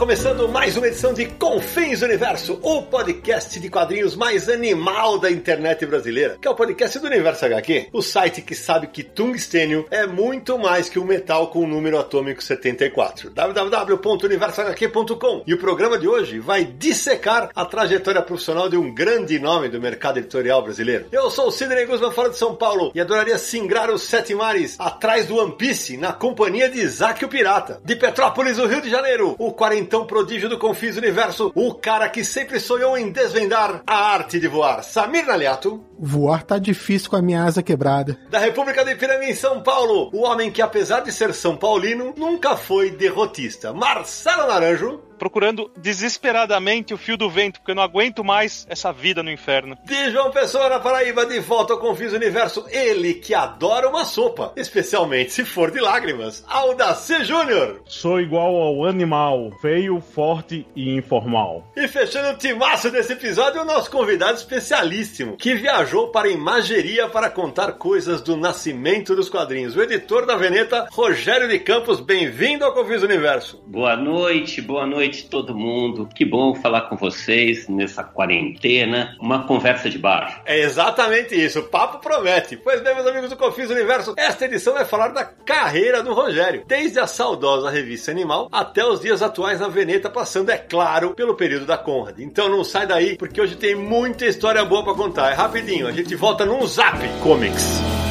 Começando mais uma edição de Confins Universo, o podcast de quadrinhos mais animal da internet brasileira, que é o podcast do Universo HQ, o site que sabe que tungstênio é muito mais que um metal com o número atômico 74. www.universohq.com. E o programa de hoje vai dissecar a trajetória profissional de um grande nome do mercado editorial brasileiro. Eu sou o Sidney Guzman, fora de São Paulo, e adoraria singrar os sete mares atrás do One Piece na companhia de Isaac o Pirata. De Petrópolis, o Rio de Janeiro, o quarentão prodígio do Confis Universo, o cara que sempre sonhou em desvendar a arte de voar, Samir Naliato. Voar tá difícil com a minha asa quebrada. Da República de Ipiranga em São Paulo, o homem que apesar de ser São Paulino, nunca foi derrotista, Marcelo Naranjo procurando desesperadamente o fio do vento, porque eu não aguento mais essa vida no inferno. De João Pessoa na Paraíba, de volta ao Confis Universo, ele que adora uma sopa, especialmente se for de lágrimas, Aldaci Júnior. Sou igual ao animal, feio, forte e informal. E fechando o timaço desse episódio, o nosso convidado especialíssimo, que viajou para a imageria para contar coisas do nascimento dos quadrinhos, o editor da Veneta, Rogério de Campos, bem-vindo ao Confis Universo. Boa noite, boa noite noite, todo mundo. Que bom falar com vocês nessa quarentena. Uma conversa de bar. É exatamente isso. O papo promete. Pois bem, meus amigos do Confis Universo, esta edição vai falar da carreira do Rogério. Desde a saudosa revista Animal até os dias atuais na Veneta, passando, é claro, pelo período da Conrad. Então não sai daí, porque hoje tem muita história boa para contar. É rapidinho. A gente volta num Zap Comics.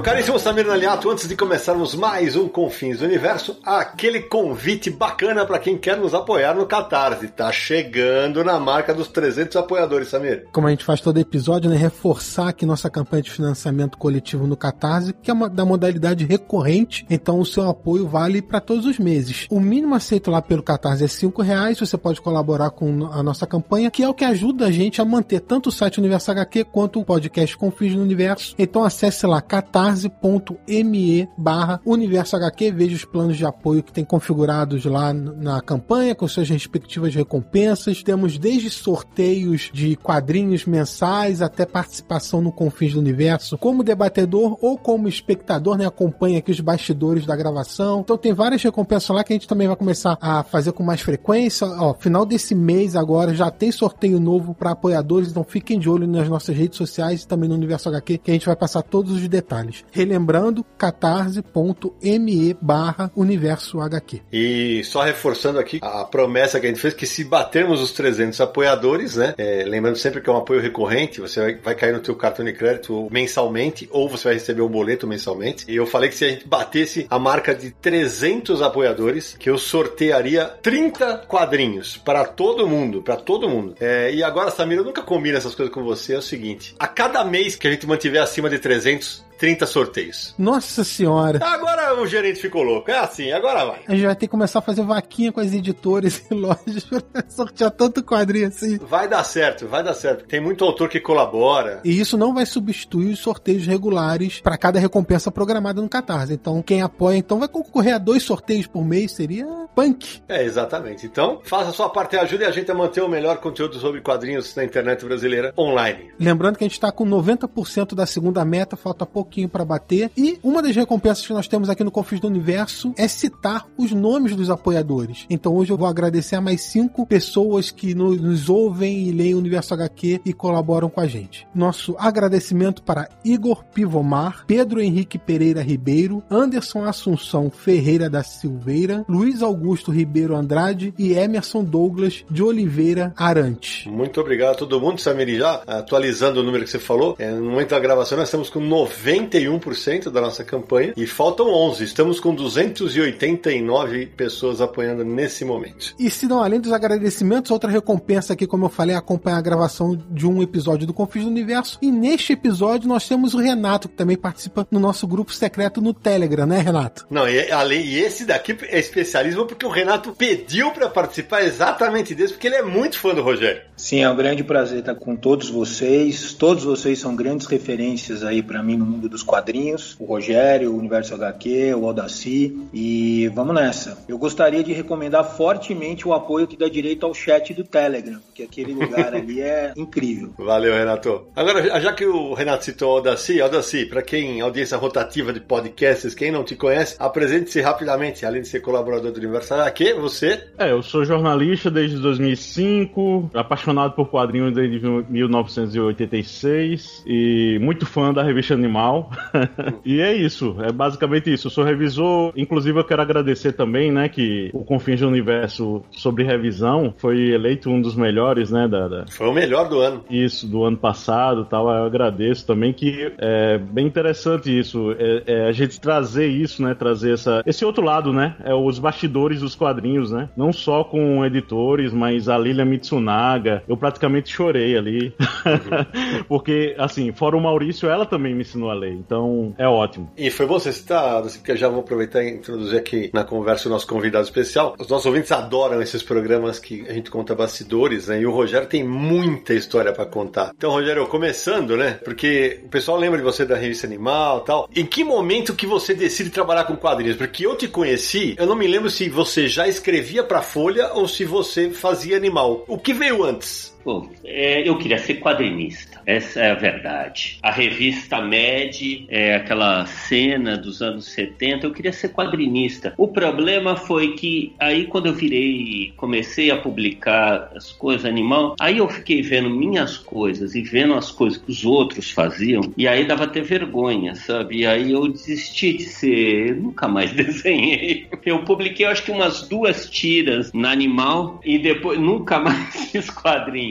Caríssimo Samir Naliato, antes de começarmos mais um Confins do Universo, aquele convite bacana para quem quer nos apoiar no Catarse. Tá chegando na marca dos 300 apoiadores, Samir. Como a gente faz todo episódio, né, reforçar aqui nossa campanha de financiamento coletivo no Catarse, que é uma, da modalidade recorrente, então o seu apoio vale para todos os meses. O mínimo aceito lá pelo Catarse é 5 reais, você pode colaborar com a nossa campanha, que é o que ajuda a gente a manter tanto o site Universo HQ quanto o podcast Confins do Universo. Então acesse lá Catarse catarse.me barra Universo HQ. Veja os planos de apoio que tem configurados lá na campanha, com suas respectivas recompensas. Temos desde sorteios de quadrinhos mensais até participação no Confins do Universo, como debatedor ou como espectador, né? Acompanha aqui os bastidores da gravação. Então tem várias recompensas lá que a gente também vai começar a fazer com mais frequência. Ó, final desse mês agora já tem sorteio novo para apoiadores, então fiquem de olho nas nossas redes sociais e também no Universo HQ, que a gente vai passar todos os detalhes. Relembrando, catarse.me barra universo HQ. E só reforçando aqui a promessa que a gente fez, que se batermos os 300 apoiadores, né, é, lembrando sempre que é um apoio recorrente, você vai, vai cair no teu cartão de crédito mensalmente, ou você vai receber um boleto mensalmente. E eu falei que se a gente batesse a marca de 300 apoiadores, que eu sortearia 30 quadrinhos para todo mundo, para todo mundo. É, e agora, Samir, eu nunca combino essas coisas com você, é o seguinte, a cada mês que a gente mantiver acima de 300, 30 sorteios. Nossa senhora. Agora o gerente ficou louco. É assim, agora vai. A gente vai ter que começar a fazer vaquinha com as editoras e lojas pra sortear tanto quadrinho assim. Vai dar certo, vai dar certo. Tem muito autor que colabora. E isso não vai substituir os sorteios regulares para cada recompensa programada no Catarse. Então, quem apoia, então vai concorrer a dois sorteios por mês, seria punk. É, exatamente. Então, faça a sua parte e ajude a gente a manter o melhor conteúdo sobre quadrinhos na internet brasileira online. Lembrando que a gente está com 90% da segunda meta, falta pouco pouquinho para bater. E uma das recompensas que nós temos aqui no Confins do Universo é citar os nomes dos apoiadores. Então hoje eu vou agradecer a mais cinco pessoas que nos, nos ouvem e leem o Universo HQ e colaboram com a gente. Nosso agradecimento para Igor Pivomar, Pedro Henrique Pereira Ribeiro, Anderson Assunção Ferreira da Silveira, Luiz Augusto Ribeiro Andrade e Emerson Douglas de Oliveira Arante. Muito obrigado a todo mundo, Samir. Já atualizando o número que você falou, é, no momento da gravação nós estamos com 90 91% da nossa campanha e faltam 11. Estamos com 289 pessoas apoiando nesse momento. E se não, além dos agradecimentos, outra recompensa aqui, como eu falei, é acompanhar a gravação de um episódio do Confis do Universo. E neste episódio nós temos o Renato, que também participa no nosso grupo secreto no Telegram, né, Renato? Não, e, além, e esse daqui é especialismo porque o Renato pediu para participar exatamente desse, porque ele é muito fã do Rogério. Sim, é um grande prazer estar com todos vocês. Todos vocês são grandes referências aí para mim no mundo dos quadrinhos. O Rogério, o Universo HQ, o Aldaci. E vamos nessa. Eu gostaria de recomendar fortemente o apoio que dá direito ao chat do Telegram, porque aquele lugar ali é incrível. Valeu, Renato. Agora, já que o Renato citou o Aldaci, Aldaci, para quem, audiência rotativa de podcasts, quem não te conhece, apresente-se rapidamente, além de ser colaborador do Universo HQ, você... É, eu sou jornalista desde 2005, apaixonado por quadrinhos desde 1986 e muito fã da revista Animal. e é isso, é basicamente isso. Eu sou revisor, inclusive eu quero agradecer também, né, que o Confins do Universo sobre revisão foi eleito um dos melhores, né, da, da... Foi o melhor do ano. Isso, do ano passado, tal. Eu agradeço também que é bem interessante isso, é, é a gente trazer isso, né, trazer essa esse outro lado, né, é os bastidores dos quadrinhos, né, não só com editores, mas a Lilia Mitsunaga, eu praticamente chorei ali. Uhum. Porque, assim, fora o Maurício, ela também me ensinou a ler. Então, é ótimo. E foi bom você citar, porque eu já vou aproveitar e introduzir aqui na conversa o nosso convidado especial. Os nossos ouvintes adoram esses programas que a gente conta bastidores, né? E o Rogério tem muita história para contar. Então, Rogério, começando, né? Porque o pessoal lembra de você da revista Animal tal. Em que momento que você decide trabalhar com quadrinhos? Porque eu te conheci, eu não me lembro se você já escrevia pra Folha ou se você fazia animal. O que veio antes? Peace. Bom, é, eu queria ser quadrinista, essa é a verdade. A revista Med, é aquela cena dos anos 70, eu queria ser quadrinista. O problema foi que aí quando eu virei, comecei a publicar as coisas animal, aí eu fiquei vendo minhas coisas e vendo as coisas que os outros faziam, e aí dava até vergonha, sabe? E aí eu desisti de ser, nunca mais desenhei. Eu publiquei acho que umas duas tiras na Animal e depois nunca mais fiz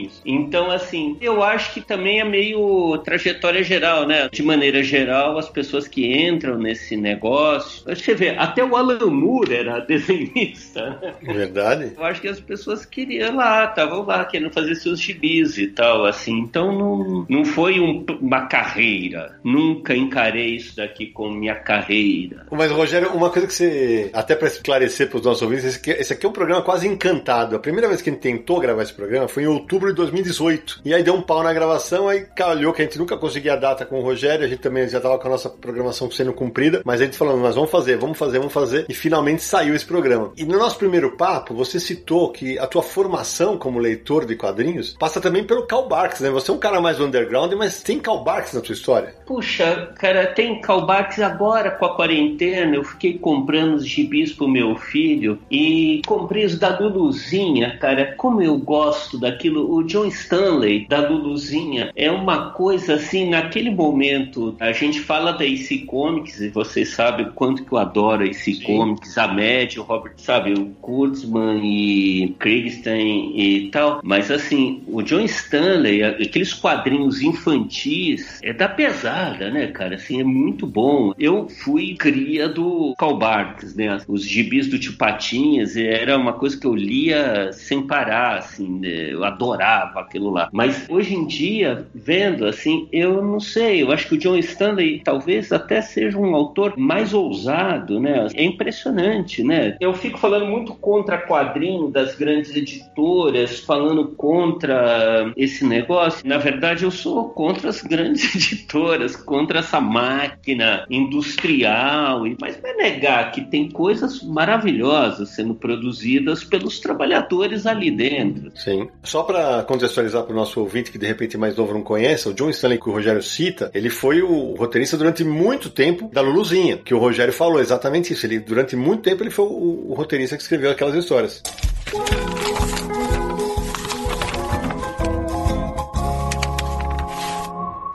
quadrinhos. Então, assim, eu acho que também é meio trajetória geral, né? De maneira geral, as pessoas que entram nesse negócio. Você vê, até o Alan Moore era desenhista. Né? Verdade. Eu acho que as pessoas queriam lá, estavam lá querendo fazer seus gibis e tal, assim. Então, não, não foi um, uma carreira. Nunca encarei isso daqui como minha carreira. Mas, Rogério, uma coisa que você. Até para esclarecer para os nossos ouvintes, esse aqui, esse aqui é um programa quase encantado. A primeira vez que a gente tentou gravar esse programa foi em outubro de 2018. E aí deu um pau na gravação, aí calhou que a gente nunca conseguia a data com o Rogério, a gente também já tava com a nossa programação sendo cumprida, mas a gente falando, nós vamos fazer, vamos fazer, vamos fazer, e finalmente saiu esse programa. E no nosso primeiro papo, você citou que a tua formação como leitor de quadrinhos passa também pelo Karl Barks, né? Você é um cara mais underground, mas tem Karl Barks na tua história? Puxa, cara, tem Karl Barks agora com a quarentena, eu fiquei comprando os gibis pro meu filho e comprei os da Luluzinha, cara, como eu gosto daquilo, o John Stanley, da Luluzinha, é uma coisa assim, naquele momento, a gente fala da AC Comics, e vocês sabem o quanto que eu adoro AC Sim. Comics, a Mad, o Robert, sabe, o Kurtzman e Kristen e tal, mas assim, o John Stanley, aqueles quadrinhos infantis, é da pesada, né, cara, assim, é muito bom. Eu fui cria do Karl Barks, né, os gibis do Tio Patinhas, era uma coisa que eu lia sem parar, assim, né? eu adorava aquilo lá. Mas hoje em dia, vendo assim, eu não sei, eu acho que o John Stanley talvez até seja um autor mais ousado, né? É impressionante, né? Eu fico falando muito contra quadrinho das grandes editoras, falando contra esse negócio. Na verdade, eu sou contra as grandes editoras, contra essa máquina industrial, mas não é negar que tem coisas maravilhosas sendo produzidas pelos trabalhadores ali dentro. Sim. Só para contextualizar para o nosso ouvinte que de repente mais novo não conhece, o John Stanley que o Rogério cita, ele foi o roteirista durante muito tempo da Luluzinha, que o Rogério falou exatamente isso. Ele durante muito tempo ele foi o, o roteirista que escreveu aquelas histórias.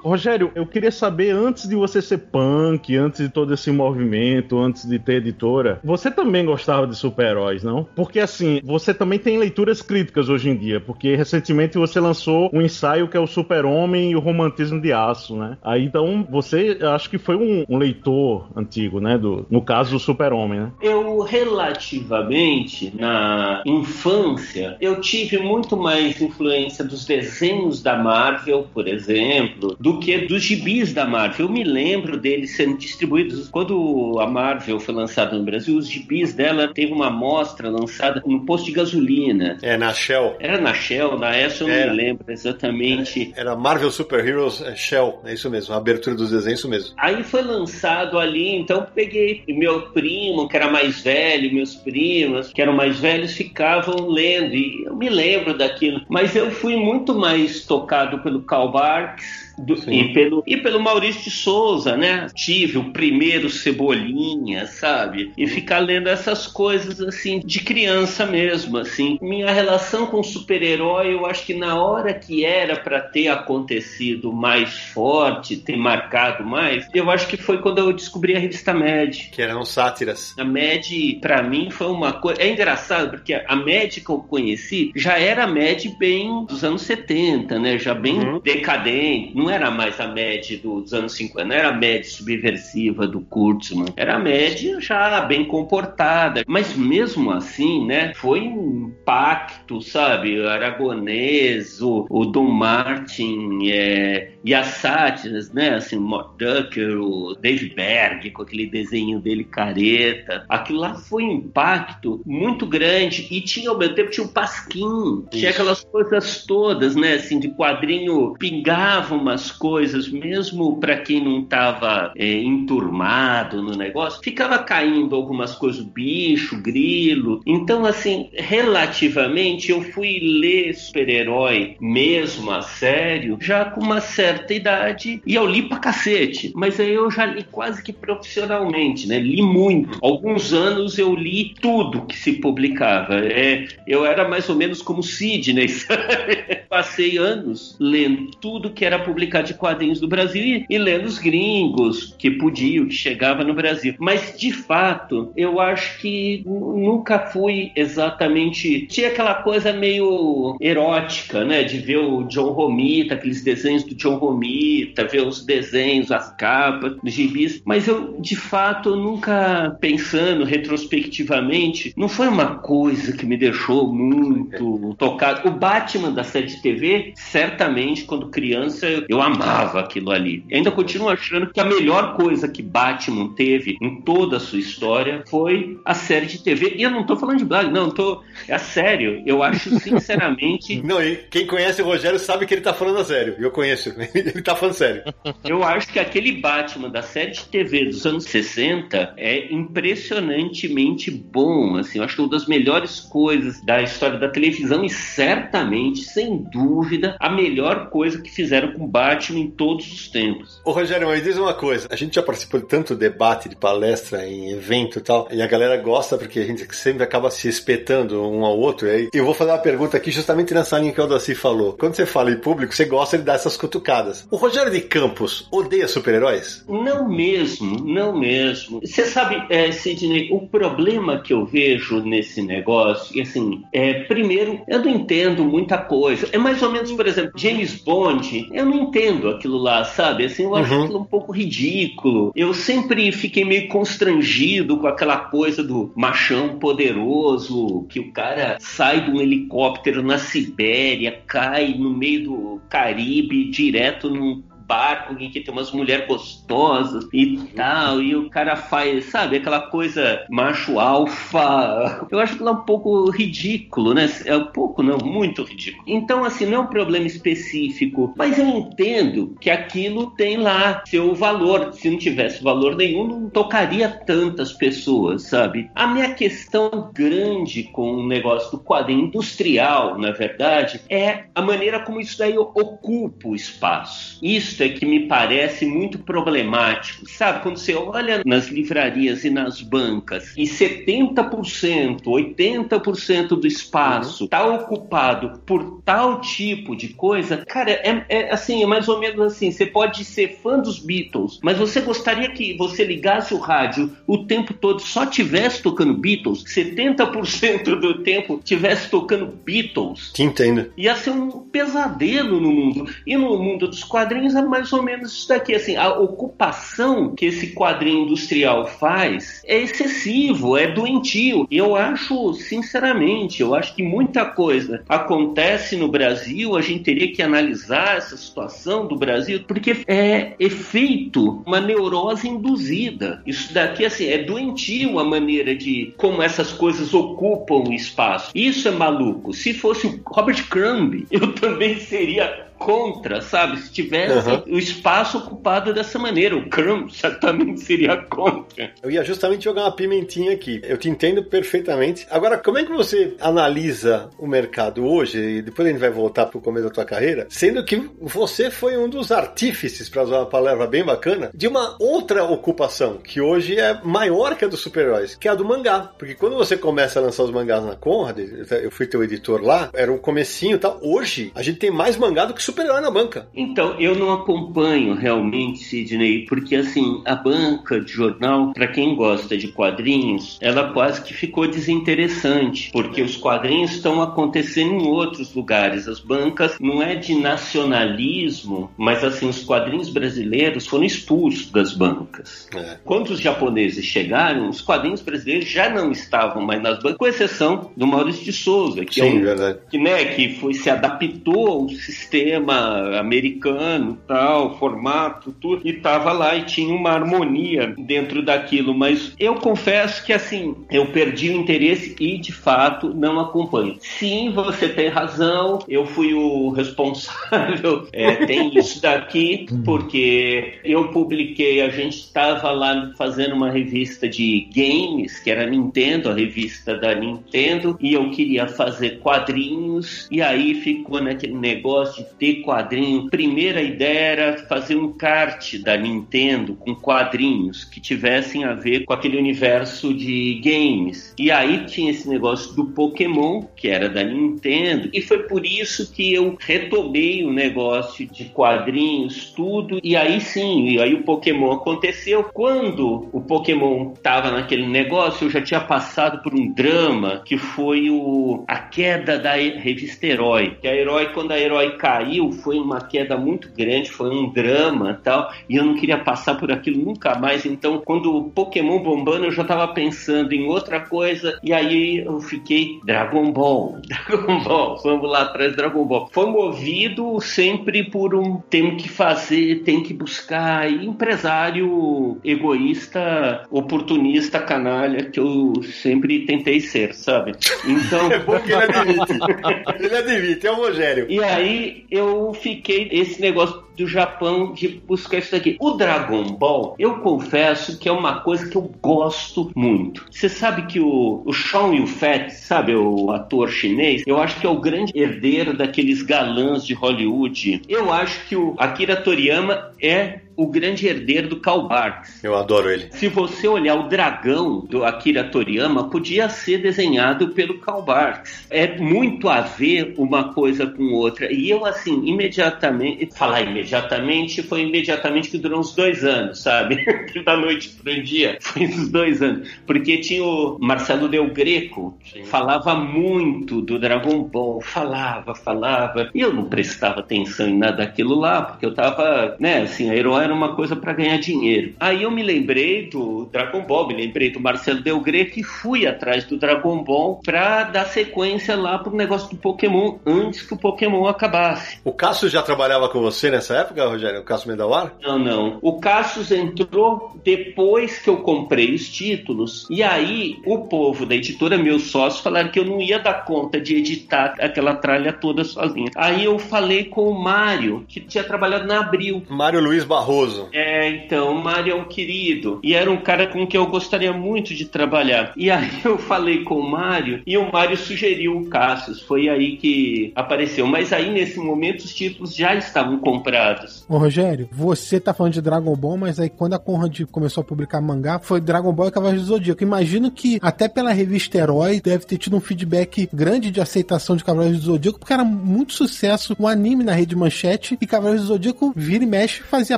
Rogério, eu queria saber, antes de você ser punk, antes de todo esse movimento, antes de ter editora, você também gostava de super-heróis, não? Porque assim, você também tem leituras críticas hoje em dia, porque recentemente você lançou um ensaio que é o Super-Homem e o Romantismo de Aço, né? Aí então você acho que foi um, um leitor antigo, né? Do, no caso do Super-Homem, né? Eu relativamente, na infância, eu tive muito mais influência dos desenhos da Marvel, por exemplo, do que dos gibis da Marvel. Eu me lembro deles sendo distribuídos. Quando a Marvel foi lançada no Brasil, os gibis dela teve uma amostra lançada no posto de gasolina. É, na Shell. Era na Shell, na essa eu não Era. me lembro exatamente. Era Marvel Super Heroes é, Shell, é isso mesmo, a abertura dos desenhos, isso mesmo. Aí foi lançado ali, então peguei meu primo, que era mais velho, meus primos, que eram mais velhos, ficavam lendo. E eu me lembro daquilo. Mas eu fui muito mais tocado pelo Karl Barks. Do- e, pelo, e pelo Maurício de Souza, né? Tive o primeiro Cebolinha, sabe? E ficar lendo essas coisas assim, de criança mesmo, assim. Minha relação com super-herói, eu acho que na hora que era para ter acontecido mais forte, ter marcado mais, eu acho que foi quando eu descobri a revista Mad. Que eram sátiras. A Mad, pra mim, foi uma coisa. É engraçado, porque a Mad que eu conheci já era a Mad bem dos anos 70, né? Já bem Uhum. decadente. Não era mais a Mad dos anos 50, não era a Mad subversiva do Kurtzman. Era a Mad já bem comportada. Mas mesmo assim, né? Foi um impacto, sabe? O Aragonês, o, o Don Martin é, e as sátiras, né? Assim, o Mort Ducker, o Dave Berg, com aquele desenho dele careta. Aquilo lá foi um impacto muito grande. E tinha, ao mesmo tempo, tinha o Pasquim. Tinha aquelas coisas todas, né? Assim, de quadrinho, pingavam umas coisas, mesmo para quem não estava enturmado no negócio, ficava caindo algumas coisas, bicho, grilo. Então, assim, relativamente, eu fui ler super-herói mesmo a sério, já com uma certa idade, e eu li pra cacete. Mas aí eu já li quase que profissionalmente, né? Li muito. Alguns anos eu li tudo que se publicava. É, eu era mais ou menos como Sidney, sabe? Passei anos lendo tudo que era publicado de quadrinhos do Brasil e, e lendo os gringos que podiam, que chegava no Brasil. Mas de fato, eu acho que nu- nunca fui exatamente. Tinha aquela coisa meio erótica, né? De ver o John Romita, aqueles desenhos do John Romita, ver os desenhos, as capas dos gibis. Mas eu, de fato, nunca pensando retrospectivamente, não foi uma coisa que me deixou muito tocado. O Batman da série de TV, certamente, quando criança, eu amava aquilo ali. Ainda continuo achando que a melhor coisa que Batman teve em toda a sua história foi a série de TV. E eu não tô falando de Black, não, tô. É sério. Eu acho, sinceramente, Não, e quem conhece o Rogério sabe que ele tá falando a sério. Eu conheço. Ele tá falando sério. Eu acho que aquele Batman da série de TV dos anos 60 é impressionantemente bom, assim, eu acho que é uma das melhores coisas da história da televisão e certamente, sem dúvida, a melhor coisa que fizeram com Batman em todos os tempos. Ô Rogério, mas diz uma coisa. A gente já participou de tanto debate, de palestra, em evento e tal, e a galera gosta porque a gente sempre acaba se espetando um ao outro. E aí eu vou fazer uma pergunta aqui justamente nessa linha que o Daci falou. Quando você fala em público, você gosta de dar essas cutucadas. O Rogério de Campos odeia super-heróis? Não mesmo, não mesmo. Você sabe, é, Sidney, o problema que eu vejo nesse negócio, e assim, é, primeiro, eu não entendo muita coisa. É mais ou menos, por exemplo, James Bond, eu não entendo aquilo lá, sabe? Assim, eu acho Uhum. aquilo um pouco ridículo. Eu sempre fiquei meio constrangido com aquela coisa do machão poderoso, que o cara sai de um helicóptero na Sibéria, cai no meio do Caribe, direto num barco em que tem umas mulheres gostosas e tal, e o cara faz, sabe, aquela coisa macho alfa. Eu acho que é um pouco ridículo, né? É um pouco, não, muito ridículo. Então, assim, não é um problema específico, mas eu entendo que aquilo tem lá seu valor. Se não tivesse valor nenhum, não tocaria tantas pessoas, sabe? A minha questão grande com o negócio do quadrinho industrial, na verdade, é a maneira como isso daí ocupa o espaço. Isso é que me parece muito problemático. Sabe, quando você olha nas livrarias e nas bancas e 70%, 80% do espaço está uhum. ocupado por tal tipo de coisa, cara, é, é assim, é mais ou menos assim. Você pode ser fã dos Beatles, mas você gostaria que você ligasse o rádio o tempo todo só tivesse tocando Beatles, 70% do tempo tivesse tocando Beatles. Te entendo. Ia ser um pesadelo no mundo. E no mundo dos quadrinhos é mais ou menos isso daqui. Assim, a ocupação que esse quadrinho industrial faz é excessivo, é doentio. Eu acho, sinceramente, eu acho que muita coisa acontece no Brasil, a gente teria que analisar essa situação do Brasil, porque é efeito, uma neurose induzida. Isso daqui, assim, é doentio a maneira de como essas coisas ocupam o espaço. Isso é maluco. Se fosse o Robert Crumb, eu também seria contra, sabe? Se tivesse uhum. o espaço ocupado dessa maneira. O Crumb certamente seria contra. Eu ia justamente jogar uma pimentinha aqui. Eu te entendo perfeitamente. Agora, como é que você analisa o mercado hoje? E depois a gente vai voltar para o começo da tua carreira, sendo que você foi um dos artífices, para usar uma palavra bem bacana, de uma outra ocupação que hoje é maior que a dos super-heróis, que é a do mangá. Porque quando você começa a lançar os mangás na Conrad, eu fui teu editor lá, era um comecinho e tal. Hoje a gente tem mais mangá do que super-herói na banca. Então, eu não acompanho realmente, Sidney, porque assim, a banca de jornal, para quem gosta de quadrinhos, ela quase que ficou desinteressante, porque os quadrinhos estão acontecendo em outros lugares. As bancas não é de nacionalismo, mas assim, os quadrinhos brasileiros foram expulsos das bancas. É. Quando os japoneses chegaram, os quadrinhos brasileiros já não estavam mais nas bancas, com exceção do Maurício de Souza, que, Sim, é um, que, né, que foi, se adaptou ao sistema cinema americano, tal, formato, tudo, e tava lá e tinha uma harmonia dentro daquilo, mas eu confesso que assim, eu perdi o interesse e de fato não acompanho. Sim, você tem razão, eu fui o responsável, é, tem isso daqui, porque eu publiquei, a gente estava lá fazendo uma revista de games, que era Nintendo, a revista da Nintendo, e eu queria fazer quadrinhos, e aí ficou naquele negócio de ter quadrinho. Primeira ideia era fazer um kart da Nintendo com quadrinhos que tivessem a ver com aquele universo de games. E aí tinha esse negócio do Pokémon, que era da Nintendo, e foi por isso que eu retomei o negócio de quadrinhos, tudo. E aí sim, e aí o Pokémon aconteceu. Quando o Pokémon estava naquele negócio, eu já tinha passado por um drama que foi o a queda da revista Herói. Que a Herói, quando a Herói caiu, foi uma queda muito grande, foi um drama tal, e eu não queria passar por aquilo nunca mais. Então, quando o Pokémon bombando, eu já estava pensando em outra coisa, e aí eu fiquei Dragon Ball, Dragon Ball, vamos lá atrás Dragon Ball. Foi movido sempre por um tem que fazer, tem que buscar, e empresário egoísta, oportunista, canalha, que eu sempre tentei ser, sabe? Então. é porque ele admite. ele admite, é o Rogério. E aí eu eu fiquei esse negócio do Japão de buscar isso daqui. O Dragon Ball, eu confesso que é uma coisa que eu gosto muito. Você sabe que o, o Sean Yun-Fat, sabe, o ator chinês, eu acho que é o grande herdeiro daqueles galãs de Hollywood. Eu acho que o Akira Toriyama é o grande herdeiro do Karl Barks. Eu adoro ele. Se você olhar o dragão do Akira Toriyama, podia ser desenhado pelo Karl Barks. É muito a ver uma coisa com outra. E eu, assim, imediatamente, falar imediatamente, foi imediatamente que durou uns dois anos, sabe? da noite para o dia, foi uns dois anos. Porque tinha o Marcelo Del Greco, Sim. falava muito do Dragon Ball, falava, falava. E eu não prestava atenção em nada daquilo lá, porque eu tava, né, assim, a herói era uma coisa para ganhar dinheiro. Aí eu me lembrei do Dragon Ball, me lembrei do Marcelo Del Greco e fui atrás do Dragon Ball para dar sequência lá pro negócio do Pokémon antes que o Pokémon acabasse. O Cassius já trabalhava com você nessa época, Rogério? O Cassius Mendawar? Não, não. O Cassius entrou depois que eu comprei os títulos e aí o povo da editora, meus sócios, falaram que eu não ia dar conta de editar aquela tralha toda sozinho. Aí eu falei com o Mário, que tinha trabalhado na Abril. Mário Luiz Barroso carinhoso. É, então, o Mário é um querido. E era um cara com quem eu gostaria muito de trabalhar. E aí eu falei com o Mário e o Mário sugeriu o Cassius. Foi aí que apareceu. Mas aí, nesse momento, os títulos já estavam comprados. Ô, Rogério, você tá falando de Dragon Ball, mas aí quando a Conrad começou a publicar mangá, foi Dragon Ball e Cavaleiros do Zodíaco. Imagino que até pela revista Herói deve ter tido um feedback grande de aceitação de Cavaleiros do Zodíaco, porque era muito sucesso o um anime na rede manchete e Cavaleiros do Zodíaco vira e mexe fazia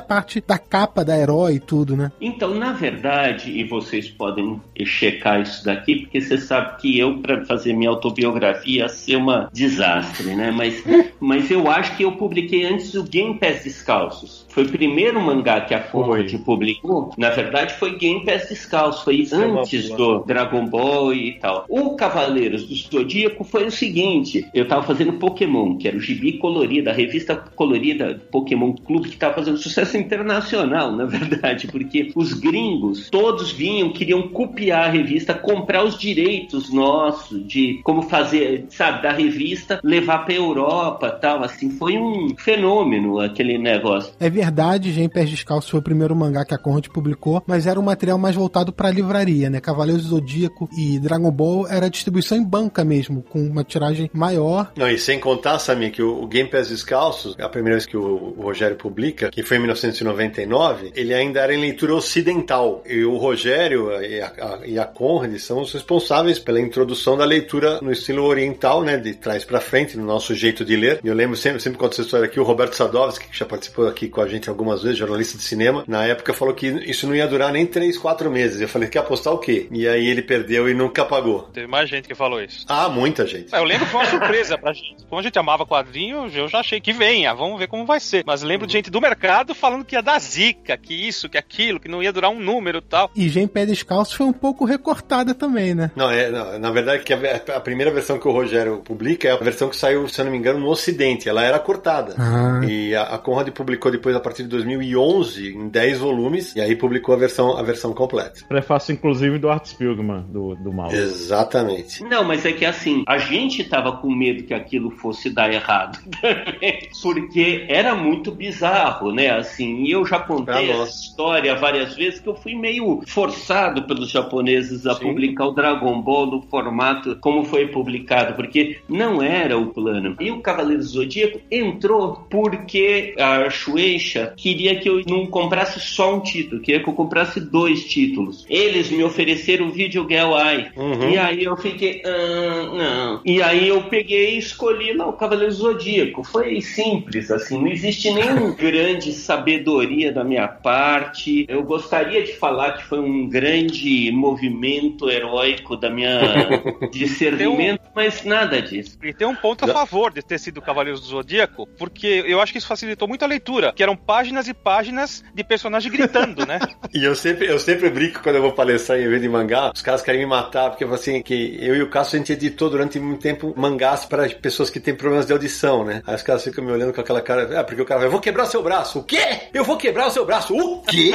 parte da capa da Herói e tudo, né? Então, na verdade, e vocês podem checar isso daqui, porque você sabe que eu, para fazer minha autobiografia, ia ser uma desastre, né? Mas, mas eu acho que eu publiquei antes o Game Pass Descalços. Foi o primeiro mangá que a Conrad publicou. Na verdade, foi Game Pass Descalço. Foi Isso antes é do Dragon Ball e tal. O Cavaleiros do Zodíaco foi o seguinte: eu tava fazendo Pokémon, que era o gibi colorido, a revista colorida Pokémon Clube, que tava fazendo sucesso internacional, na verdade, porque os gringos todos vinham, queriam copiar a revista, comprar os direitos nossos de como fazer, sabe, da revista, levar pra Europa tal. Assim, foi um fenômeno aquele negócio. É verdade, Gen Pés Descalços foi o primeiro mangá que a Conrad publicou, mas era um material mais voltado para livraria, né? Cavaleiros do Zodíaco e Dragon Ball era distribuição em banca mesmo, com uma tiragem maior. Não, e sem contar, Samir, que o, Game Pass Descalços, a primeira vez que o, Rogério publica, que foi em 1999, ele ainda era em leitura ocidental. E o Rogério e a, a, e a Conrad são os responsáveis pela introdução da leitura no estilo oriental, né? De trás para frente, no nosso jeito de ler. E eu lembro sempre, sempre conto essa história aqui, o Roberto Sadovski, que já participou aqui com a gente algumas vezes, jornalista de cinema, na época falou que isso não ia durar nem 3, 4 meses. Eu falei, quer apostar o quê? E aí ele perdeu e nunca pagou. Teve mais gente que falou isso. Ah, muita gente. É, eu lembro que foi uma surpresa pra gente. Como a gente amava quadrinho, eu já achei que venha, vamos ver como vai ser. Mas lembro de gente do mercado falando que ia dar zica, que isso, que aquilo, que não ia durar um número e tal. E Gen Pé Descalço foi um pouco recortada também, né? Não, é, não, na verdade, que a, a, primeira versão que o Rogério publica é a versão que saiu, se eu não me engano, no Ocidente. Ela era cortada. Ah. E a, a Conrad publicou depois, a partir de 2011 em 10 volumes e aí publicou a versão, a versão completa. Prefácio, inclusive, do Art Spiegelman, do, do mal. Exatamente. Não, mas é que assim, a gente tava com medo que aquilo fosse dar errado porque era muito bizarro, né? Assim, e eu já contei ah, essa história várias vezes que eu fui meio forçado pelos japoneses a Sim. publicar o Dragon Ball no formato como foi publicado, porque não era o plano. E o Cavaleiro Zodíaco entrou porque a Shueisha queria que eu não comprasse só um título, queria que eu comprasse dois títulos. Eles me ofereceram o Video Girl Eye. Uhum. E aí eu fiquei, ah, não. E aí eu peguei e escolhi lá o Cavaleiro Zodíaco. Foi simples, assim, não existe nenhum grande sabedoria da minha parte. Eu gostaria de falar que foi um grande movimento heróico da minha discernimento, um... mas nada disso. E tem um ponto a favor de ter sido Cavaleiros do Zodíaco, porque eu acho que isso facilitou muito a leitura, que eram páginas e páginas de personagem gritando, né? e eu sempre, eu sempre brinco quando eu vou palestrar em evento de mangá, os caras querem me matar, porque assim, que eu e o Cássio a gente editou durante muito tempo mangás para pessoas que têm problemas de audição, né? Aí os caras ficam me olhando com aquela cara, ah, porque o cara vai, eu vou quebrar seu braço. O quê? Eu vou quebrar o seu braço. O quê?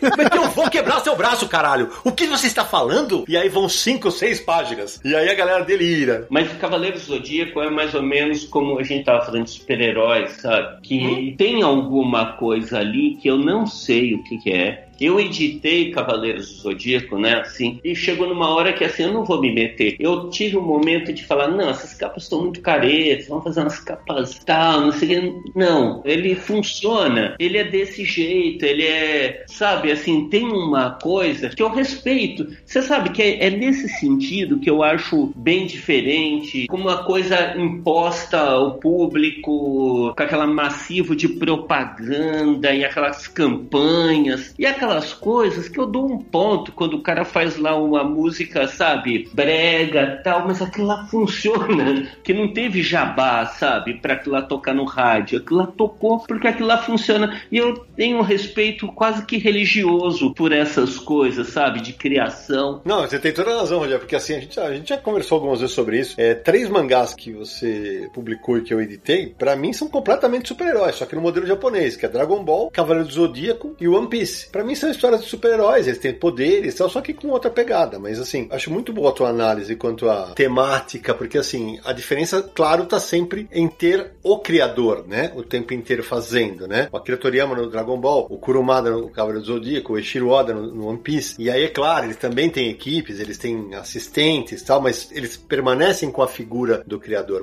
Mas eu vou quebrar seu braço, caralho. O que você está falando? E aí vão cinco, seis páginas. E aí a galera delira. Mas o Cavaleiro Zodíaco é mais ou menos como a gente tava falando de super-heróis, sabe? Que hum? tem alguma coisa ali que eu não sei o que, que é eu editei Cavaleiros do Zodíaco, né? Assim, e chegou numa hora que assim, eu não vou me meter. Eu tive um momento de falar, não, essas capas estão muito caretas, vamos fazer umas capas tal, não sei Não, ele funciona, ele é desse jeito, ele é, sabe, assim, tem uma coisa que eu respeito. Você sabe que é, é nesse sentido que eu acho bem diferente, como uma coisa imposta ao público, com aquela massivo de propaganda e aquelas campanhas e aquela aquelas coisas que eu dou um ponto quando o cara faz lá uma música, sabe, brega tal, mas aquilo lá funciona, que não teve jabá, sabe, para aquilo lá tocar no rádio. Aquilo lá tocou porque aquilo lá funciona. E eu tenho um respeito quase que religioso por essas coisas, sabe, de criação. Não, você tem toda a razão, Rogério, porque assim, a gente, a gente já conversou algumas vezes sobre isso. É, três mangás que você publicou e que eu editei, para mim são completamente super-heróis, só que no modelo japonês, que é Dragon Ball, Cavaleiro do Zodíaco e One Piece. Pra mim são histórias de super-heróis, eles têm poderes, só que com outra pegada. Mas assim, acho muito boa a tua análise quanto à temática, porque assim, a diferença, claro, tá sempre em ter o criador, né? O tempo inteiro fazendo, né? O Akira Toriyama no Dragon Ball, o Kurumada no Cavaleiro do Zodíaco, o Eiichiro Oda no, no One Piece. E aí, é claro, eles também têm equipes, eles têm assistentes tal, mas eles permanecem com a figura do criador.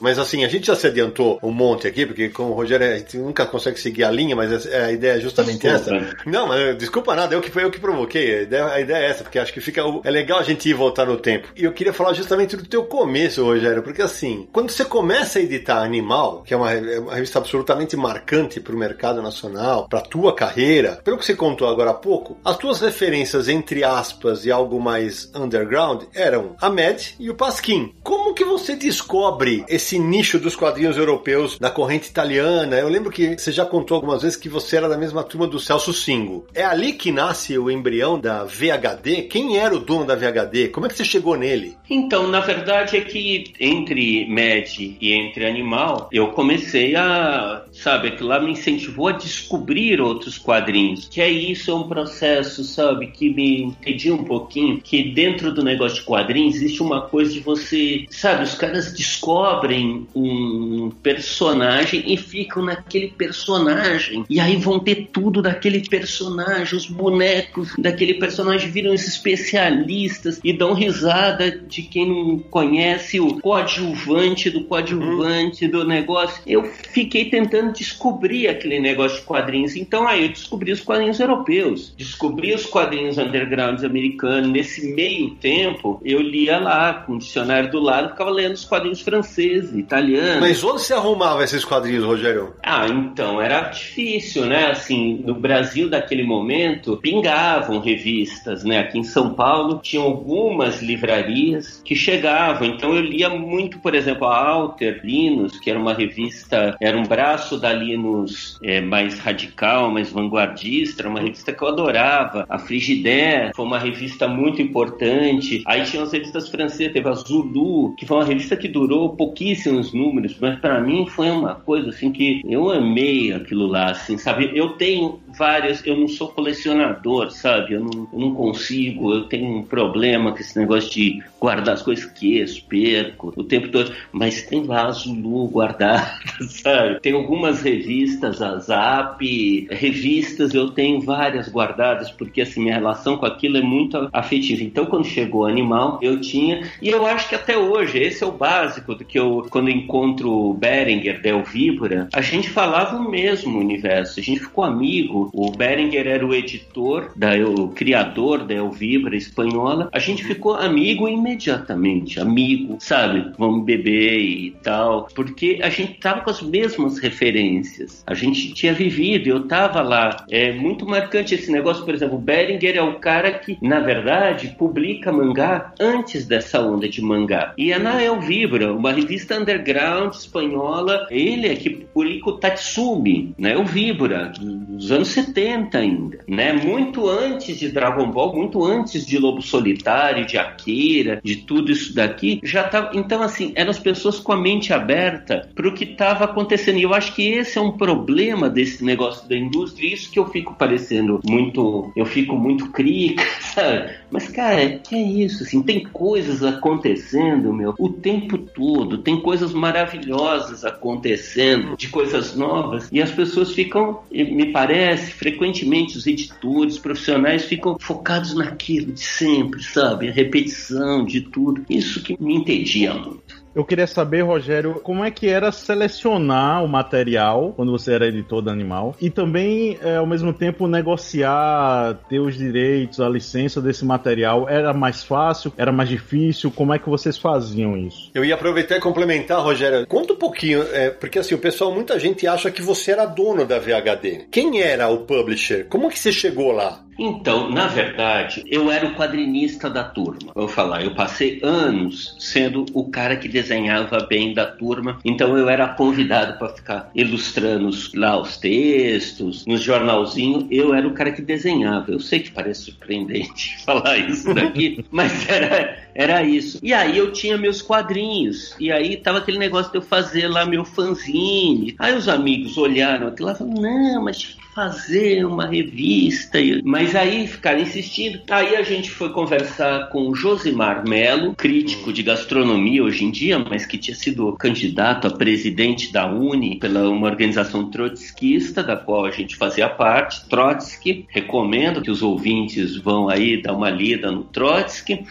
Mas assim, a gente já se adiantou um monte aqui, porque com o Rogério a gente nunca consegue seguir a linha, mas a ideia é justamente desculpa. essa. Não, mas desculpa nada, eu que foi eu que provoquei. A ideia, a ideia é essa, porque acho que fica é legal a gente ir voltar no tempo. E eu queria falar justamente do teu começo, Rogério, porque assim, quando você começa a editar Animal, que é uma, é uma revista absolutamente marcante para o mercado nacional, para tua carreira, pelo que você contou agora há pouco, as tuas referências entre aspas e algo mais underground eram a Mad e o Pasquim. Como que você descobre esse esse nicho dos quadrinhos europeus da corrente italiana. Eu lembro que você já contou algumas vezes que você era da mesma turma do Celso Singo. É ali que nasce o embrião da VHD? Quem era o dono da VHD? Como é que você chegou nele? Então, na verdade é que entre Mad e entre Animal, eu comecei a, sabe, aquilo lá me incentivou a descobrir outros quadrinhos. Que é isso, é um processo, sabe, que me impedia um pouquinho, que dentro do negócio de quadrinhos existe uma coisa de você, sabe, os caras descobrem um personagem e ficam naquele personagem. E aí vão ter tudo daquele personagem, os bonecos daquele personagem viram os especialistas e dão risada de quem não conhece o coadjuvante do coadjuvante do negócio. Eu fiquei tentando descobrir aquele negócio de quadrinhos. Então aí eu descobri os quadrinhos europeus, descobri os quadrinhos undergrounds americanos. Nesse meio tempo, eu lia lá com o dicionário do lado, ficava lendo os quadrinhos franceses italiano. Mas onde se arrumava esses quadrinhos, Rogério? Ah, então era difícil, né? Assim, no Brasil daquele momento pingavam revistas, né? Aqui em São Paulo tinham algumas livrarias que chegavam. Então eu lia muito, por exemplo, a Alter Linus, que era uma revista, era um braço da Linus é, mais radical, mais vanguardista, era uma revista que eu adorava. A Frigidaire foi uma revista muito importante. Aí tinha as revistas francesas, teve a Zulu, que foi uma revista que durou pouquíssimo pouquíssimos números, mas para mim foi uma coisa assim que eu amei aquilo lá, assim, sabe? Eu tenho várias, eu não sou colecionador, sabe? Eu não, eu não consigo, eu tenho um problema com esse negócio de guardar as coisas, esqueço, perco o tempo todo, mas tem lá a Zulu guardada, sabe? Tem algumas revistas, a Zap, revistas, eu tenho várias guardadas, porque assim, minha relação com aquilo é muito afetiva. Então, quando chegou o Animal, eu tinha, e eu acho que até hoje, esse é o básico do que eu, quando encontro o Beringer, Del Víbora, a gente falava o mesmo universo, a gente ficou amigo, o Beringer era o editor, da, o criador da El Vibra espanhola, a gente ficou amigo imediatamente amigo, sabe? Vamos beber e tal, porque a gente tava com as mesmas referências. A gente tinha vivido, eu tava lá. É muito marcante esse negócio, por exemplo, o Beringer é o cara que, na verdade, publica mangá antes dessa onda de mangá. E a Nael Vibra, uma revista underground espanhola, ele é que publica o Tatsumi, né? O Vibra, dos anos 70 ainda, né? Muito antes de Dragon Ball, muito antes de Lobo Solitário, de Akira, de tudo isso daqui, já tava. Então, assim, eram as pessoas com a mente aberta para o que estava acontecendo. E eu acho que esse é um problema desse negócio da indústria, isso que eu fico parecendo muito. Eu fico muito crítico, sabe? Mas, cara, que é isso? Assim, tem coisas acontecendo, meu, o tempo todo. Tem coisas maravilhosas acontecendo, de coisas novas. E as pessoas ficam, me parece, frequentemente os editores, profissionais ficam focados naquilo de sempre, sabe? A repetição de tudo. Isso que me entendia muito. Eu queria saber, Rogério, como é que era selecionar o material quando você era editor do Animal e também, é, ao mesmo tempo, negociar, ter os direitos, a licença desse material. Era mais fácil? Era mais difícil? Como é que vocês faziam isso? Eu ia aproveitar e complementar, Rogério. Conta um pouquinho, é, porque assim, o pessoal, muita gente acha que você era dono da VHD. Quem era o publisher? Como que você chegou lá? Então, na verdade, eu era o quadrinista da turma. Vou falar, eu passei anos sendo o cara que desenhava bem da turma. Então eu era convidado para ficar ilustrando lá os textos, nos jornalzinhos. Eu era o cara que desenhava. Eu sei que parece surpreendente falar isso daqui, mas era, era isso. E aí eu tinha meus quadrinhos. E aí tava aquele negócio de eu fazer lá meu fanzine. Aí os amigos olharam aquilo lá e falaram: não, mas fazer uma revista. Mas aí ficaram insistindo. Aí a gente foi conversar com o Josimar Melo, crítico de gastronomia hoje em dia, mas que tinha sido candidato a presidente da Uni pela uma organização trotskista, da qual a gente fazia parte, Trotsky. Recomendo que os ouvintes vão aí dar uma lida no Trotsky.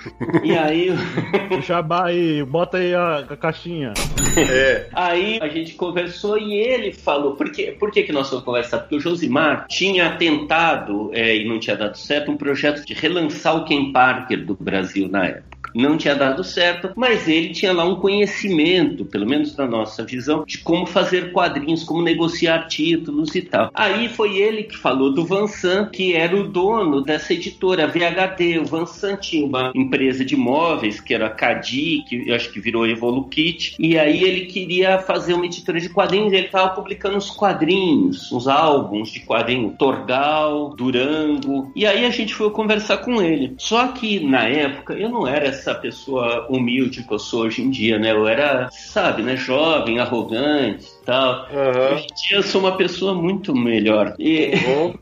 E aí. Jabá aí, bota aí a, a caixinha. É. Aí a gente conversou e ele falou. Por, que, por que, que nós fomos conversar? Porque o Josimar tinha tentado, é, e não tinha dado certo, um projeto de relançar o Ken Parker do Brasil na época não tinha dado certo, mas ele tinha lá um conhecimento, pelo menos na nossa visão, de como fazer quadrinhos, como negociar títulos e tal. Aí foi ele que falou do Vansan, que era o dono dessa editora, VHD. O Vansan tinha uma empresa de móveis, que era a Cadi, que eu acho que virou Evolukit, e aí ele queria fazer uma editora de quadrinhos, ele estava publicando uns quadrinhos, uns álbuns de quadrinho, Torgal, Durango, e aí a gente foi conversar com ele. Só que na época eu não era essa pessoa humilde que eu sou hoje em dia, né? Eu era, sabe, né, jovem, arrogante tal. Uhum. Hoje em dia eu sou uma pessoa muito melhor. E... Uhum.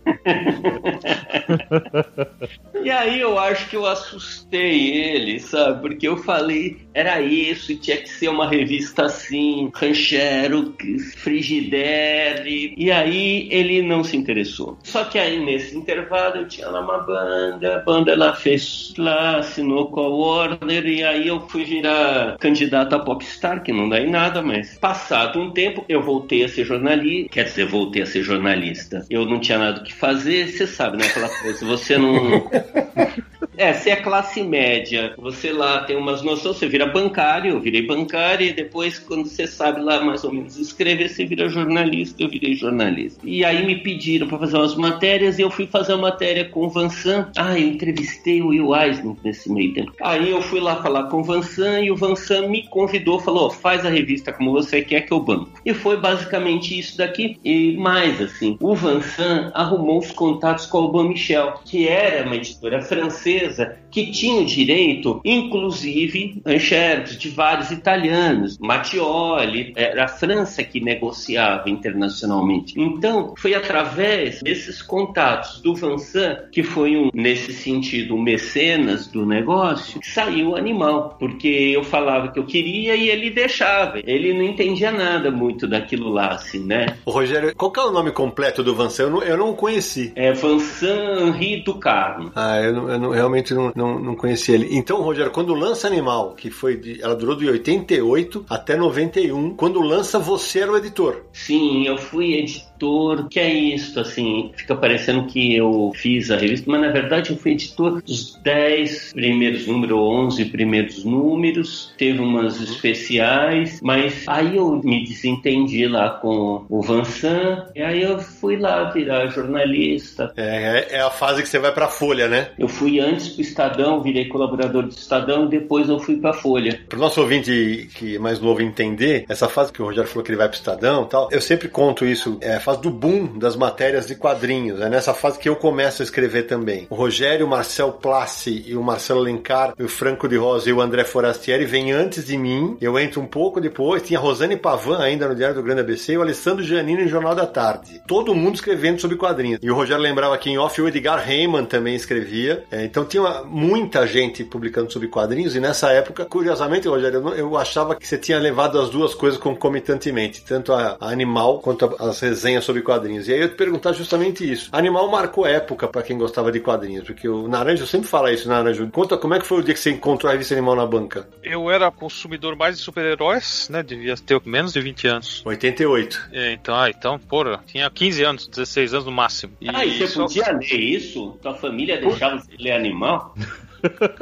e aí eu acho que eu assustei ele, sabe? Porque eu falei, era isso, e tinha que ser uma revista assim, Ranchero, Frigidaire. E aí ele não se interessou. Só que aí nesse intervalo eu tinha lá uma banda, a banda ela fez lá, assinou com a Warner, e aí eu fui virar candidato a Popstar, que não dá em nada, mas passado um tempo eu voltei a ser jornalista, quer dizer, voltei a ser jornalista. Eu não tinha nada o que fazer, você sabe, né? Aquela coisa, você não. É, se é classe média, você lá tem umas noções, você vira bancário, eu virei bancário, e depois, quando você sabe lá mais ou menos escrever, você vira jornalista, eu virei jornalista. E aí me pediram para fazer umas matérias, e eu fui fazer uma matéria com o Vansan. Ah, eu entrevistei o Will Eisner nesse meio tempo. Aí eu fui lá falar com o Vansan, e o Vansan me convidou, falou, faz a revista como você quer que eu banco. Foi basicamente isso daqui, e mais assim, o Vansan arrumou os contatos com o Alban Michel, que era uma editora francesa, que tinha o direito, inclusive, enxergos de vários italianos, Mattioli, era a França que negociava internacionalmente. Então, foi através desses contatos do Vansan, que foi um, nesse sentido, um mecenas do negócio, saiu o animal, porque eu falava que eu queria e ele deixava. Ele não entendia nada muito daquilo lá, assim, né? Ô, Rogério, qual que é o nome completo do Vansan? Eu não, eu não conheci. É Vansan Henri Ducarme. Ah, eu, não, eu não, realmente não, não, não conhecia ele. Então, Rogério, quando lança Animal, que foi de, ela durou de 88 até 91, quando lança você era o editor. Sim, eu fui editor editor, que é isso, assim, fica parecendo que eu fiz a revista, mas na verdade eu fui editor dos 10 primeiros números, 11 primeiros números, teve umas especiais, mas aí eu me desentendi lá com o Vansan, e aí eu fui lá virar jornalista. É, é, é a fase que você vai pra Folha, né? Eu fui antes pro Estadão, virei colaborador do Estadão, e depois eu fui pra Folha. Pro nosso ouvinte que é mais novo entender, essa fase que o Rogério falou que ele vai pro Estadão e tal, eu sempre conto isso, é, fase do boom das matérias de quadrinhos. É nessa fase que eu começo a escrever também. O Rogério, o Marcel Plassi e o Marcelo Lencar, o Franco de Rosa e o André Forastieri vêm antes de mim. Eu entro um pouco depois. Tinha Rosane Pavan ainda no Diário do Grande ABC e o Alessandro Giannini no Jornal da Tarde. Todo mundo escrevendo sobre quadrinhos. E o Rogério lembrava aqui em off, o Edgar Heyman também escrevia. É, então tinha uma, muita gente publicando sobre quadrinhos e nessa época, curiosamente, Rogério, eu, eu achava que você tinha levado as duas coisas concomitantemente, tanto a, a Animal quanto a, as resenhas sobre quadrinhos quadrinhos. E aí eu te perguntar justamente isso. Animal marcou época para quem gostava de quadrinhos, porque o Naranjo sempre fala isso, Naranjo. Conta como é que foi o dia que você encontrou a revista Animal na banca. Eu era consumidor mais de super-heróis, né? Devia ter menos de 20 anos. 88. É, então, ah, então, porra, tinha 15 anos, 16 anos no máximo. E ah, e você só... podia ler isso? Tua família deixava você ler Animal?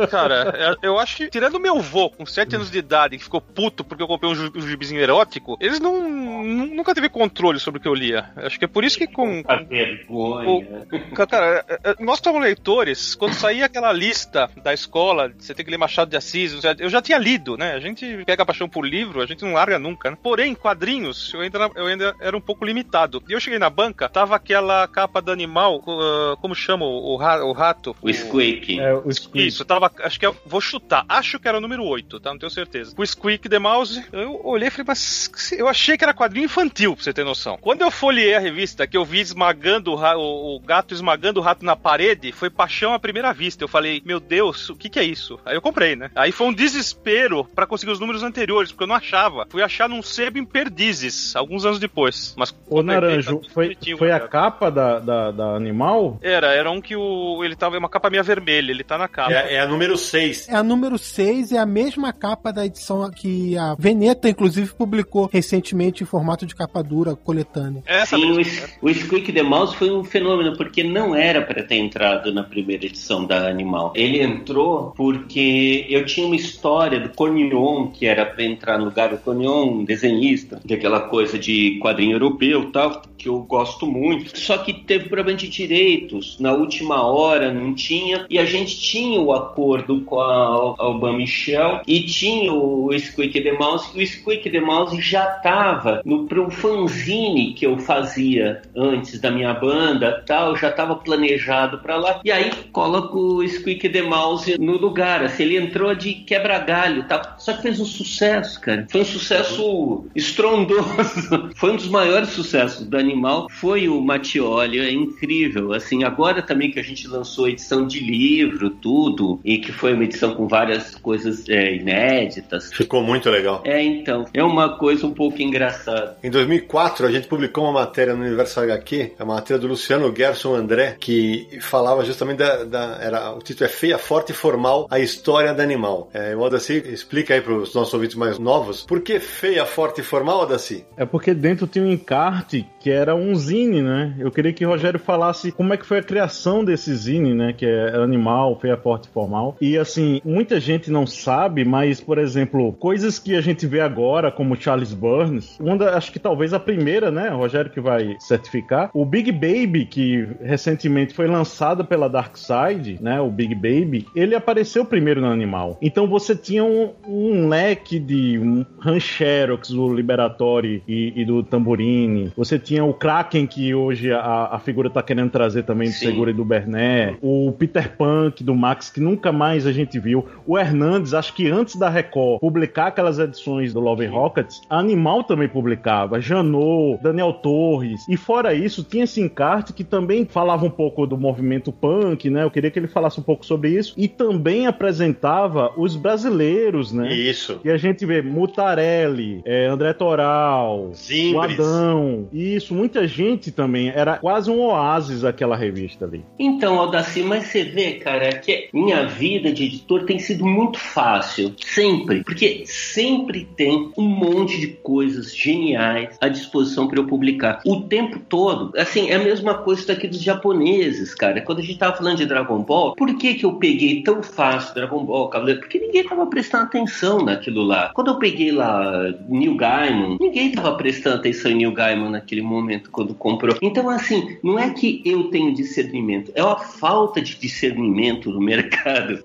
Cara, eu acho que, tirando meu vô com 7 anos de idade, que ficou puto porque eu comprei um, um gibizinho erótico, eles não, nunca teve controle sobre o que eu lia. Acho que é por isso que com. A vergonha. O, cara, é, é, nós como leitores, quando saía aquela lista da escola, você tem que ler Machado de Assis, eu já tinha lido, né? A gente pega a paixão por livro, a gente não larga nunca, né? Porém, quadrinhos, eu ainda, eu ainda era um pouco limitado. E eu cheguei na banca, tava aquela capa do animal, uh, como chama o, o, rato? O Squeak. É, o Squeak. Isso, tava, acho que eu vou chutar, acho que era o número 8, tá? Não tenho certeza. O Squeak The Mouse, eu olhei e falei, mas eu achei que era quadrinho infantil, pra você ter noção. Quando eu folhei a revista, que eu vi esmagando o, o, o gato esmagando o rato na parede, foi paixão à primeira vista. Eu falei, meu Deus, o que que é isso? Aí eu comprei, né? Aí foi um desespero para conseguir os números anteriores, porque eu não achava. Fui achar num sebo em Perdizes, alguns anos depois. Mas o Naranjo, tá foi, foi a capa da, da, da, animal? Era, era um que o. Ele tava. É uma capa meio vermelha, ele tá na capa. É, é a número 6. É a número 6, é a mesma capa da edição que a Veneta, inclusive, publicou recentemente em formato de capa dura, coletânea. Essa Sim, mesmo, o, o Squeak the Mouse foi um fenômeno, porque não era para ter entrado na primeira edição da Animal. Ele entrou porque eu tinha uma história do Cornion, que era para entrar no lugar do Cornion, um desenhista, daquela coisa de quadrinho europeu tal, que eu gosto muito. Só que teve problema de direitos, na última hora não tinha, e a gente tinha o acordo com a Alban Michel e tinha o Squeak the Mouse, e o Squeak the Mouse já estava no um fanzine que eu fazia antes da minha banda, tal, já estava planejado para lá. E aí coloco o Squeak the Mouse no lugar, assim, ele entrou de quebra-galho, tal. Só que fez um sucesso, cara. Foi um sucesso estrondoso. Foi um dos maiores sucessos do animal. Foi o Mattioli, é incrível. Assim, agora também que a gente lançou edição de livro, tudo, e que foi uma edição com várias coisas é, inéditas. Ficou muito legal. É, então. É uma coisa um pouco engraçada. Em 2004, a gente publicou uma matéria no Universo HQ, a matéria do Luciano Gerson André, que falava justamente da. da era, o título é Feia, Forte e Formal, a história do animal. É, o Odaci explica aí para os nossos ouvintes mais novos por que feia, forte e formal, Odaci? É porque dentro tinha um encarte que era um zine, né? Eu queria que o Rogério falasse como é que foi a criação desse zine, né? Que é animal, feia, forte formal. E assim, muita gente não sabe, mas, por exemplo, coisas que a gente vê agora, como Charles Burns, uma da, acho que talvez a primeira, né? O Rogério que vai certificar. O Big Baby, que recentemente foi lançado pela Dark Side, né? O Big Baby, ele apareceu primeiro no animal. Então você tinha um, um leque de um Rancherox do Liberatori e, e do Tamborini. Você tinha tinha o Kraken, que hoje a, a figura tá querendo trazer também do Sim. Segura e do Berné. O Peter Punk do Max, que nunca mais a gente viu. O Hernandes, acho que antes da Record publicar aquelas edições do Love Rockets, a Animal também publicava. Janot, Daniel Torres. E fora isso, tinha esse encarte que também falava um pouco do movimento punk, né? Eu queria que ele falasse um pouco sobre isso. E também apresentava os brasileiros, né? Isso. E a gente vê Mutarelli, é, André Toral, o Adão. Isso isso, muita gente também. Era quase um oásis aquela revista ali. Então, Aldaci, mas você vê, cara, que minha vida de editor tem sido muito fácil. Sempre. Porque sempre tem um monte de coisas geniais à disposição para eu publicar. O tempo todo. Assim, é a mesma coisa daqui dos japoneses, cara. Quando a gente tava falando de Dragon Ball, por que que eu peguei tão fácil Dragon Ball, Cavaleiro? Porque ninguém tava prestando atenção naquilo lá. Quando eu peguei lá Neil Gaiman, ninguém tava prestando atenção em Neil Gaiman naquele momento quando comprou. Então, assim, não é que eu tenho discernimento, é a falta de discernimento no mercado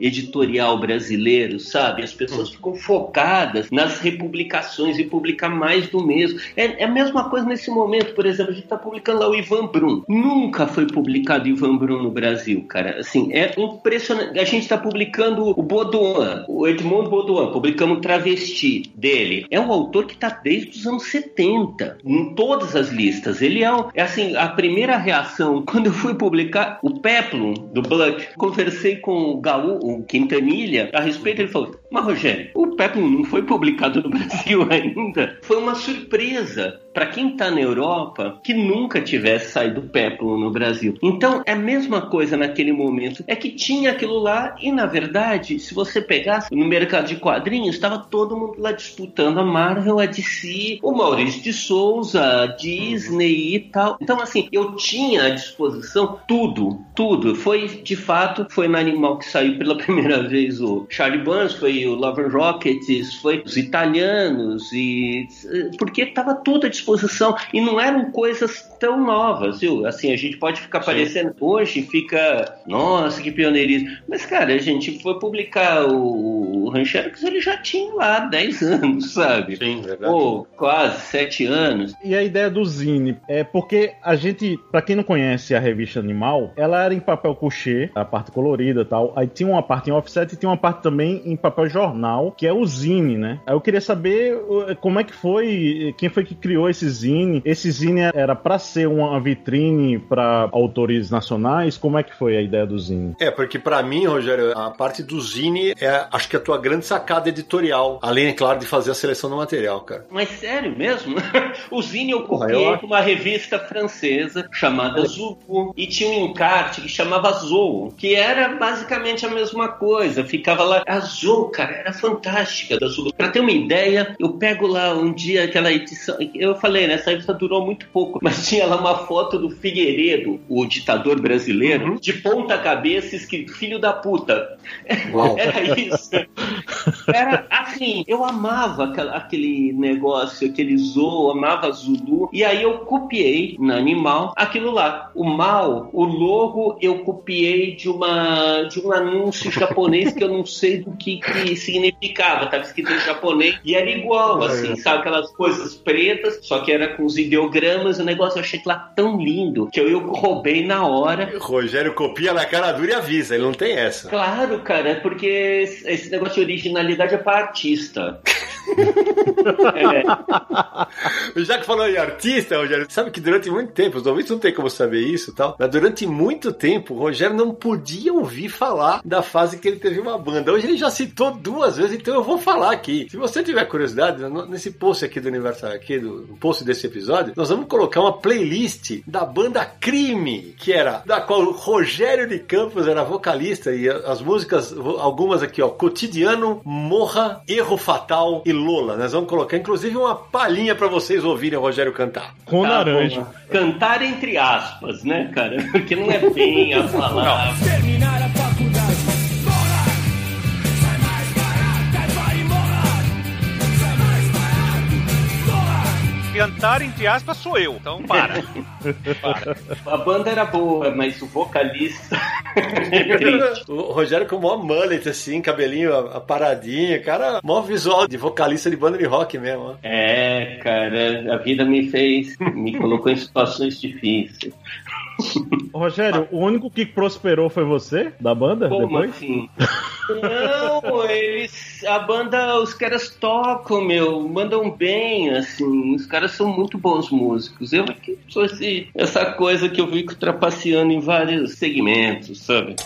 editorial brasileiro, sabe? As pessoas hum. ficam focadas nas republicações e publicar mais do mesmo. É, é a mesma coisa nesse momento, por exemplo, a gente está publicando lá o Ivan Brum. Nunca foi publicado Ivan Brum no Brasil, cara. Assim, é impressionante. A gente está publicando o Baudouin, o Edmond Baudouin, publicamos o Travesti dele. É um autor que está desde os anos 70, em todas as listas ele é, é assim, a primeira reação, quando eu fui publicar o Peplum do Bluck, conversei com o Gaú, o Quintanilha, a respeito, ele falou, mas Rogério, o Peplum não foi publicado no Brasil ainda. Foi uma surpresa para quem está na Europa que nunca tivesse saído Peplum no Brasil. Então é a mesma coisa naquele momento. É que tinha aquilo lá e na verdade, se você pegasse no mercado de quadrinhos, estava todo mundo lá disputando a Marvel, a DC, o Maurício de Souza, a Disney e tal. Então assim, eu tinha à disposição tudo, tudo. Foi de fato, foi no Animal. Que saiu pela primeira vez o Charlie Burns, foi o Love and Rockets, foi os italianos, e porque estava tudo à disposição e não eram coisas tão novas, viu? Assim, a gente pode ficar Sim. parecendo hoje, fica, nossa, que pioneirismo. Mas, cara, a gente foi publicar o, o Ranchero que ele já tinha lá 10 anos, sabe? Sim, verdade. Ou quase 7 anos. E a ideia do Zine é porque a gente, para quem não conhece a revista Animal, ela era em papel couché, a parte colorida e Aí tinha uma parte em offset e tinha uma parte também em papel jornal, que é o Zine, né? Aí eu queria saber como é que foi, quem foi que criou esse Zine? Esse Zine era para ser uma vitrine para autores nacionais? Como é que foi a ideia do Zine? É, porque para mim, Rogério, a parte do Zine é, acho que a tua grande sacada editorial, além, é claro, de fazer a seleção do material, cara. Mas sério mesmo? o Zine eu copiei com uma revista francesa chamada Zubu e tinha um encarte que chamava Zou, que era basicamente a mesma coisa. Ficava lá, a Zou, cara, era fantástica da Zubu. Pra ter uma ideia, eu pego lá um dia aquela edição, eu falei, né, essa revista durou muito pouco, mas tinha lá uma foto do Figueiredo, o ditador brasileiro, uhum. de ponta cabeça escrito filho da puta. Uau. Era isso. Era assim, eu amava aquela, aquele negócio, aquele zoo, amava Zulu, e aí eu copiei na Animal aquilo lá. O mal, o logo eu copiei de uma de um anúncio japonês que eu não sei do que, que significava, tava escrito em japonês e era igual, assim, sabe aquelas coisas pretas, só que era com os ideogramas, o negócio eu achei lá tão lindo que eu, eu roubei na hora. Rogério copia na cara dura e avisa, ele não tem essa. Claro, cara, porque esse negócio de originalidade é para artista. é. Já que falou em artista, Rogério, sabe que durante muito tempo, os ouvintes não tem como saber isso tal, mas durante muito tempo, o Rogério não podia ouvir falar da fase que ele teve uma banda. Hoje ele já citou duas vezes, então eu vou falar aqui. Se você tiver curiosidade, nesse post aqui do Universo, aqui do post desse episódio, nós vamos colocar uma playlist da banda Crime, que era da qual o Rogério de Campos era vocalista e as músicas, algumas aqui, ó, Cotidiano, Morra, Erro Fatal e Lola. Nós vamos colocar inclusive uma palhinha para vocês ouvirem o Rogério cantar. Com tá laranja. Bom. Cantar entre aspas, né, cara? Porque não é bem a palavra. Terminar a faculdade. Cantar, entre aspas, sou eu. Então, para. para. A banda era boa, mas o vocalista. o Rogério com o maior mullet, assim, cabelinho aparadinho. Cara, maior visual de vocalista de banda de rock mesmo. Ó. É, cara, a vida me fez, me colocou em situações difíceis. Rogério, o único que prosperou foi você da banda? Como depois? assim? Não, eles. A banda, os caras tocam, meu, mandam bem, assim. Os caras são muito bons músicos. Eu que sou esse, essa coisa que eu fico trapaceando em vários segmentos, sabe?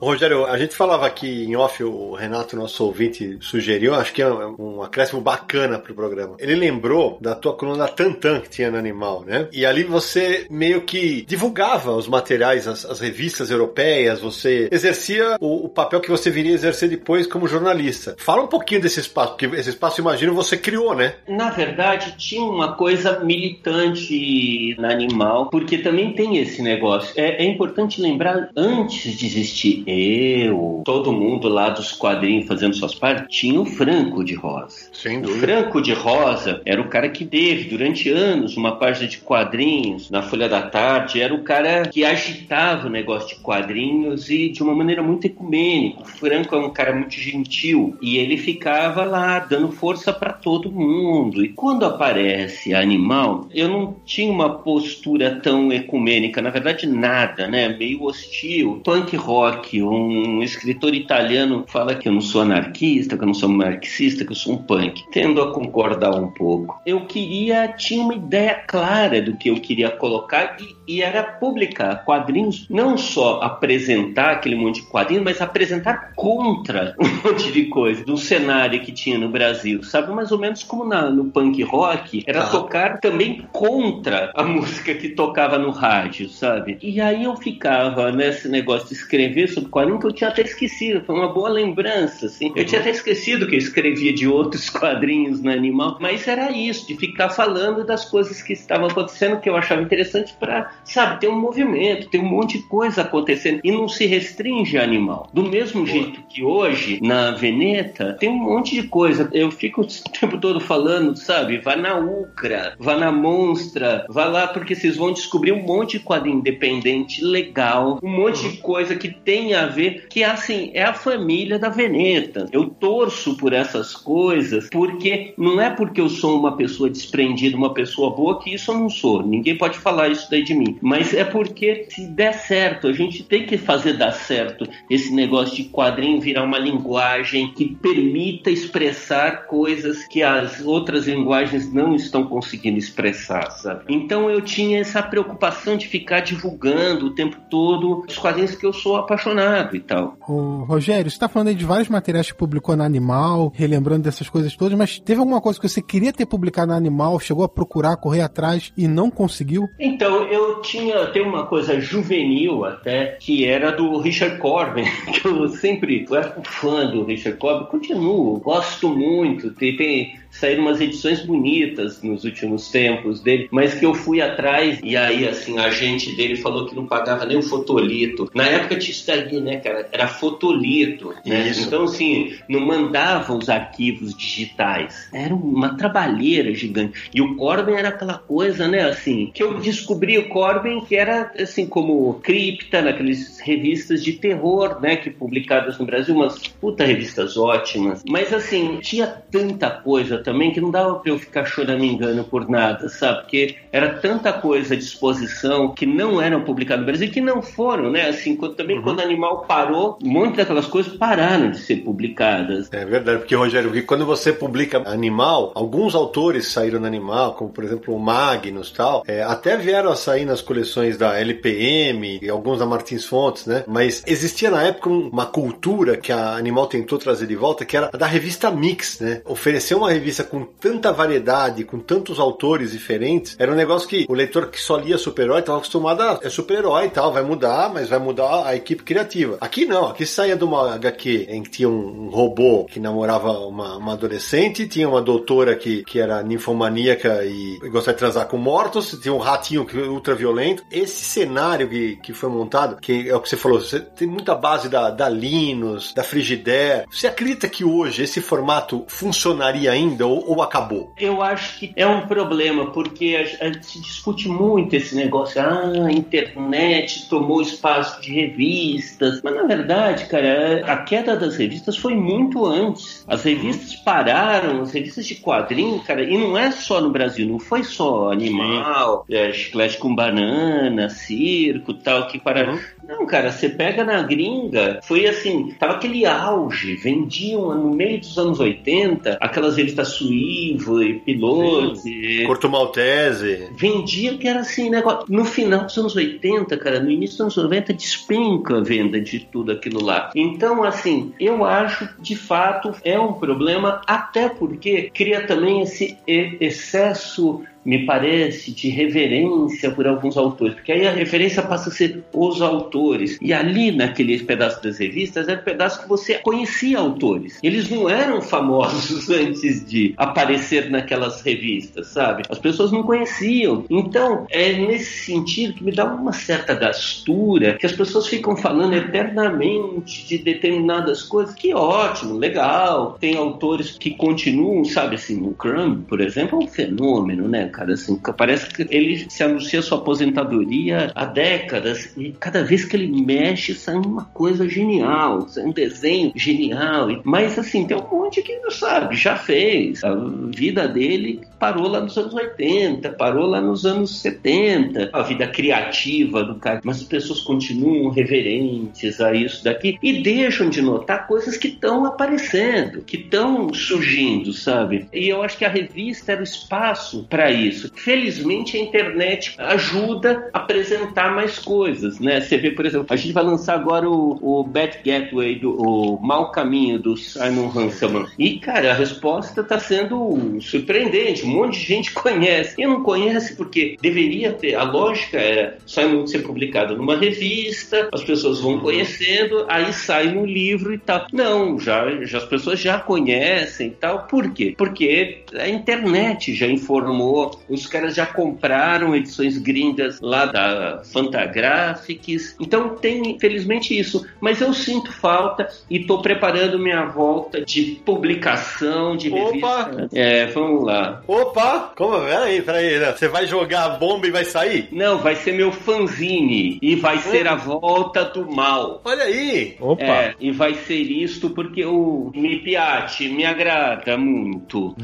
Rogério, a gente falava aqui em off, o Renato, nosso ouvinte, sugeriu, acho que é um acréscimo bacana pro programa. Ele lembrou da tua coluna Tantan que tinha no Animal, né? E ali você meio que divulgava os materiais, as, as revistas europeias, você exercia o, o, papel que você viria exercer depois como jornalista. Fala um pouquinho desse espaço, porque esse espaço, imagino, você criou, né? Na verdade, tinha uma coisa militante na Animal, porque também tem esse negócio. É, é importante lembrar, antes de existir eu, todo mundo lá dos quadrinhos fazendo suas partes, tinha o Franco de Rosa. Sem dúvida. O Franco de Rosa era o cara que teve durante anos uma página de quadrinhos na Folha da Tarde, era o cara que agitava o negócio de quadrinhos e de uma maneira muito ecumênica. O Franco é um cara muito gentil e ele ficava lá dando força para todo mundo. E quando aparece Animal, eu não tinha uma postura tão ecumênica, na verdade nada, né? Meio hostil, punk rock, um escritor italiano fala que eu não sou anarquista, que eu não sou marxista, que eu sou um punk. Tendo a concordar um pouco. Eu queria, tinha uma ideia clara do que eu queria colocar e, e era publicar quadrinhos, não só apresentar aquele monte de quadrinhos, mas apresentar contra um monte de coisa, do cenário que tinha no Brasil, sabe? Mais ou menos como na, no punk rock, era ah. tocar também contra a música que tocava no rádio, sabe? E aí eu ficava nesse negócio de escrever sobre quadrinho que eu tinha até esquecido. Foi uma boa lembrança, assim. Eu tinha até esquecido que eu escrevia de outros quadrinhos no Animal, mas era isso, de ficar falando das coisas que estavam acontecendo que eu achava interessante para, sabe, ter um movimento, ter um monte de coisa acontecendo e não se restringe a Animal. Do mesmo jeito que hoje, na Veneta, tem um monte de coisa. Eu fico o tempo todo falando, sabe, vá na Ucra, vá na Monstra, vá lá porque vocês vão descobrir um monte de quadrinho independente legal, um monte de coisa que tem a ver, que assim, é a família da Veneta. Eu torço por essas coisas, porque não é porque eu sou uma pessoa desprendida, uma pessoa boa, que isso eu não sou. Ninguém pode falar isso daí de mim. Mas é porque se der certo, a gente tem que fazer dar certo esse negócio de quadrinho virar uma linguagem que permita expressar coisas que as outras linguagens não estão conseguindo expressar, sabe? Então eu tinha essa preocupação de ficar divulgando o tempo todo os quadrinhos que eu sou apaixonado e tal. Ô, Rogério, você está falando aí de vários materiais que publicou na Animal, relembrando dessas coisas todas, mas teve alguma coisa que você queria ter publicado na Animal, chegou a procurar, correr atrás e não conseguiu? Então, eu tinha, tem uma coisa juvenil até, que era do Richard Corbin, que eu sempre eu era um fã do Richard Corbin, continuo, gosto muito, tem, tem saíram umas edições bonitas nos últimos tempos dele, mas que eu fui atrás e aí, assim, a agente dele falou que não pagava nem o fotolito. Na época tinha isso daí, né, cara? Era fotolito, né? Isso. Então, assim, não mandava os arquivos digitais. Era uma trabalheira gigante. E o Corbin era aquela coisa, né, assim, que eu descobri o Corbin que era, assim, como cripta naquelas revistas de terror, né, que publicadas no Brasil, umas puta revistas ótimas. Mas, assim, tinha tanta coisa também que não dava para eu ficar choramingando por nada, sabe? Porque era tanta coisa à disposição que não eram publicadas no Brasil e que não foram, né? Assim, quando, também uhum. quando o animal parou, um monte daquelas coisas pararam de ser publicadas. É verdade, porque, Rogério, porque quando você publica Animal, alguns autores saíram no Animal, como por exemplo o Magnus e tal, é, até vieram a sair nas coleções da LPM e alguns da Martins Fontes, né? Mas existia na época uma cultura que a Animal tentou trazer de volta, que era a da revista Mix, né? Oferecer uma revista revista com tanta variedade, com tantos autores diferentes, era um negócio que o leitor que só lia super-herói estava acostumado a é super-herói e tal, vai mudar, mas vai mudar a equipe criativa. Aqui não, aqui saía de uma HQ em que tinha um, robô que namorava uma, uma, adolescente, tinha uma doutora que, que era ninfomaníaca e, e gostava de transar com mortos, tinha um ratinho que ultra violento. Esse cenário que, que foi montado, que é o que você falou, você tem muita base da, da Linus, da Frigidaire. Você acredita que hoje esse formato funcionaria ainda? Ainda ou, ou, acabou? Eu acho que é um problema, porque a, a gente se discute muito esse negócio, ah, a internet tomou espaço de revistas, mas na verdade, cara, a queda das revistas foi muito antes. As revistas pararam, as revistas de quadrinho, cara, e não é só no Brasil, não foi só Animal, é, Chiclete com Banana, Circo tal, que pararam. Uhum. Não, cara, você pega na gringa, foi assim, tava aquele auge, vendiam no meio dos anos 80 aquelas revistas Suívo e Pilote. Corto Maltese. Vendia que era assim, negócio. No final dos anos 80, cara, no início dos anos 90, despenca a venda de tudo aquilo lá. Então, assim, eu acho de fato é um problema, até porque cria também esse excesso me parece, de reverência por alguns autores, porque aí a referência passa a ser os autores. E ali, naquele pedaço das revistas, era um pedaço que você conhecia autores. Eles não eram famosos antes de aparecer naquelas revistas, sabe? As pessoas não conheciam. Então, é nesse sentido que me dá uma certa gastura, que as pessoas ficam falando eternamente de determinadas coisas. Que ótimo, legal. Tem autores que continuam, sabe assim, o Crumb, por exemplo, é um fenômeno, né? Cara, assim, parece que ele se anuncia sua aposentadoria há décadas e cada vez que ele mexe sai uma coisa genial, sai um desenho genial, mas assim, tem um monte que não sabe, já fez, a vida dele parou lá nos anos 80, parou lá nos anos 70, a vida criativa do cara, mas as pessoas continuam reverentes a isso daqui e deixam de notar coisas que estão aparecendo, que estão surgindo, sabe? E eu acho que a revista era o espaço para isso. Felizmente a internet ajuda a apresentar mais coisas, né? Você vê, por exemplo, a gente vai lançar agora o, o Bad Gateway, do, o Mal Caminho do Simon Hanselman. E, cara, a resposta está sendo surpreendente. Um monte de gente conhece. E não conhece porque deveria ter. A lógica era Simon ser publicado numa revista, as pessoas vão conhecendo, aí sai no livro e tal. Não, já, já as pessoas já conhecem e tal. Por quê? Porque a internet já informou, os caras já compraram edições gringas lá da Fantagraphics. Então tem, felizmente, isso. Mas eu sinto falta e estou preparando minha volta de publicação, de Opa! revista. É, vamos lá. Opa! Como? Peraí, peraí. né? Você vai jogar a bomba e vai sair? Não, vai ser meu fanzine e vai ser a volta do mal. Olha aí! Opa! É, e vai ser isto porque o Me Piate me agrada muito.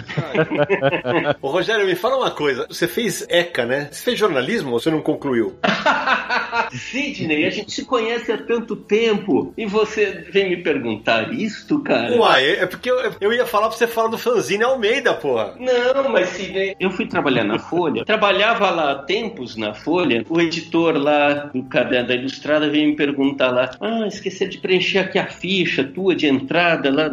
Ô Rogério, me fala uma coisa. Você fez ECA, né? Você fez jornalismo ou você não concluiu? Sidney, a gente se conhece há tanto tempo e você vem me perguntar isto, cara? Uai, é porque eu, eu ia falar pra você falar do fanzine Almeida, porra. Não, mas Sidney, eu fui trabalhar na Folha. Trabalhava lá há tempos na Folha. O editor lá do caderno da Ilustrada veio me perguntar lá: Ah, esqueci de preencher aqui a ficha tua de entrada lá.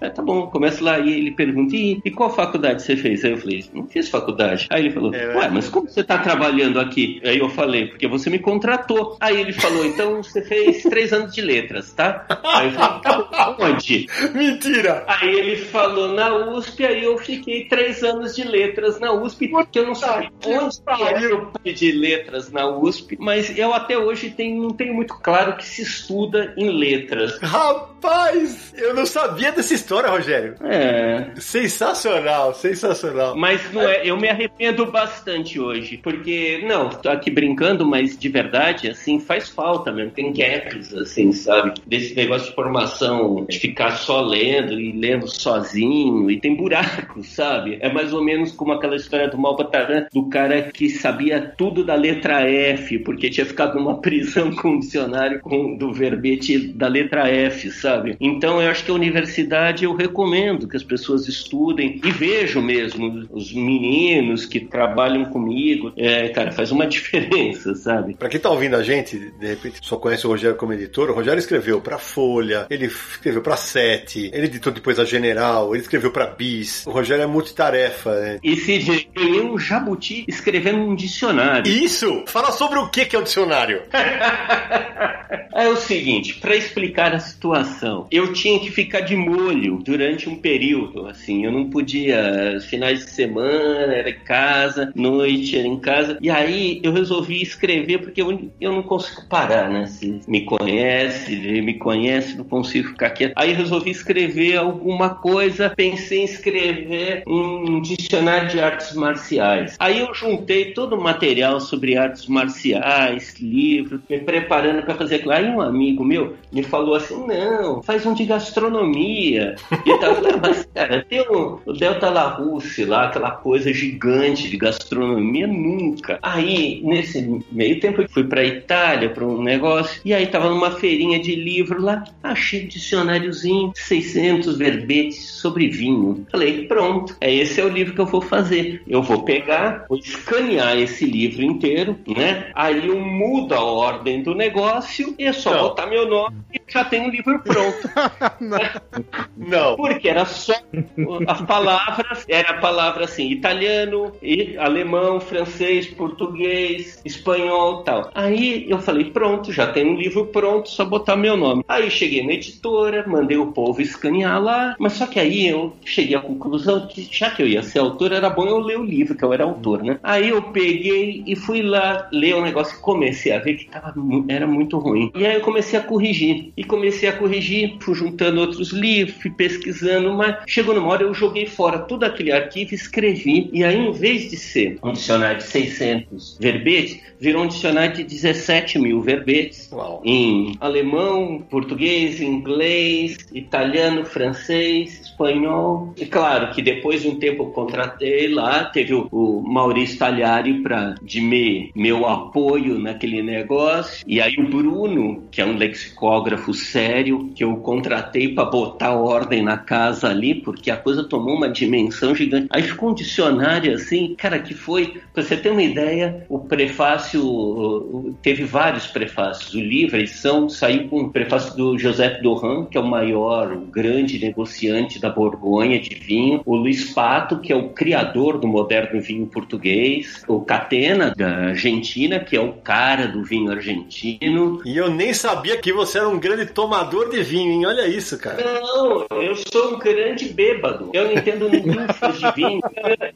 Ah, tá bom, começa lá. E ele pergunta: e, e qual faculdade você fez? Aí eu falei: Não fiz faculdade. Aí ele falou: É, Ué, mas como você tá trabalhando aqui? Aí eu falei: Porque você me contratou. Aí ele falou: Então você fez três anos de letras, tá? Aí eu falei: Tá onde? Mentira! Aí ele falou na USP, aí eu fiquei três anos de letras na USP, porque eu não sabia onde era o curso de letras na USP, mas eu até hoje tenho, não tenho muito claro que se estuda em letras. Rapaz, eu não sabia dessa história, Rogério. É. Sensacional, sensacional. Mas não é, eu me arrependo bastante hoje, porque, não, tô aqui brincando, mas de verdade, assim, faz falta mesmo. Tem gaps, assim, sabe? Desse negócio de formação, de ficar só lendo e lendo sozinho, e tem buracos, sabe? É mais ou menos como aquela história do Malbataran, do cara que sabia tudo da letra F, porque tinha ficado numa prisão com um dicionário com, do verbete da letra F, sabe? Então eu acho que a universidade eu recomendo que as pessoas estudem e vejam mesmo os meninos que trabalham comigo. É, cara, faz uma diferença, sabe? Pra quem tá ouvindo a gente, de repente só conhece o Rogério como editor, o Rogério escreveu pra Folha, ele escreveu pra Sete, ele editou depois a General, ele escreveu pra Bis. O Rogério é multitarefa, né? E se ganhei um jabuti escrevendo um dicionário. Isso! Fala sobre o que que é o dicionário. É o seguinte, para explicar a situação, eu tinha que ficar de molho durante um período, assim, eu não podia, finais de semana era em casa, noite era em casa, e aí eu resolvi escrever porque eu, eu não consigo parar, né? Se me conhece, me conhece, não consigo ficar quieto. Aí resolvi escrever alguma coisa, pensei em escrever um dicionário de artes marciais. Aí eu juntei todo o material sobre artes marciais, livro, me preparando para fazer aquilo. Aí um amigo meu me falou assim: não, faz um de gastronomia. E tal. Mas, cara, tem o, o Delta La Russe lá, aquela coisa gigante de gastronomia, nunca. Aí, nesse meio tempo, eu fui pra Itália para um negócio, e aí tava numa feirinha de livro lá, achei um dicionáriozinho, 600 verbetes sobre vinho. Falei, pronto, é esse é o livro que eu vou fazer. Eu vou pegar, vou escanear esse livro inteiro, né? Aí eu mudo a ordem do negócio e é só Não. botar meu nome e já tem o livro pronto. Não. Porque era só as palavras, era a palavra assim, italiano, e alemão, francês, português, espanhol tal. Aí eu falei, pronto, já tem um livro pronto, só botar meu nome. Aí cheguei na editora, mandei o povo escanear lá, mas só que aí eu cheguei à conclusão que já que eu ia ser autor, era bom eu ler o livro, que eu era autor, né? Aí eu peguei e fui lá ler o negócio e comecei a ver que tava, era muito ruim. E aí eu comecei a corrigir. E comecei a corrigir, fui juntando outros livros, fui pesquisando, mas chegou numa hora eu joguei fora todo aquele arquivo escrevi. E aí, em vez de ser um dicionário de 600 verbetes, virou um dicionário de 17 mil verbetes Uau. em alemão, português, inglês, italiano, francês, espanhol. E claro que depois de um tempo eu contratei lá, teve o, o Maurício Talhari para de me, meu apoio naquele negócio. E aí o Bruno, que é um lexicógrafo sério, que eu contratei para botar ordem na casa ali, porque a coisa tomou uma dimensão gigante. Aí ficou um dicionário assim, cara, que foi, pra você ter uma ideia, o prefácio, teve vários prefácios. O livro, edição, saiu com o prefácio do José Doran, que é o maior, o grande negociante da Borgonha de vinho, o Luiz Pato, que é o criador do moderno vinho português, o Catena, da Argentina, que é o cara do vinho argentino. E eu nem sabia que você era um grande tomador de vinho, hein? Olha isso, cara. Não, eu sou um grande bêbado. Eu não entendo lufas de vinho.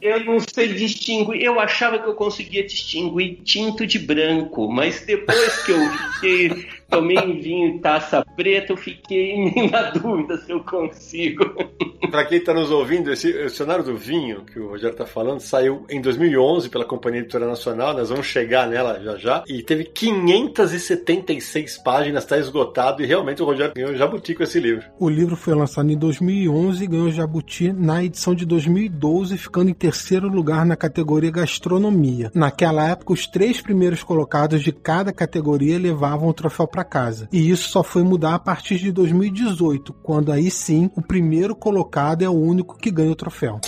Eu não sei distinguir. Eu achava que eu conseguia distinguir tinto de branco, mas depois que eu fiquei tomei um vinho em taça preta, eu fiquei na dúvida se eu consigo. Para quem está nos ouvindo, esse cenário do vinho que o Rogério está falando saiu em 2011 pela Companhia Editora Nacional, nós vamos chegar nela já já, e teve 576 páginas, está esgotado, e realmente o Rogério ganhou Jabuti com esse livro. O livro foi lançado em 2011 e ganhou Jabuti na edição de 2012, ficando em terceiro lugar na categoria Gastronomia. Naquela época, os três primeiros colocados de cada categoria levavam o troféu para casa. E isso só foi mudar a partir de 2018, quando aí sim o primeiro colocado é o único que ganha o troféu.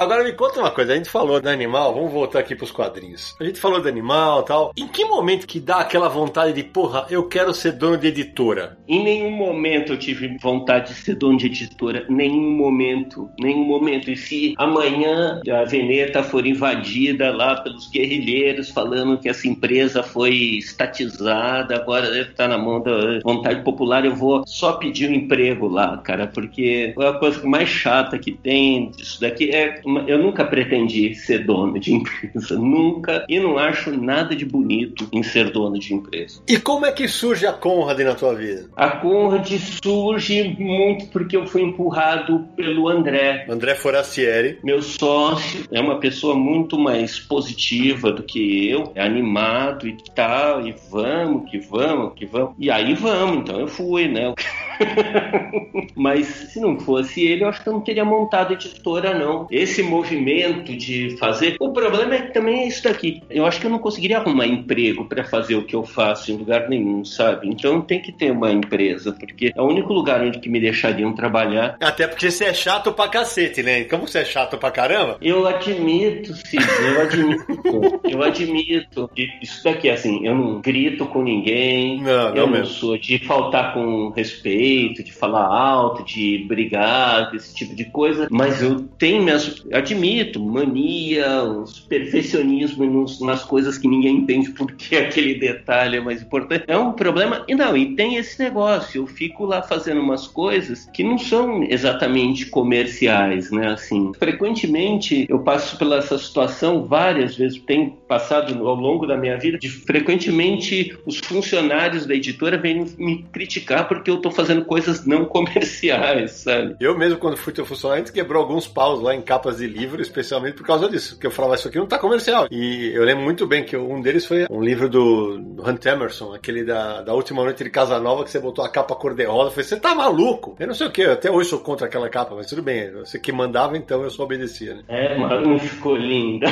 Agora me conta uma coisa, a gente falou do animal, vamos voltar aqui pros quadrinhos. A gente falou do animal tal. Em que momento que dá aquela vontade de, porra, eu quero ser dono de editora? Em nenhum momento eu tive vontade de ser dono de editora. Nenhum momento. Nenhum momento. E se amanhã a Veneta for invadida lá pelos guerrilheiros falando que essa empresa foi estatizada, agora deve estar na mão da vontade popular, eu vou só pedir um emprego lá, cara, porque a coisa mais chata que tem disso daqui é eu nunca pretendi ser dono de empresa, nunca, e não acho nada de bonito em ser dono de empresa. E como é que surge a Conrad na tua vida? A Conrad surge muito porque eu fui empurrado pelo André. André Foracieri. Meu sócio é uma pessoa muito mais positiva do que eu, é animado e tal, e vamos, que vamos, que vamos. E aí vamos, então eu fui, né? Mas se não fosse ele, eu acho que eu não teria montado a editora, não. Esse movimento de fazer. O problema é que também é isso daqui. Eu acho que eu não conseguiria arrumar emprego para fazer o que eu faço em lugar nenhum, sabe? Então tem que ter uma empresa, porque é o único lugar onde que me deixariam trabalhar. Até porque você é chato pra cacete, né? Como você é chato pra caramba? Eu admito, Cid, eu admito. eu admito. Isso daqui, assim, eu não grito com ninguém. Não, não eu não mesmo. sou de faltar com respeito de falar alto, de brigar, esse tipo de coisa, mas eu tenho minhas, admito, mania, uns perfeccionismo nos, nas coisas que ninguém entende porque aquele detalhe é mais importante. É um problema, e não, e tem esse negócio, eu fico lá fazendo umas coisas que não são exatamente comerciais, né, assim. Frequentemente eu passo pela essa situação várias vezes, tenho passado ao longo da minha vida, de frequentemente os funcionários da editora vêm me criticar porque eu tô fazendo coisas não comerciais, sabe? Eu mesmo, quando fui teu funcionário, a gente quebrou alguns paus lá em capas de livro, especialmente por causa disso. Que eu falava, isso aqui não tá comercial. E eu lembro muito bem que um deles foi um livro do, Hunt Emerson, aquele da, da última noite de Casa Nova, que você botou a capa cor-de-rosa. Falei, você tá maluco? Eu não sei o que, até hoje sou contra aquela capa, mas tudo bem. Você que mandava, então eu só obedecia, né? É, mas não ficou linda.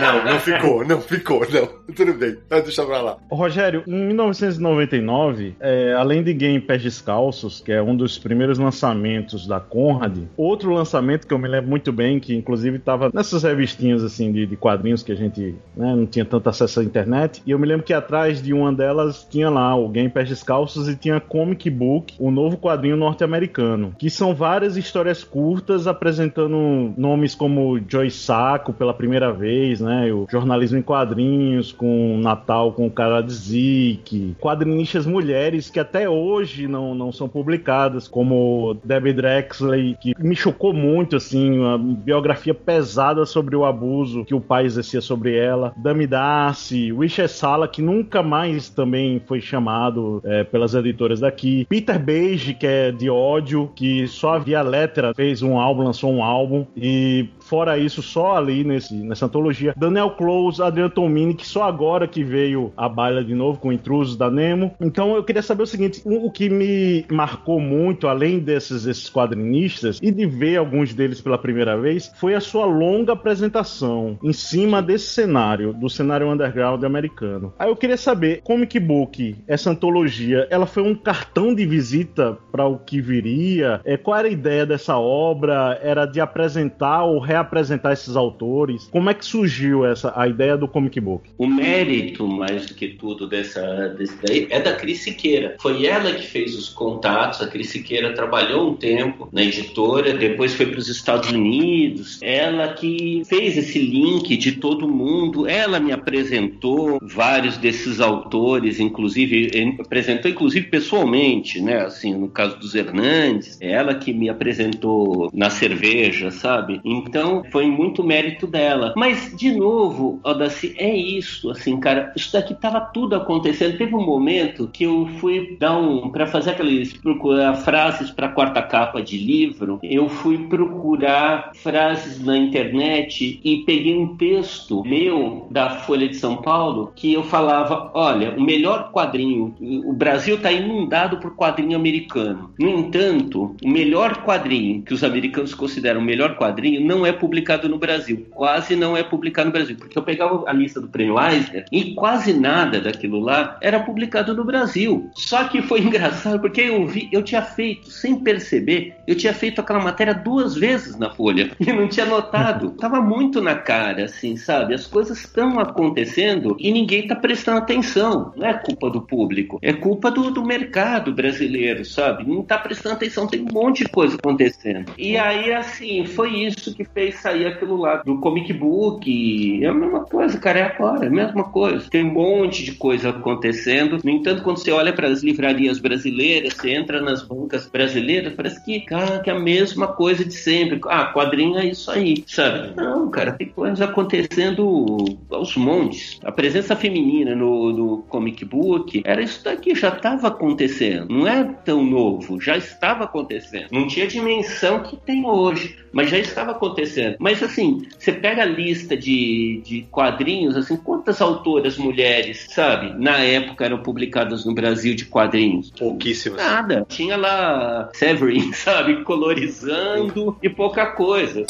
Não, não ficou, não ficou, não. Tudo bem, deixa pra lá. Rogério, em 1999, é, além de Game Pés Descalços, que é um dos primeiros lançamentos da Conrad, outro lançamento que eu me lembro muito bem, que inclusive estava nessas revistinhas assim de, de quadrinhos que a gente né, não tinha tanto acesso à internet, e eu me lembro que atrás de uma delas tinha lá o Game Pés Descalços e tinha Comic Book, o novo quadrinho norte-americano, que são várias histórias curtas apresentando nomes como Joy Sacco pela primeira vez, né, o jornalismo em quadrinhos com Natal com o cara de Zik, quadrinistas mulheres que até hoje não, não são publicadas, como Debbie Drexley, que me chocou muito, assim, uma biografia pesada sobre o abuso que o pai exercia sobre ela. Dami Darcy, Wisher Sala, que nunca mais também foi chamado é, pelas editoras daqui. Peter Beige, que é de ódio, que só havia letra, fez um álbum, lançou um álbum. E fora isso, só ali nesse, nessa antologia. Daniel Close, Adriano Tomini, que só agora que veio a baila de novo com Intrusos da Nemo. Então eu queria saber o seguinte: o que me marcou muito, além desses, esses quadrinistas, e de ver alguns deles pela primeira vez, foi a sua longa apresentação em cima desse cenário, do cenário underground americano. Aí eu queria saber, Comic Book, essa antologia, ela foi um cartão de visita para o que viria? É, qual era a ideia dessa obra? Era de apresentar ou reapresentar esses autores? Como é que surgiu essa a ideia do Comic Book? O mérito, mais do que tudo, dessa, daí é da Cris Siqueira. Foi ela que fez os contatos. A Cris Siqueira trabalhou um tempo na editora, depois foi para os Estados Unidos. Ela que fez esse link de todo mundo. Ela me apresentou vários desses autores, inclusive apresentou inclusive pessoalmente, né? Assim, no caso dos Hernandes, ela que me apresentou na cerveja, sabe? Então foi muito mérito dela. Mas de novo, Odaci, é isso, assim, cara. Isso daqui tava tudo acontecendo. Teve um momento que eu fui dar um para fazer aqueles procurar frases para quarta capa de livro. Eu fui procurar frases na internet e peguei um texto meu da Folha de São Paulo que eu falava, olha, o melhor quadrinho, o Brasil está inundado por quadrinho americano. No entanto, o melhor quadrinho que os americanos consideram o melhor quadrinho não é publicado no Brasil. Quase não é publicado no Brasil. Porque eu pegava a lista do Prêmio Eisner e quase nada daquilo lá era publicado no Brasil. Só que foi engraçado porque eu vi, eu tinha feito, sem perceber, eu tinha feito aquela matéria duas vezes na Folha e não tinha notado. Tava muito na cara, assim, sabe? As coisas estão acontecendo e ninguém tá prestando atenção. Não é culpa do público, é culpa do, do mercado brasileiro, sabe? Não tá prestando atenção, tem um monte de coisa acontecendo. E aí, assim, foi isso que fez sair aquilo lá do comic book. É a mesma coisa, cara, é agora, é a mesma coisa. Tem um monte de coisa acontecendo. No entanto, quando você olha para as livrarias brasileiras, você entra nas bancas brasileiras, parece que, cara, que é a mesma coisa de sempre. Ah, quadrinho é isso aí, sabe? Não, cara, tem coisas acontecendo aos montes. A presença feminina no, no comic book era isso daqui, já estava acontecendo. Não é tão novo, já estava acontecendo. Não tinha a dimensão que tem hoje, mas já estava acontecendo. Mas assim, você pega a lista de, de quadrinhos, assim, quantas autoras mulheres, sabe, na época eram publicadas no Brasil de quadrinhos? Pouquíssimas. Nada. Tinha lá Severin, sabe, colorizando e pouca coisa.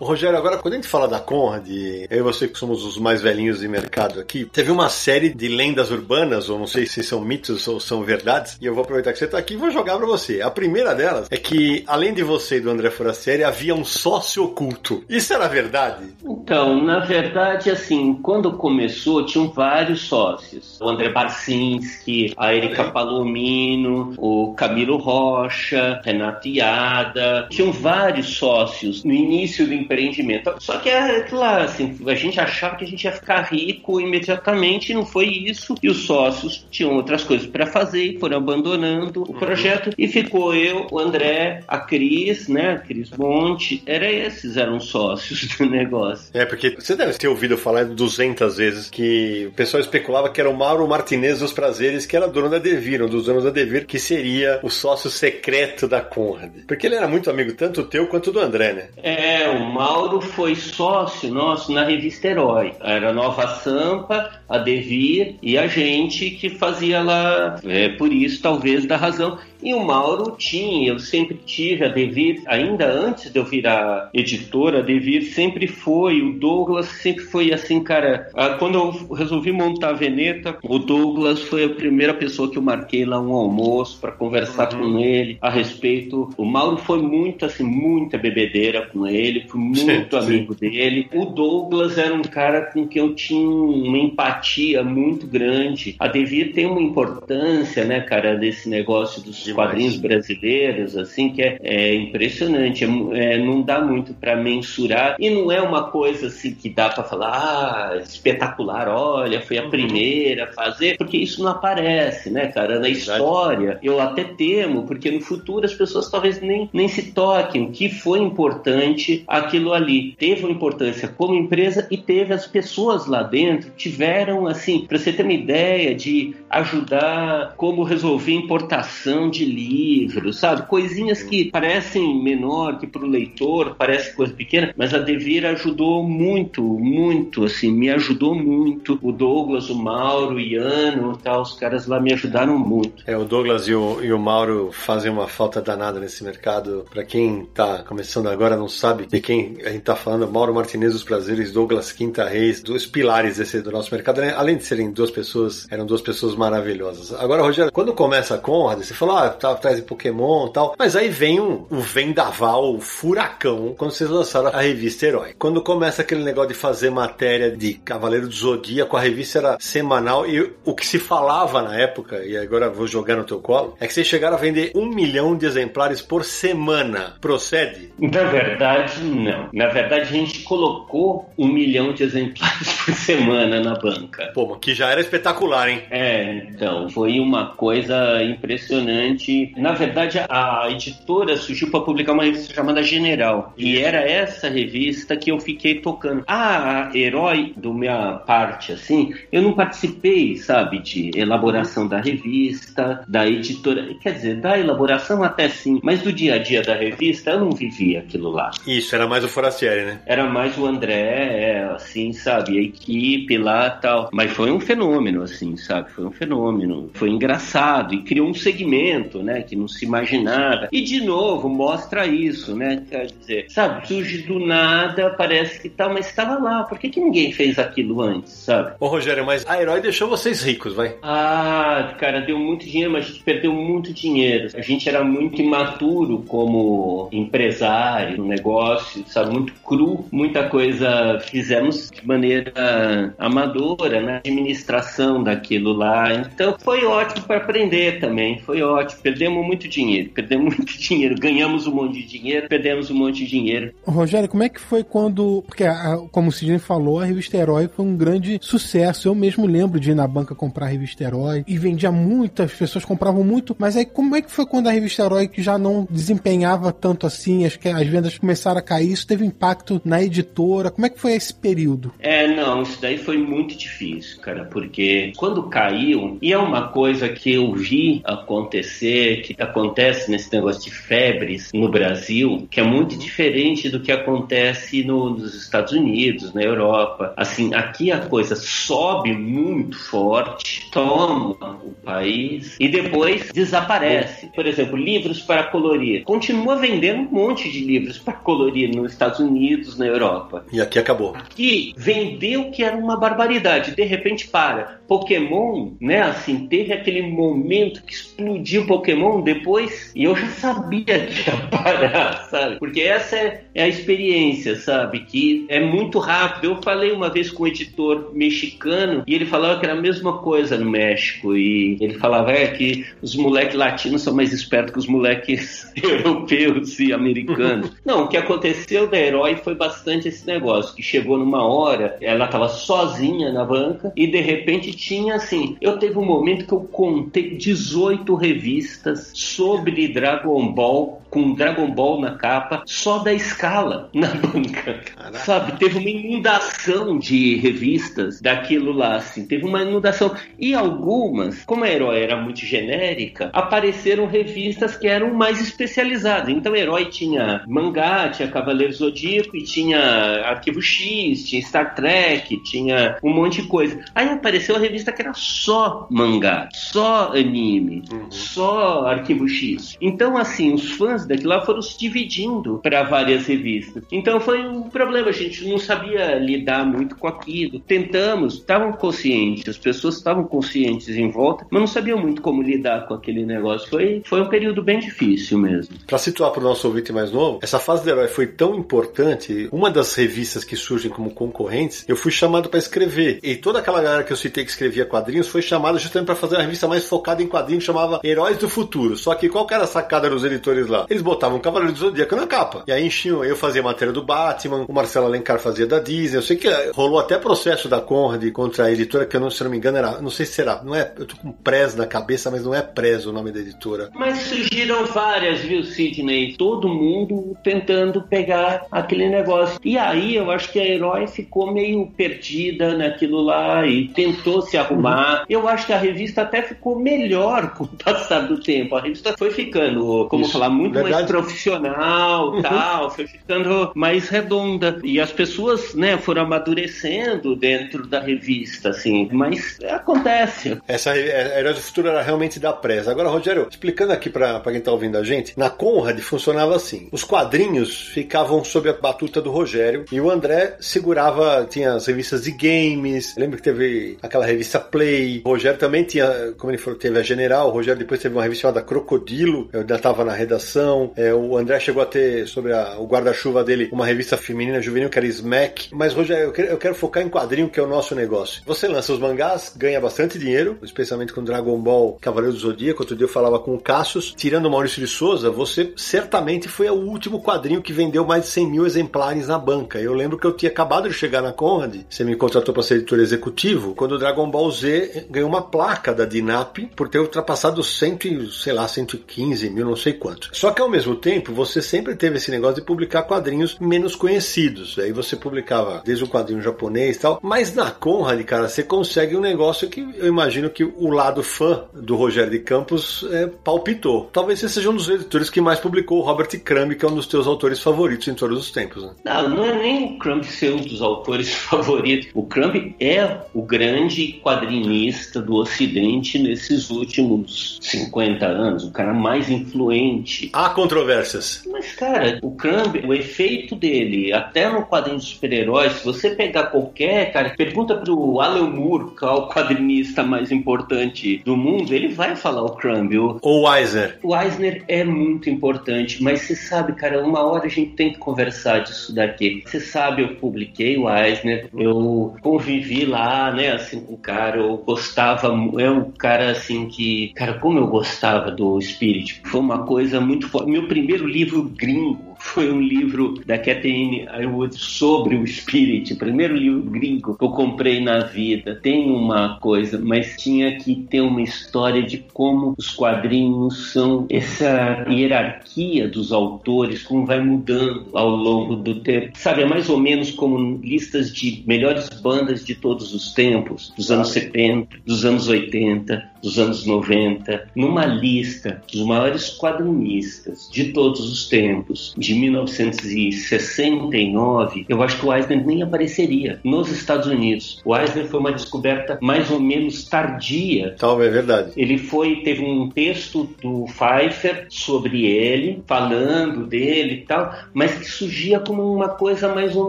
Rogério, agora quando a gente fala da Conrad, eu e você que somos os mais velhinhos de mercado aqui, teve uma série de lendas urbanas, ou não sei se são mitos ou são verdades, e eu vou aproveitar que você está aqui e vou jogar para você. A primeira delas é que, além de você e do André Forastieri, havia um sócio oculto. Isso era verdade? Então, na verdade, assim, quando começou, tinham vários sócios. O André Barcinski, a Erika Palomino, o Camilo Rocha, Renato Iada. Tinham vários sócios no início do empreendimento. Só que é claro, assim, a gente achava que a gente ia ficar rico imediatamente, e não foi isso. E os sócios tinham outras coisas para fazer e foram abandonando o projeto. E ficou eu, o André, a Cris, né? A Cris Monte. Era esses eram sócios do negócio. É, porque você deve ter ouvido falar 200 vezes que o pessoal especulava que era o Mauro Martinez dos Prazeres, que era dono da Devir, um dos donos da Devir, que seria o sócio secreto da Conrad. Porque ele era muito amigo tanto teu quanto do André, né? É, o Mauro foi sócio nosso na revista Herói. Era Nova Sampa, a Devir e a gente que fazia lá. É por isso, talvez, da razão. E o Mauro tinha, eu sempre tive a Devir, ainda antes de eu virar editora, a Devir sempre foi, o Douglas sempre foi assim, cara. Quando eu resolvi montar a Veneta, o Douglas foi a primeira pessoa que eu marquei lá um almoço para conversar uhum. com ele a respeito. O Mauro foi muito, assim, muita bebedeira com ele, fui muito sim, amigo sim. dele. O Douglas era um cara com quem eu tinha uma empatia muito grande. A Devir tem uma importância, né, cara, desse negócio dos Demais. quadrinhos brasileiros, assim, que é, é impressionante. É, é não dá muito para mensurar e não é uma coisa assim que dá para falar, ah, espetacular, olha, foi a uhum. primeira a fazer, porque isso não aparece, né, cara? Na história, eu até temo, porque no futuro as pessoas talvez nem, nem se toquem o que foi importante aqui aquilo ali. Teve uma importância como empresa e teve as pessoas lá dentro tiveram assim, para você ter uma ideia de ajudar como resolver importação de livros, sabe? Coisinhas que parecem menor que para o leitor, parece coisa pequena, mas a Devir ajudou muito, muito, assim, me ajudou muito. O Douglas, o Mauro, o Iano, tal, os caras lá me ajudaram muito. É, o Douglas e o, e o Mauro fazem uma falta danada nesse mercado. Para quem tá começando agora não sabe de quem a gente tá falando, Mauro Martinez dos Prazeres, Douglas Quinta Reis, dois pilares desse do nosso mercado. Né? Além de serem duas pessoas, eram duas pessoas maravilhosas. Agora, Rogério, quando começa a Conrad, você falou, ah, tá atrás de Pokémon e tal, mas aí vem um, o vendaval, o furacão, quando vocês lançaram a revista Herói. Quando começa aquele negócio de fazer matéria de Cavaleiro do Zodíaco, a revista era semanal e o que se falava na época, e agora vou jogar no teu colo, é que vocês chegaram a vender um milhão de exemplares por semana. Procede? Na verdade, não. Na verdade, a gente colocou um milhão de exemplares por semana na banca. Pô, que já era espetacular, hein? É, então, foi uma coisa impressionante. Na verdade, a editora surgiu para publicar uma revista chamada General. E era essa revista que eu fiquei tocando. A herói do minha parte, assim, eu não participei, sabe, de elaboração da revista, da editora. Quer dizer, da elaboração até sim, mas do dia a dia da revista eu não vivia aquilo lá. Isso, era mais o Forastieri, né? Era mais o André, é, assim, sabe, a equipe lá tal. Mas foi um fenômeno, assim, sabe? Foi um fenômeno. Foi engraçado e criou um segmento, né, que não se imaginava. E de novo, mostra isso, né? Quer dizer, sabe, surge do nada, parece que tá, mas estava lá. Por que, que ninguém fez aquilo antes, sabe? Ô Rogério, mas a Herói deixou vocês ricos, vai? Ah, cara, deu muito dinheiro, mas a gente perdeu muito dinheiro. A gente era muito imaturo como empresário, negócio, sabe, muito cru. Muita coisa fizemos de maneira amadora, né? Administração daquilo lá. Então foi ótimo para aprender também. Foi ótimo. Perdemos muito dinheiro, perdemos muito dinheiro. Ganhamos um monte de dinheiro, perdemos um monte de dinheiro. Rogério, como é que foi quando. Porque, a, como o Sidney falou, a revista Herói foi um grande sucesso. Eu mesmo lembro de ir na banca comprar a revista Herói e vendia muito, as pessoas compravam muito. Mas aí, como é que foi quando a revista Herói, que já não desempenhava tanto assim, acho que as vendas começaram a cair, isso teve impacto na editora? Como é que foi esse período? É, não, isso daí foi muito difícil, cara, porque quando caiu, e é uma coisa que eu vi acontecer, que acontece nesse negócio de febres no Brasil, que é muito diferente do que acontece no, nos Estados Unidos, na Europa. Assim, aqui a coisa sobe muito forte, toma o país e depois desaparece. Por exemplo, livros para colorir. Continua vendendo um monte de livros para colorir nos Estados Unidos, na Europa. E aqui acabou. Aqui vendeu que era uma barbaridade, de repente para. Pokémon, né, assim, teve aquele momento que explodiu Pokémon depois e eu já sabia que ia parar, sabe? Porque essa é, é a experiência, sabe? Que é muito rápido. Eu falei uma vez com um editor mexicano e ele falava que era a mesma coisa no México e ele falava é, que os moleques latinos são mais espertos que os moleques europeus e americanos. Não, o que aconteceu da Herói foi bastante esse negócio, que chegou numa hora, ela estava sozinha na banca e de repente tinha assim, eu teve um momento que eu contei 18 revistas sobre Dragon Ball com Dragon Ball na capa, só da escala na banca. Caraca. Sabe? Teve uma inundação de revistas daquilo lá, assim. Teve uma inundação. E algumas, como a Herói era muito genérica, apareceram revistas que eram mais especializadas. Então, Herói tinha mangá, tinha Cavaleiro Zodíaco e tinha Arquivo X, tinha Star Trek, tinha um monte de coisa. Aí apareceu a revista que era só mangá, só anime, uhum. só Arquivo X. Então, assim, os fãs daquilo lá foram se dividindo para várias revistas. Então foi um problema, a gente não sabia lidar muito com aquilo. Tentamos, estavam conscientes, as pessoas estavam conscientes em volta, mas não sabiam muito como lidar com aquele negócio. Foi, foi um período bem difícil mesmo. Para situar para o nosso ouvinte mais novo, essa fase do herói foi tão importante. Uma das revistas que surgem como concorrentes, eu fui chamado para escrever. E toda aquela galera que eu citei que escrevia quadrinhos foi chamada justamente para fazer uma revista mais focada em quadrinhos, chamava Herói heróis do futuro. Só que qual que era a sacada dos editores lá? Eles botavam o Cavaleiro do Zodíaco na capa. E aí enchiam, eu fazia matéria do Batman, o Marcelo Alencar fazia da Disney. Eu sei que rolou até processo da Conrad contra a editora, que eu não, se não me engano era, não sei se será, não é, eu tô com Prez na cabeça, mas não é Prez o nome da editora. Mas surgiram várias, viu, Sidney? Todo mundo tentando pegar aquele negócio. E aí eu acho que a Herói ficou meio perdida naquilo lá e tentou se arrumar. Eu acho que a revista até ficou melhor com o passar do tempo. A revista foi ficando, como Isso, falar, muito. Mais profissional, uhum. tal, foi ficando mais redonda. E as pessoas, né, foram amadurecendo dentro da revista, assim. Mas acontece. Essa a Herói do Futuro era realmente da presa. Agora, Rogério, explicando aqui para quem tá ouvindo a gente, na Conrad funcionava assim. Os quadrinhos ficavam sob a batuta do Rogério e o André segurava, tinha as revistas de games. Lembra que teve aquela revista Play. O Rogério também tinha, como ele falou, teve a General. O Rogério depois teve uma revista chamada Crocodilo. Eu ainda estava na redação. É, o André chegou a ter sobre a, o guarda-chuva dele uma revista feminina juvenil que era Smack. Mas, Rogério, eu quero, eu quero focar em quadrinho, que é o nosso negócio. Você lança os mangás, ganha bastante dinheiro, especialmente com Dragon Ball Cavaleiro do Zodíaco. Outro dia eu falava com o Cassius. Tirando o Maurício de Souza, você certamente foi o último quadrinho que vendeu mais de 100 mil exemplares na banca. Eu lembro que eu tinha acabado de chegar na Conrad, você me contratou para ser editor executivo, quando o Dragon Ball Z ganhou uma placa da DINAP por ter ultrapassado 100, sei lá, 115 mil, não sei quanto. Só que ao mesmo tempo, você sempre teve esse negócio de publicar quadrinhos menos conhecidos. Aí você publicava desde o quadrinho japonês e tal. Mas na Conrad, cara, você consegue um negócio que eu imagino que o lado fã do Rogério de Campos é, palpitou. Talvez você seja um dos editores que mais publicou o Robert Crumb, que é um dos teus autores favoritos em todos os tempos. Né? Não, não é nem o Crumb ser um dos autores favoritos. O Crumb é o grande quadrinista do Ocidente nesses últimos 50 anos, o cara mais influente. Há controvérsias. Mas, cara, o Crumb, o efeito dele, até no quadrinho de super-heróis, se você pegar qualquer, cara, pergunta pro Alan Moore, que é o quadrinista mais importante do mundo, ele vai falar o Crumb. O, o Eisner. O Eisner é muito importante, mas você sabe, cara, uma hora a gente tem que conversar disso daqui. Você sabe, eu publiquei o Eisner, eu convivi lá, né, assim, com o cara, eu gostava, é um cara assim que, cara, como eu gostava do Spirit, foi uma coisa muito. Meu primeiro livro gringo foi um livro da Catherine Iwood sobre o Spirit, primeiro livro gringo que eu comprei na vida. Tem uma coisa, mas tinha que ter uma história de como os quadrinhos são essa hierarquia dos autores, como vai mudando ao longo do tempo. Sabe, é mais ou menos como listas de melhores bandas de todos os tempos, dos anos 70, dos anos 80, dos anos 90, numa lista dos maiores quadrinistas de todos os tempos, de 1969, eu acho que o Eisner nem apareceria nos Estados Unidos. O Eisner foi uma descoberta mais ou menos tardia. Talvez é verdade. Ele foi, teve um texto do Pfeiffer sobre ele, falando dele e tal, mas que surgia como uma coisa mais ou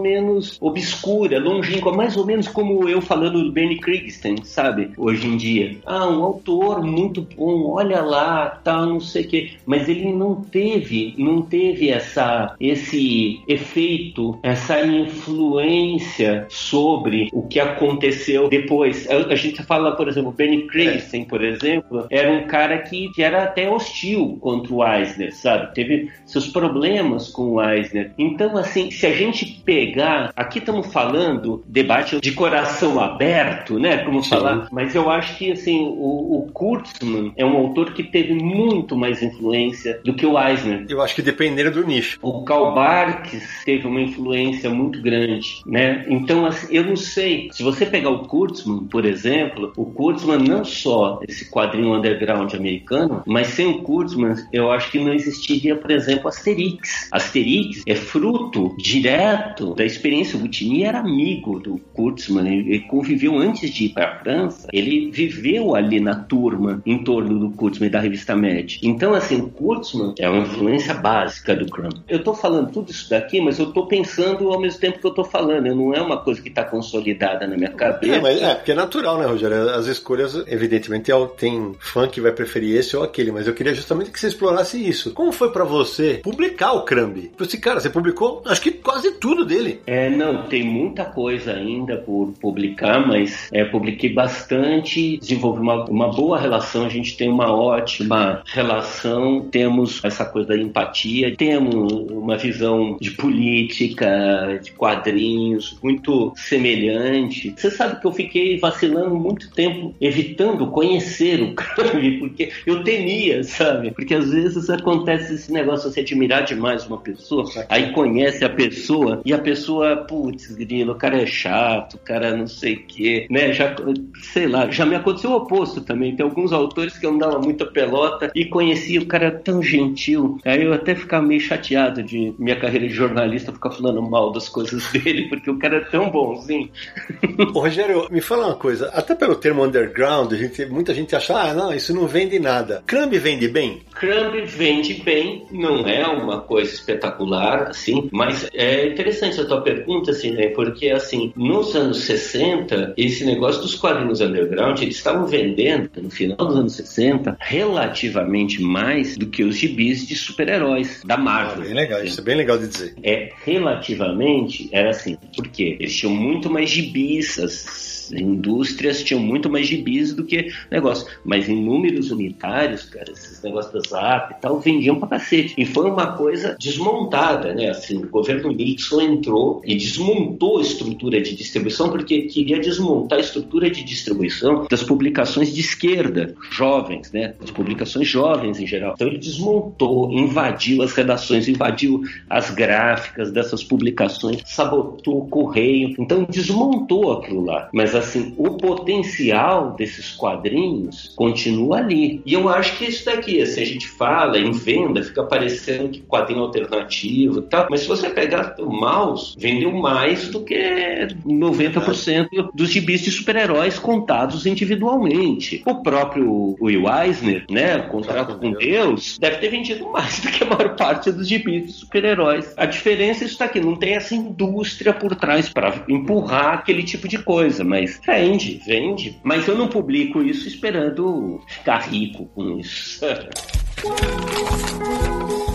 menos obscura, longínqua, mais ou menos como eu falando do Benny Kriegston, sabe? Hoje em dia. Ah, um autor muito bom, olha lá, tal, não sei o quê. Mas ele não teve, não teve essa, esse efeito, essa influência sobre o que aconteceu depois. A, a gente fala, por exemplo, Benny Kriegston, por exemplo, era um cara que, que era até hostil contra o Eisner, sabe? Teve seus problemas com o Eisner. Então, assim, se a gente pegar, aqui estamos falando debate de coração aberto, né? Como Sim. falar, mas eu acho que assim o, o Kurtzman é um autor que teve muito mais influência do que o Eisner. Eu acho que dependendo do nicho. O Karl Barks teve uma influência muito grande, né? Então, assim, eu não sei. Se você pegar o Kurtzman, por exemplo, o Kurtzman não só esse quadrinho underground americano, mas sem o Kurtzman, eu acho que não existiria, por exemplo, Asterix. Asterix é fruto direto da experiência. O Butini era amigo do Kurtzman, ele conviveu antes de ir para a França, ele viveu ali na turma em torno do Kurtzman e da revista Mad. Então, assim, o Kurtzman é uma influência básica do Crumb. Eu tô falando tudo isso daqui, mas eu tô pensando ao mesmo tempo que eu tô falando. Não é uma coisa que tá consolidada na minha cabeça. É, mas é, porque é natural, né, Rogério? As escolhas, evidentemente, é tem fã que vai preferir esse ou aquele, mas eu queria justamente que você explorasse isso. Como foi para você publicar o Crumb? Você, cara, você publicou acho que quase tudo dele. É, não, tem muita coisa ainda por publicar, mas é, publiquei bastante, desenvolvi uma, uma boa relação, a gente tem uma ótima relação, temos essa coisa da empatia, temos uma visão de política, de quadrinhos muito semelhante. Você sabe que eu fiquei vacilando muito tempo evitando conhecer o Crumb, porque eu temia, sabe? Porque às vezes acontece esse negócio, você admirar demais uma pessoa, aí conhece a pessoa e a pessoa, putz, grilo, o cara é chato, o cara não sei o quê, né? Já, sei lá, já me aconteceu o oposto também. Tem alguns autores que eu não dava muita pelota e conhecia o cara tão gentil. Aí eu até ficava meio chateado de minha carreira de jornalista ficar falando mal das coisas dele, porque o cara é tão bonzinho. Ô, Rogério, me fala uma coisa, até pelo termo underground, gente, muita gente acha, ah, não, isso não vende nada. Crumb vende bem? Crumb vende bem, não é uma coisa espetacular, assim, mas é interessante a tua pergunta, assim, né? Porque, assim, nos anos 60, esse negócio dos quadrinhos underground, eles estavam vendendo, no final dos anos 60, relativamente mais do que os gibis de super-heróis da Marvel. Legal, isso é bem legal de dizer. É, relativamente, era assim, porque eles tinham muito mais gibis, as indústrias tinham muito mais gibis do que negócio. Mas em números unitários, cara, esses negócios da Zap e tal, vendiam pra cacete. E foi uma coisa desmontada, né? Assim, o governo Nixon entrou e desmontou a estrutura de distribuição porque queria desmontar a estrutura de distribuição das publicações de esquerda, jovens, né? As publicações jovens em geral. Então ele desmontou, invadiu as redações, invadiu as gráficas dessas publicações, sabotou o correio. Então desmontou aquilo lá. Mas assim, o potencial desses quadrinhos continua ali. E eu acho que isso daqui, assim, a gente fala em venda, fica parecendo que quadrinho alternativo e tal, mas se você pegar o mouse, vendeu mais do que 90% dos gibis de super-heróis contados individualmente. O próprio Will Eisner, né, contrato com Deus, deve ter vendido mais do que a maior parte dos gibis de super-heróis. A diferença é isso daqui, não tem essa indústria por trás para empurrar aquele tipo de coisa, mas vende, vende. Mas eu não publico isso esperando ficar rico com isso. Música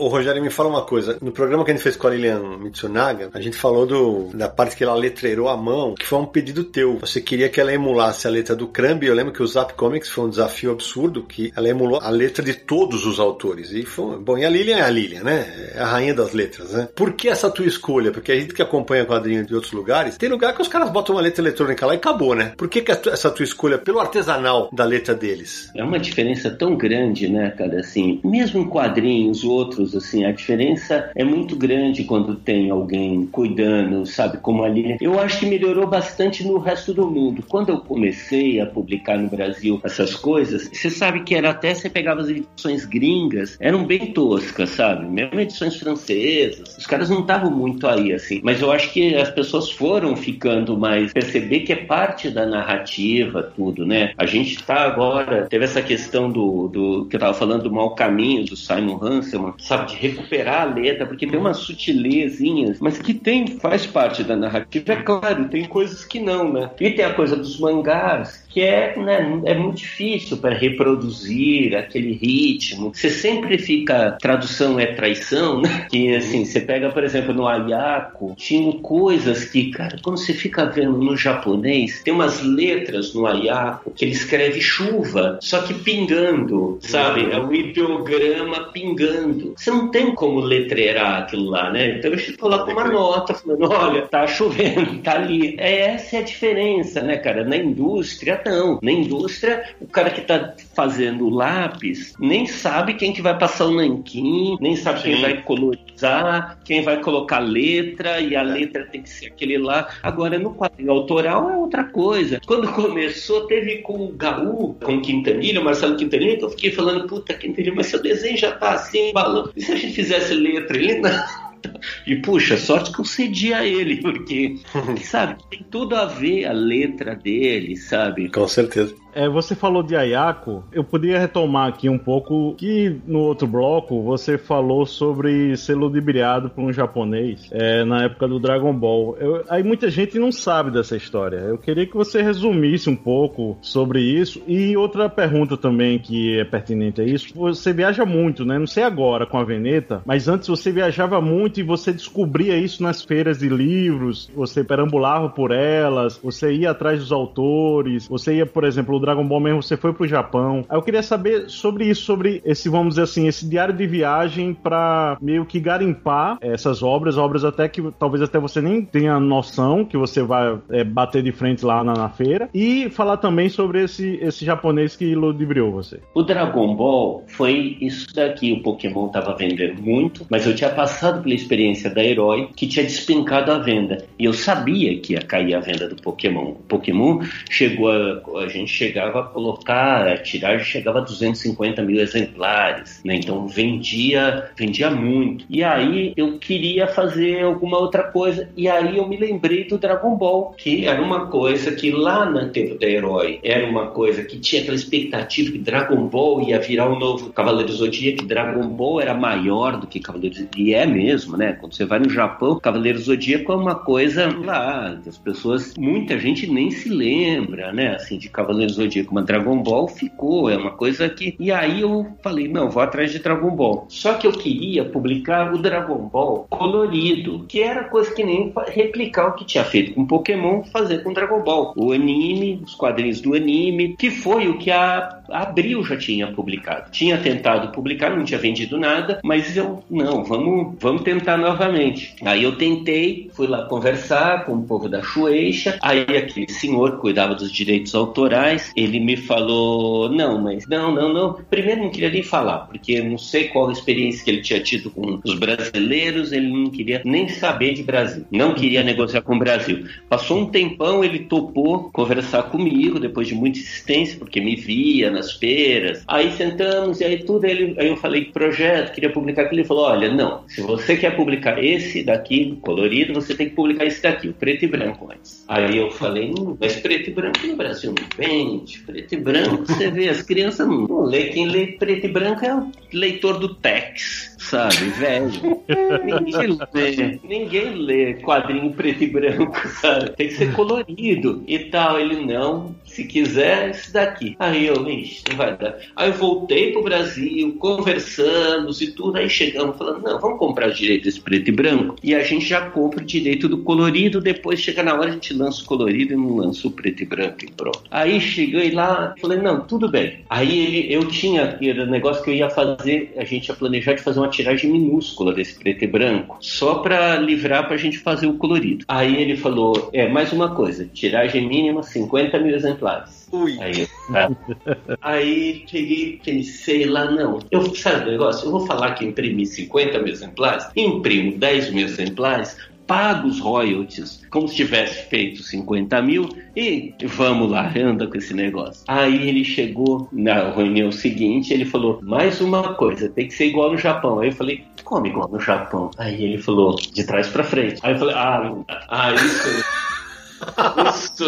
Ô Rogério, me fala uma coisa. No programa que a gente fez com a Lilian Mitsunaga, a gente falou do, da parte que ela letreirou à mão, que foi um pedido teu. Você queria que ela emulasse a letra do Crumb. Eu lembro que o Zap Comics foi um desafio absurdo, que ela emulou a letra de todos os autores. E foi, bom, e a Lilian é a Lilian, né? É a rainha das letras, né? Por que essa tua escolha? Porque a gente que acompanha quadrinho de outros lugares, tem lugar que os caras botam uma letra eletrônica lá e acabou, né? Por que, que essa tua escolha pelo artesanal da letra deles? É uma diferença tão grande, né, cara? Assim, mesmo quadrinhos, outros assim, a diferença é muito grande quando tem alguém cuidando, sabe, como ali. Eu acho que melhorou bastante no resto do mundo. Quando eu comecei a publicar no Brasil essas coisas, você sabe que era até você pegava as edições gringas, eram bem toscas, sabe? Mesmo edições francesas, os caras não estavam muito aí, assim. Mas eu acho que as pessoas foram ficando mais. perceber que é parte da narrativa, tudo, né? A gente tá agora. Teve essa questão do, do que eu tava falando do mau caminho do Simon Hanselman, sabe? De recuperar a letra, porque tem umas sutilezinhas, mas que tem, faz parte da narrativa, é claro, tem coisas que não, né? E tem a coisa dos mangás, que é, né, é muito difícil para reproduzir aquele ritmo. Você sempre fica, tradução é traição, né? Que assim, você pega, por exemplo, no Ayako, tinham coisas que, cara, quando você fica vendo no japonês, tem umas letras no Ayako que ele escreve chuva, só que pingando, sabe? É um ideograma pingando. Você não tem como letreirar aquilo lá, né? Então eu coloco uma nota falando, olha, tá chovendo, tá ali. Essa é a diferença, né, cara? Na indústria, não. Na indústria, o cara que tá fazendo o lápis nem sabe quem que vai passar o nanquim, nem sabe Sim. quem vai colorizar, quem vai colocar letra, e a é. letra tem que ser aquele lá. Agora, no quadrinho autoral é outra coisa. Quando começou, teve com o Gaú, com o Quintanilha, o Marcelo Quintanilha, que eu fiquei falando, puta, Quintanilha, mas seu desenho já tá assim, balão. E se a gente fizesse letra? Ele não. E puxa, sorte que eu cedi a ele, porque, sabe, tem tudo a ver a letra dele, sabe? Com certeza. É, você falou de Ayako, eu poderia retomar aqui um pouco que no outro bloco você falou sobre ser ludibriado por um japonês é, na época do Dragon Ball. Eu, aí muita gente não sabe dessa história. Eu queria que você resumisse um pouco sobre isso. E outra pergunta também que é pertinente a isso: você viaja muito, né? Não sei agora com a Veneta, mas antes você viajava muito e você descobria isso nas feiras de livros, você perambulava por elas, você ia atrás dos autores, você ia, por exemplo, Dragon Ball mesmo, você foi pro Japão. Aí eu queria saber sobre isso, sobre esse, vamos dizer assim, esse diário de viagem para meio que garimpar essas obras, obras até que talvez até você nem tenha noção que você vai é, bater de frente lá na, na, feira. E falar também sobre esse, esse japonês que ludibriou você. O Dragon Ball foi isso daqui. O Pokémon tava vendendo muito, mas eu tinha passado pela experiência da Herói que tinha despencado a venda. E eu sabia que ia cair a venda do Pokémon. O Pokémon chegou a. A gente chegava a colocar, a tiragem chegava a 250 mil exemplares, né? Então vendia, vendia muito. E aí eu queria fazer alguma outra coisa. E aí eu me lembrei do Dragon Ball, que era uma coisa que lá no tempo da Herói era uma coisa que tinha aquela expectativa que Dragon Ball ia virar um novo Cavaleiro Zodíaco, que Dragon Ball era maior do que Cavaleiro Zodíaco. E é mesmo, né? Quando você vai no Japão, Cavaleiro Zodíaco é uma coisa lá, as pessoas, muita gente nem se lembra, né? Assim, de Cavaleiro Zodíaco, mas Dragon Ball ficou, é uma coisa que. E aí eu falei, não, vou atrás de Dragon Ball. Só que eu queria publicar o Dragon Ball colorido, que era coisa que nem replicar o que tinha feito com Pokémon, fazer com Dragon Ball. O anime, os quadrinhos do anime, que foi o que a Abril já tinha publicado. Tinha tentado publicar, não tinha vendido nada, mas eu, não, vamos, vamos tentar novamente. Aí eu tentei, fui lá conversar com o povo da Shueisha, aí aquele senhor cuidava dos direitos autorais, ele me falou, não, mas não, não, não. Primeiro não queria nem falar, porque não sei qual a experiência que ele tinha tido com os brasileiros, ele não queria nem saber de Brasil, não queria negociar com o Brasil. Passou um tempão, ele topou conversar comigo, depois de muita insistência, porque me via nas feiras. Aí sentamos e aí tudo, ele, aí eu falei projeto, queria publicar aquilo, ele falou, olha, não, se você quer publicar esse daqui, colorido, você tem que publicar esse daqui, o preto e branco antes. Aí eu falei, hum, mas preto e branco no Brasil não vende, preto e branco, você vê, as crianças não lê, quem lê preto e branco é o leitor do Tex, sabe, velho. ninguém lê, ninguém lê quadrinho preto e branco, sabe? Tem que ser colorido e tal. Ele não, se quiser, esse daqui. Aí eu, ixi, não vai dar. Aí eu voltei pro Brasil, conversamos e tudo, aí chegamos falando, não, vamos comprar os direitos preto e branco e a gente já compra o direito do colorido, depois chega na hora a gente lança o colorido e não lança o preto e branco e pronto. Aí cheguei lá, falei, não, tudo bem. Aí eu tinha, era um negócio que eu ia fazer, a gente ia planejar de fazer uma tiragem minúscula desse preto e branco, só para livrar pra gente fazer o colorido. Aí ele falou, é, mais uma coisa, tiragem mínima 50 mil exemplares. Ui. Aí, tá. aí cheguei, pensei lá, não. Eu, sabe o negócio? Eu vou falar que imprimi 50 mil exemplares, imprimo 10 mil exemplares, pago os royalties como se tivesse feito 50 mil e vamos lá, anda com esse negócio. Aí ele chegou na reunião seguinte, ele falou: mais uma coisa, tem que ser igual no Japão. Aí eu falei: como igual no Japão? Aí ele falou: de trás para frente. Aí eu falei: ah, ah isso.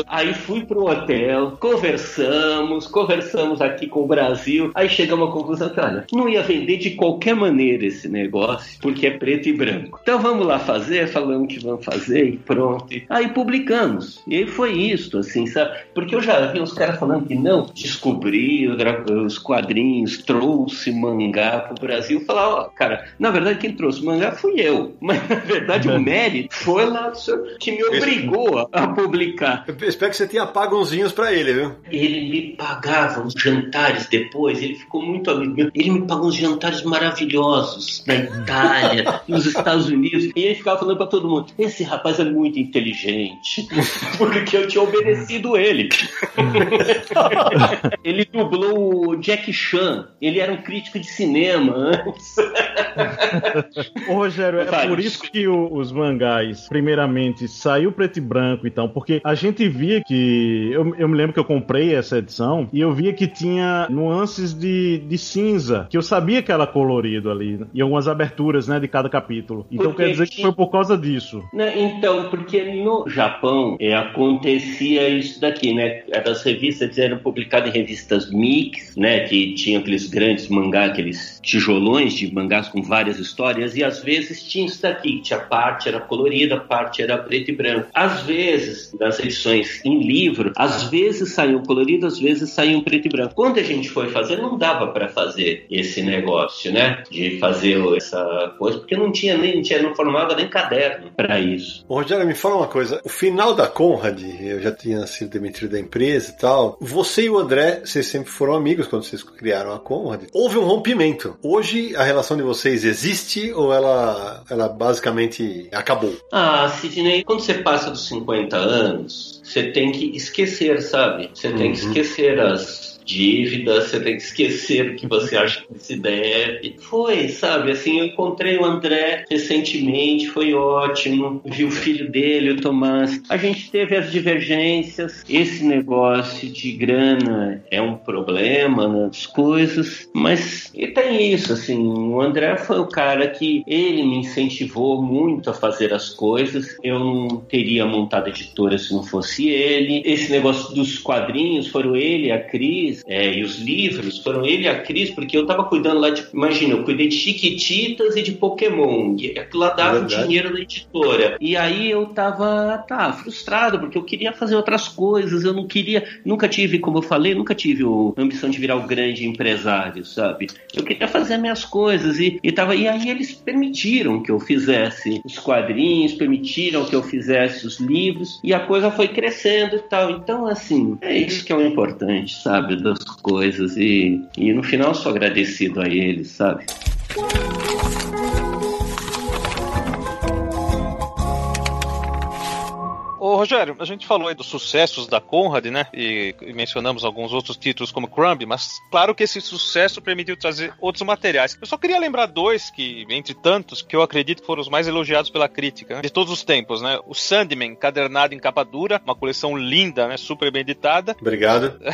Aí fui pro hotel, conversamos, conversamos aqui com o Brasil, aí chegamos à conclusão que, olha, não ia vender de qualquer maneira esse negócio, porque é preto e branco. Então vamos lá fazer, falamos que vamos fazer e pronto. Aí publicamos. E aí foi isso, assim, sabe? Porque eu já vi os caras falando que não, descobri os quadrinhos, trouxe mangá pro Brasil. Falar, ó, cara, na verdade quem trouxe mangá fui eu. Mas na verdade o mérito foi lá que me obrigou a publicar. Eu espero que você tenha pago unzinhos pra ele, viu? Ele me pagava uns jantares depois, ele ficou muito amigo meu. Ele me pagou uns jantares maravilhosos na Itália, nos Estados Unidos. E ele ficava falando pra todo mundo: esse rapaz é muito inteligente. Porque eu tinha obedecido ele. ele dublou o Jack Chan. Ele era um crítico de cinema antes. Ô, Rogério, é Vai. por isso que o- os mangás, primeiramente, saiu preto e branco, então porque a gente via que. Eu, eu me lembro que eu comprei essa edição e eu via que tinha nuances de, de cinza, que eu sabia que era colorido ali, né? e algumas aberturas, né, de cada capítulo. Então Porque quer dizer que foi por causa disso. Né, Então, porque no Japão é, acontecia isso daqui, né? As revistas eram publicadas em revistas mix, né? Que tinham aqueles grandes mangás, aqueles tijolões de mangás com várias histórias, e às vezes tinha isso daqui, que tinha parte era colorida, parte era preto e branco. Às vezes, nas edições em livro, às vezes saíam colorido, às vezes saíam preto e branco. Quando a gente foi fazer, não dava para fazer esse negócio, né? De fazer essa coisa, porque não tinha nem, não tinha, não formava nem caderno para isso. Ô, Rogério, me fala uma coisa. O final da Conrad, eu já tinha sido demitido da empresa e tal. Você e o André, vocês sempre foram amigos quando vocês criaram a Conrad. Houve um rompimento. Hoje, a relação de vocês existe ou ela, ela basicamente acabou? Ah, Sidney, quando você passa dos 50 anos, você tem que esquecer, sabe? Você tem que Uhum. esquecer as dívidas, você tem que esquecer o que você acha que se deve. Foi, sabe? Assim, eu encontrei o André recentemente, foi ótimo. Vi o filho dele, o Tomás. A gente teve as divergências. Esse negócio de grana é um problema nas coisas, mas e tem isso, assim. O André foi o cara que ele me incentivou muito a fazer as coisas. Eu não teria montado a editora se não fosse ele. Esse negócio dos quadrinhos foram ele a Cris, é, e os livros foram ele e a Cris, porque eu tava cuidando lá de. Imagina, eu cuidei de Chiquititas e de Pokémon. E aquilo lá dava o dinheiro da editora. E aí eu tava, tá, frustrado, porque eu queria fazer outras coisas. Eu não queria. Nunca tive, como eu falei, nunca tive o- a ambição de virar o grande empresário, sabe? Eu queria fazer minhas coisas. E, e, tava, e aí eles permitiram que eu fizesse os quadrinhos, permitiram que eu fizesse os livros. E a coisa foi crescendo e tal. Então, assim, é isso que é o importante, sabe? Das coisas. E, e no final sou agradecido a eles, sabe? Ô, Rogério, a gente falou aí dos sucessos da Conrad, né? E, e mencionamos alguns outros títulos como Crumb, mas claro que esse sucesso permitiu trazer outros materiais. Eu só queria lembrar dois que, entre tantos, que eu acredito que foram os mais elogiados pela crítica, né? de todos os tempos, né? O Sandman, cadernado em capa dura, uma coleção linda, né? Super bem editada. Obrigado.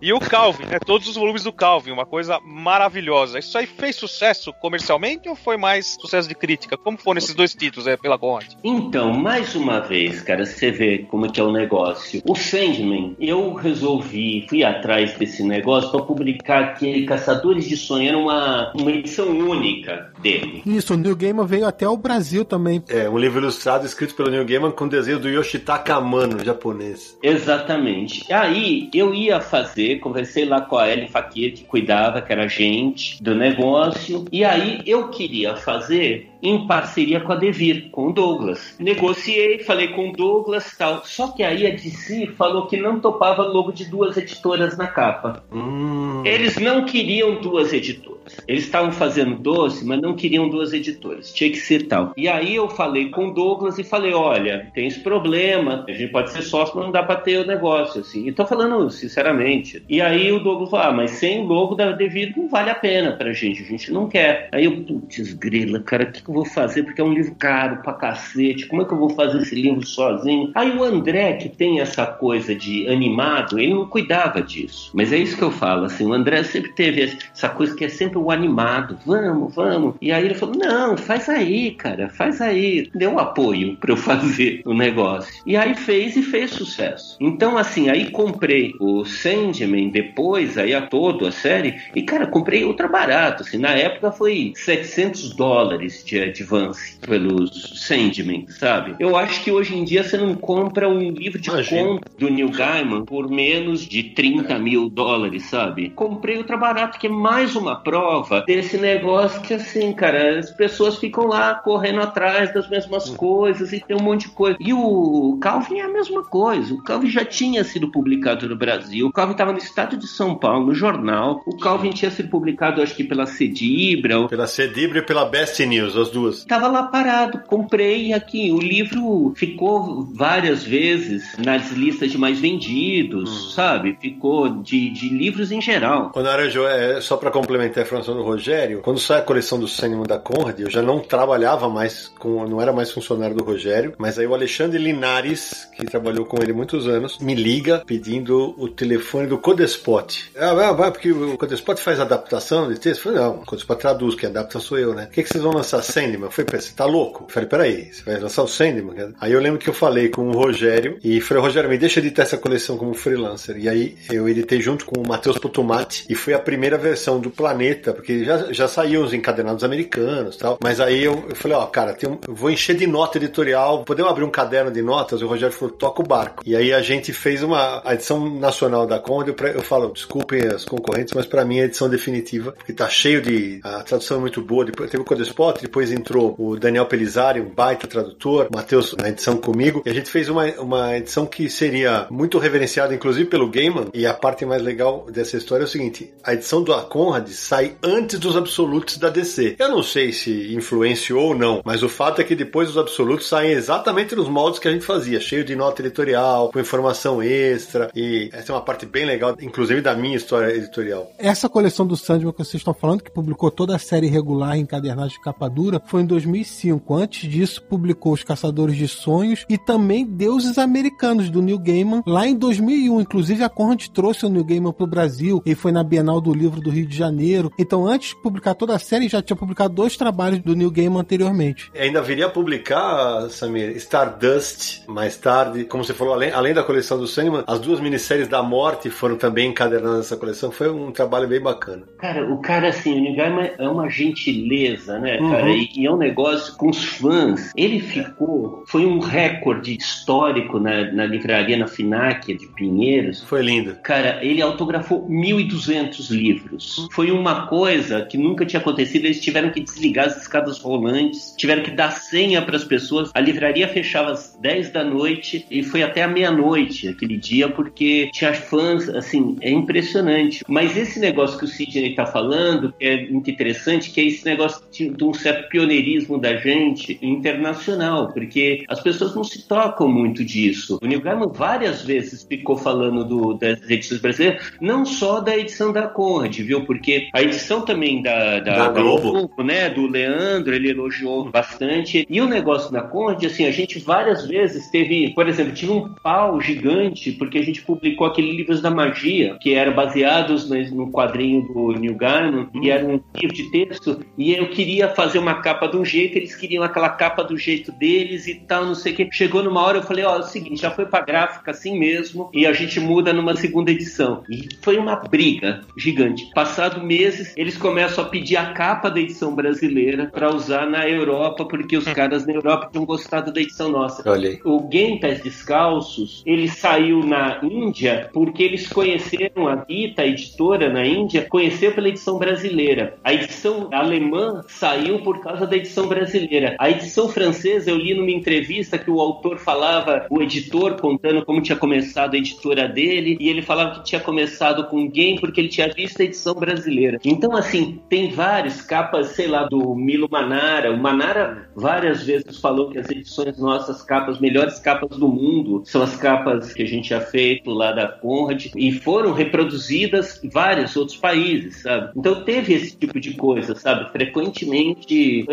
E o Calvin, né? Todos os volumes do Calvin, uma coisa maravilhosa. Isso aí fez sucesso comercialmente ou foi mais sucesso de crítica? Como foram esses dois títulos é, pela Conrad? Então, mais uma vez, cara, você vê como é que é o negócio. O Sandman, eu resolvi, fui atrás desse negócio para publicar aquele Caçadores de Sonho, era uma, uma edição única dele. Isso, o New Gamer veio até o Brasil também. É um livro ilustrado escrito pelo Neil Gaiman com desenho do Yoshitaka Amano, japonês. Exatamente. Aí eu ia fazer, conversei lá com a Ellen Fakir, que cuidava, que era gente do negócio, e aí eu queria fazer em parceria com a Devir, com o Douglas. Negociei, falei com o Douglas e tal. Só que aí a DC falou que não topava logo de duas editoras na capa. Hum. Eles não queriam duas editoras. Eles estavam fazendo doce, mas não queriam duas editoras. Tinha que ser tal. E aí eu falei com o Douglas e falei: olha, tem esse problema. A gente pode ser sócio, mas não dá pra ter o negócio, assim. E tô falando sinceramente. E aí o Douglas falou: ah, mas sem o logo da Devido não vale a pena pra gente. A gente não quer. Aí eu, putz, grila, cara, o que, que vou fazer? Porque é um livro caro pra cacete. Como é que eu vou fazer esse livro sozinho? Aí o André, que tem essa coisa de animado, ele não cuidava disso. Mas é isso que eu falo, assim, o André sempre teve essa coisa que é sempre o animado. Vamos, vamos. E aí ele falou: não, faz aí, cara, faz aí. Deu apoio pra eu fazer o negócio. E aí fez e fez sucesso. Então, assim, aí comprei o Sandman depois, aí a todo a série, e cara, comprei ultra barato. Assim, na época foi 700 dólares de advance pelos Sandman, sabe? Eu acho que hoje em dia você não compra um livro de conto do Neil Gaiman por menos de 30 mil dólares, sabe? Comprei ultra barato, que é mais uma prova desse negócio que, assim, cara, as pessoas ficam lá correndo atrás das mesmas coisas e tem um monte de coisa. E o Calvin é a mesma coisa. O Calvin já tinha sido publicado no Brasil. O Calvin estava no estado de São Paulo, no jornal. O Calvin tinha sido publicado, acho que pela Cedibra. Pela Cedibra e pela Best News, ou as duas? Tava lá parado, comprei aqui. O livro ficou várias vezes nas listas de mais vendidos, hum. sabe? Ficou de, de livros em geral. Quando Naranjo, é, só para complementar a informação do Rogério, quando sai a coleção do Sandman da Conrad, eu já não trabalhava mais com, não era mais funcionário do Rogério, mas aí o Alexandre Linares, que trabalhou com ele muitos anos, me liga pedindo o telefone do Codespot. Ah, vai, vai, porque o Codespot faz adaptação de texto. Eu falei, não, o Codespot traduz, quem adapta sou eu, né? O que, que vocês vão lançar? Sandman? Eu falei, você tá louco? Eu falei, peraí, você vai lançar o Sandman? Aí eu lembro que eu falei com o Rogério e falei, Rogério, me deixa editar essa coleção como freelancer. E aí eu editei junto com o Matheus Putumati e foi a primeira versão do Planeta, porque já, já saíam os encadenados americanos tal. Mas aí eu, eu falei, ó, oh, cara, um, eu vou encher de nota editorial, podemos abrir um caderno de notas? O Rogério falou, toca o barco. E aí a gente fez uma a edição nacional da Conde, eu, eu falo, desculpem as concorrentes, mas para mim é a edição definitiva, porque tá cheio de. A tradução é muito boa. Depois teve o Codespot, depois entrou o Daniel Pelizari, um baita tradutor, Matheus na edição comigo, e a gente fez uma, uma edição que seria muito reverenciada, inclusive pelo Gaiman, e a parte mais legal dessa história é o seguinte: a edição do Conrad sai antes dos absolutos da DC. Eu não sei se influenciou ou não, mas o fato é que depois os absolutos saem exatamente nos moldes que a gente fazia, cheio de nota editorial, com informação extra, e essa é uma parte bem legal, inclusive da minha história editorial. Essa coleção do Sandman que vocês estão falando, que publicou toda a série regular em encadernada de capa dura, foi em 2005. Antes disso, publicou Os Caçadores de Sonhos e também Deuses Americanos, do Neil Gaiman, lá em 2001. Inclusive, a Conrad trouxe o Neil Gaiman pro Brasil e foi na Bienal do Livro do Rio de Janeiro. Então, antes de publicar toda a série, já tinha publicado dois trabalhos do Neil Gaiman anteriormente. E ainda viria a publicar, Samir, Stardust, mais tarde. Como você falou, além, além da coleção do Sandman, as duas minisséries da morte foram também encadernadas nessa coleção. Foi um trabalho bem bacana. Cara, o cara, assim, o Neil Gaiman é uma gentileza, né, uhum. cara? E, e, é um negócio com os fãs. Ele ficou, foi um recorde histórico na, na livraria, na Finac de Pinheiros. Foi lindo. Cara, ele autografou 1.200 livros. Foi uma coisa que nunca tinha acontecido. Eles tiveram que desligar as escadas rolantes, tiveram que dar senha para as pessoas. A livraria fechava às 10 da noite e foi até a meia-noite aquele dia, porque tinha fãs, assim, é impressionante. Mas esse negócio que o Sidney está falando é muito interessante, que é esse negócio de um certo pioneirismo da gente internacional, porque as pessoas não se tocam muito disso. O Neil Gaiman várias vezes ficou falando do, das edições brasileiras, não só da edição da Conrad, viu? Porque a edição também da, da, da Globo. Globo, né? Do Leandro, ele elogiou bastante. E o negócio da Conrad, assim, a gente várias vezes teve, por exemplo, tive um pau gigante porque a gente publicou aquele Livros da Magia, que era baseados no quadrinho do Neil Gaiman, hum. e era um livro de texto, e eu queria fazer uma capa de um jeito, eles queriam aquela capa do jeito deles e tal, não sei o que. Chegou numa hora, eu falei, ó, oh, é o seguinte, já foi pra gráfica assim mesmo, e a gente muda numa segunda edição. E foi uma briga gigante. Passado meses, eles começam a pedir a capa da edição brasileira para usar na Europa, porque os hum. caras na Europa tinham gostado da edição nossa. Olha O Game Pés Descalços, ele saiu na Índia porque eles conheceram a Vita, a editora na Índia, conheceu pela edição brasileira. A edição alemã saiu por causa da edição brasileira. A edição francesa, eu li numa entrevista que o autor falava, o editor contando como tinha começado a editora dele, e ele falava que tinha começado com Game porque ele tinha visto a edição brasileira. Então, assim, tem várias capas, sei lá, do Milo Manara. O Manara várias vezes falou que as edições nossas capas, melhores capas do mundo, são as capas que a gente já feito lá da Conrad e foram reproduzidas em vários outros países, sabe? Então teve esse tipo de coisa, sabe? Frequentemente,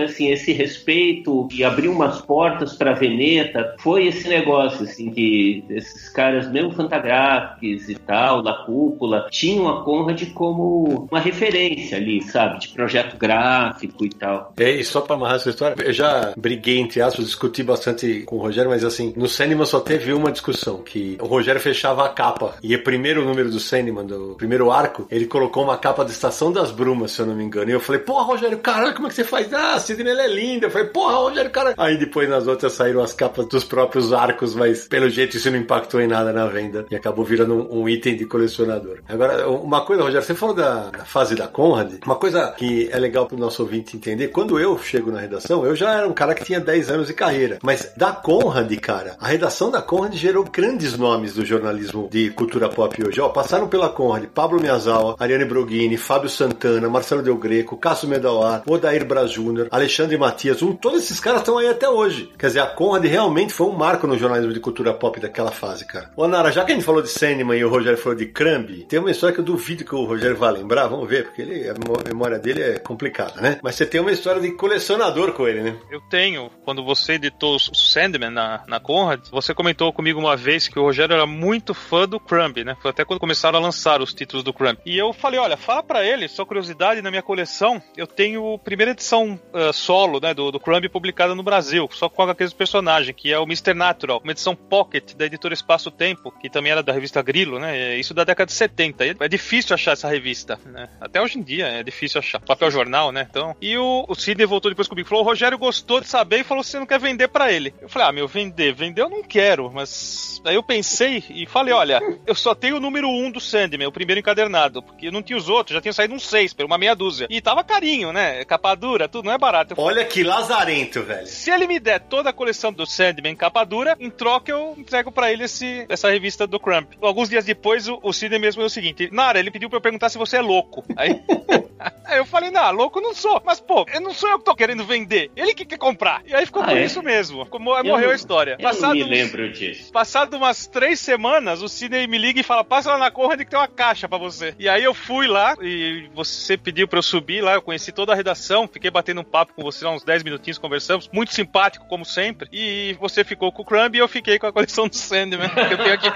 assim, esse respeito e abrir umas portas para Veneta, foi esse negócio, assim, que esses caras, mesmo Fantagraphics e tal, da cúpula, tinham a Conrad como uma referência ali, sabe? De projeto gráfico e tal. É, e só para amarrar essa história, eu já briguei, entre aspas, discuti bastante com o Rogério, mas assim, no cinema só teve uma discussão, que o Rogério fechava a capa, e o primeiro número do Sandman, do primeiro arco, ele colocou uma capa da Estação das Brumas, se eu não me engano, e eu falei, porra, Rogério, caralho, como é que você faz? Ah, a Sidney é linda. Eu falei, porra, Rogério, cara. Aí depois nas outras saíram as capas dos próprios arcos, mas pelo jeito isso não impactou em nada na venda, e acabou virando um, um item de colecionador. Agora, uma coisa, Rogério, você falou da, da fase da Conrad, uma coisa que é legal pro nosso ouvinte entender, quando eu chego na redação, eu já era um cara que tinha 10 anos de carreira, mas da Conrad, cara, a redação da Conrad gerou grandes nomes do jornalismo de cultura pop hoje. Ó, passaram pela Conrad Pablo Miyazawa, Ariane Broghini, Fábio Santana, Marcelo Del Greco, Cássio Medawar, Odair Braz Miller, Alexandre Matias, um, todos esses caras estão aí até hoje. Quer dizer, a Conrad realmente foi um marco no jornalismo de cultura pop daquela fase, cara. Ô Nara, já que a gente falou de Sandman e o Rogério falou de Crumb, tem uma história que eu duvido que o Rogério vai lembrar, vamos ver, porque ele, a memória dele é complicada, né? Mas você tem uma história de colecionador com ele, né? Eu tenho. Quando você editou o Sandman na, na Conrad, você comentou comigo uma vez que o Rogério era muito fã do Crumb, né? Foi até quando começaram a lançar os títulos do Crumb. E eu falei, olha, fala para ele, só curiosidade, na minha coleção, eu tenho a primeira edição uh, solo, né, do, do Crumb publicada no Brasil, só com aqueles personagens, que é o Mr. Natural, uma edição pocket da editora Espaço Tempo, que também era da revista Grilo, né? Isso da década de 70. É difícil achar essa revista, né? Até hoje em dia é difícil achar. Papel jornal, né? Então, e o, o Sidney voltou depois comigo, falou: o Rogério gostou de saber e falou: você não quer vender para ele. Eu falei: ah, meu, vender, vender eu não quero, mas Aí eu pensei e falei: olha, eu só tenho o número 1 um do Sandman, o primeiro encadernado, porque eu não tinha os outros, já tinha saído um 6, por uma meia dúzia. E tava carinho, né? Capa dura, tudo, não é barato. Falei, olha que lazarento, velho. Se ele me der toda a coleção do Sandman capa dura, em troca eu entrego para ele esse, essa revista do Crump. Alguns dias depois, o, o Sidney mesmo é o seguinte: Nara, ele pediu pra eu perguntar se você é louco. Aí. Aí eu falei, não, louco não sou. Mas, pô, eu não sou eu que tô querendo vender. Ele que quer comprar. E aí ficou ah, por é? isso mesmo. Morreu não, a história. Eu Passado não me lembro disso. Passado umas três semanas, o Sidney me liga e fala, passa lá na Conrad que tem uma caixa pra você. E aí eu fui lá e você pediu pra eu subir lá, eu conheci toda a redação, fiquei batendo um papo com você lá uns 10 minutinhos, conversamos. Muito simpático, como sempre. E você ficou com o Crumb e eu fiquei com a coleção do Sandman, que eu tenho aqui.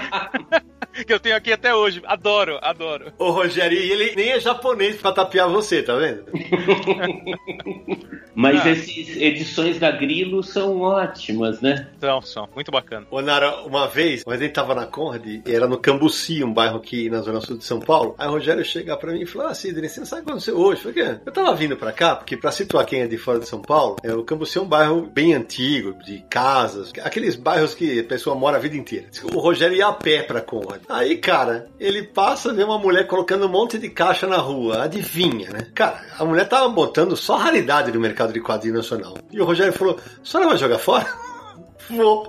que eu tenho aqui até hoje. Adoro, adoro. Ô, Rogério, ele nem é japonês pra tapear você, tá vendo? Mas ah. essas edições da Grilo são ótimas, né? São, são. Muito bacana. Ô, Nara, uma vez, mas gente tava na Conrad, e era no Cambuci, um bairro aqui na zona sul de São Paulo. Aí o Rogério chega pra mim e falou: Ah, Sidney, você não sabe o que aconteceu hoje? Eu falei, Eu tava vindo pra cá, porque pra situar quem é de fora de São Paulo, é, o Cambuci é um bairro bem antigo, de casas, aqueles bairros que a pessoa mora a vida inteira. O Rogério ia a pé pra Conrad. Aí, cara, ele passa, vê uma mulher colocando um monte de caixa na rua. Adivinha, né? Cara, a mulher tava botando só raridade no mercado de quadrinho nacional. E o Rogério falou: a senhora vai jogar fora?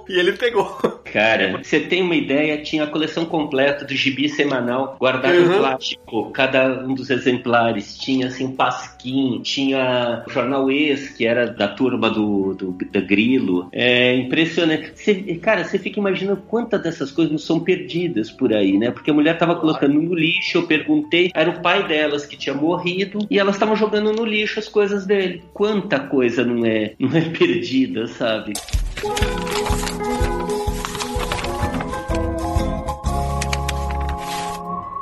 E ele pegou. Cara, você tem uma ideia, tinha a coleção completa do gibi semanal guardado uhum. em plástico. Cada um dos exemplares tinha assim um pasquim, tinha o jornal Ex, que era da turma do, do, do Grilo. É impressionante. Você, cara, você fica imaginando quantas dessas coisas não são perdidas por aí, né? Porque a mulher tava colocando no lixo, eu perguntei, era o pai delas que tinha morrido e elas estavam jogando no lixo as coisas dele. Quanta coisa não é, não é perdida, sabe? Música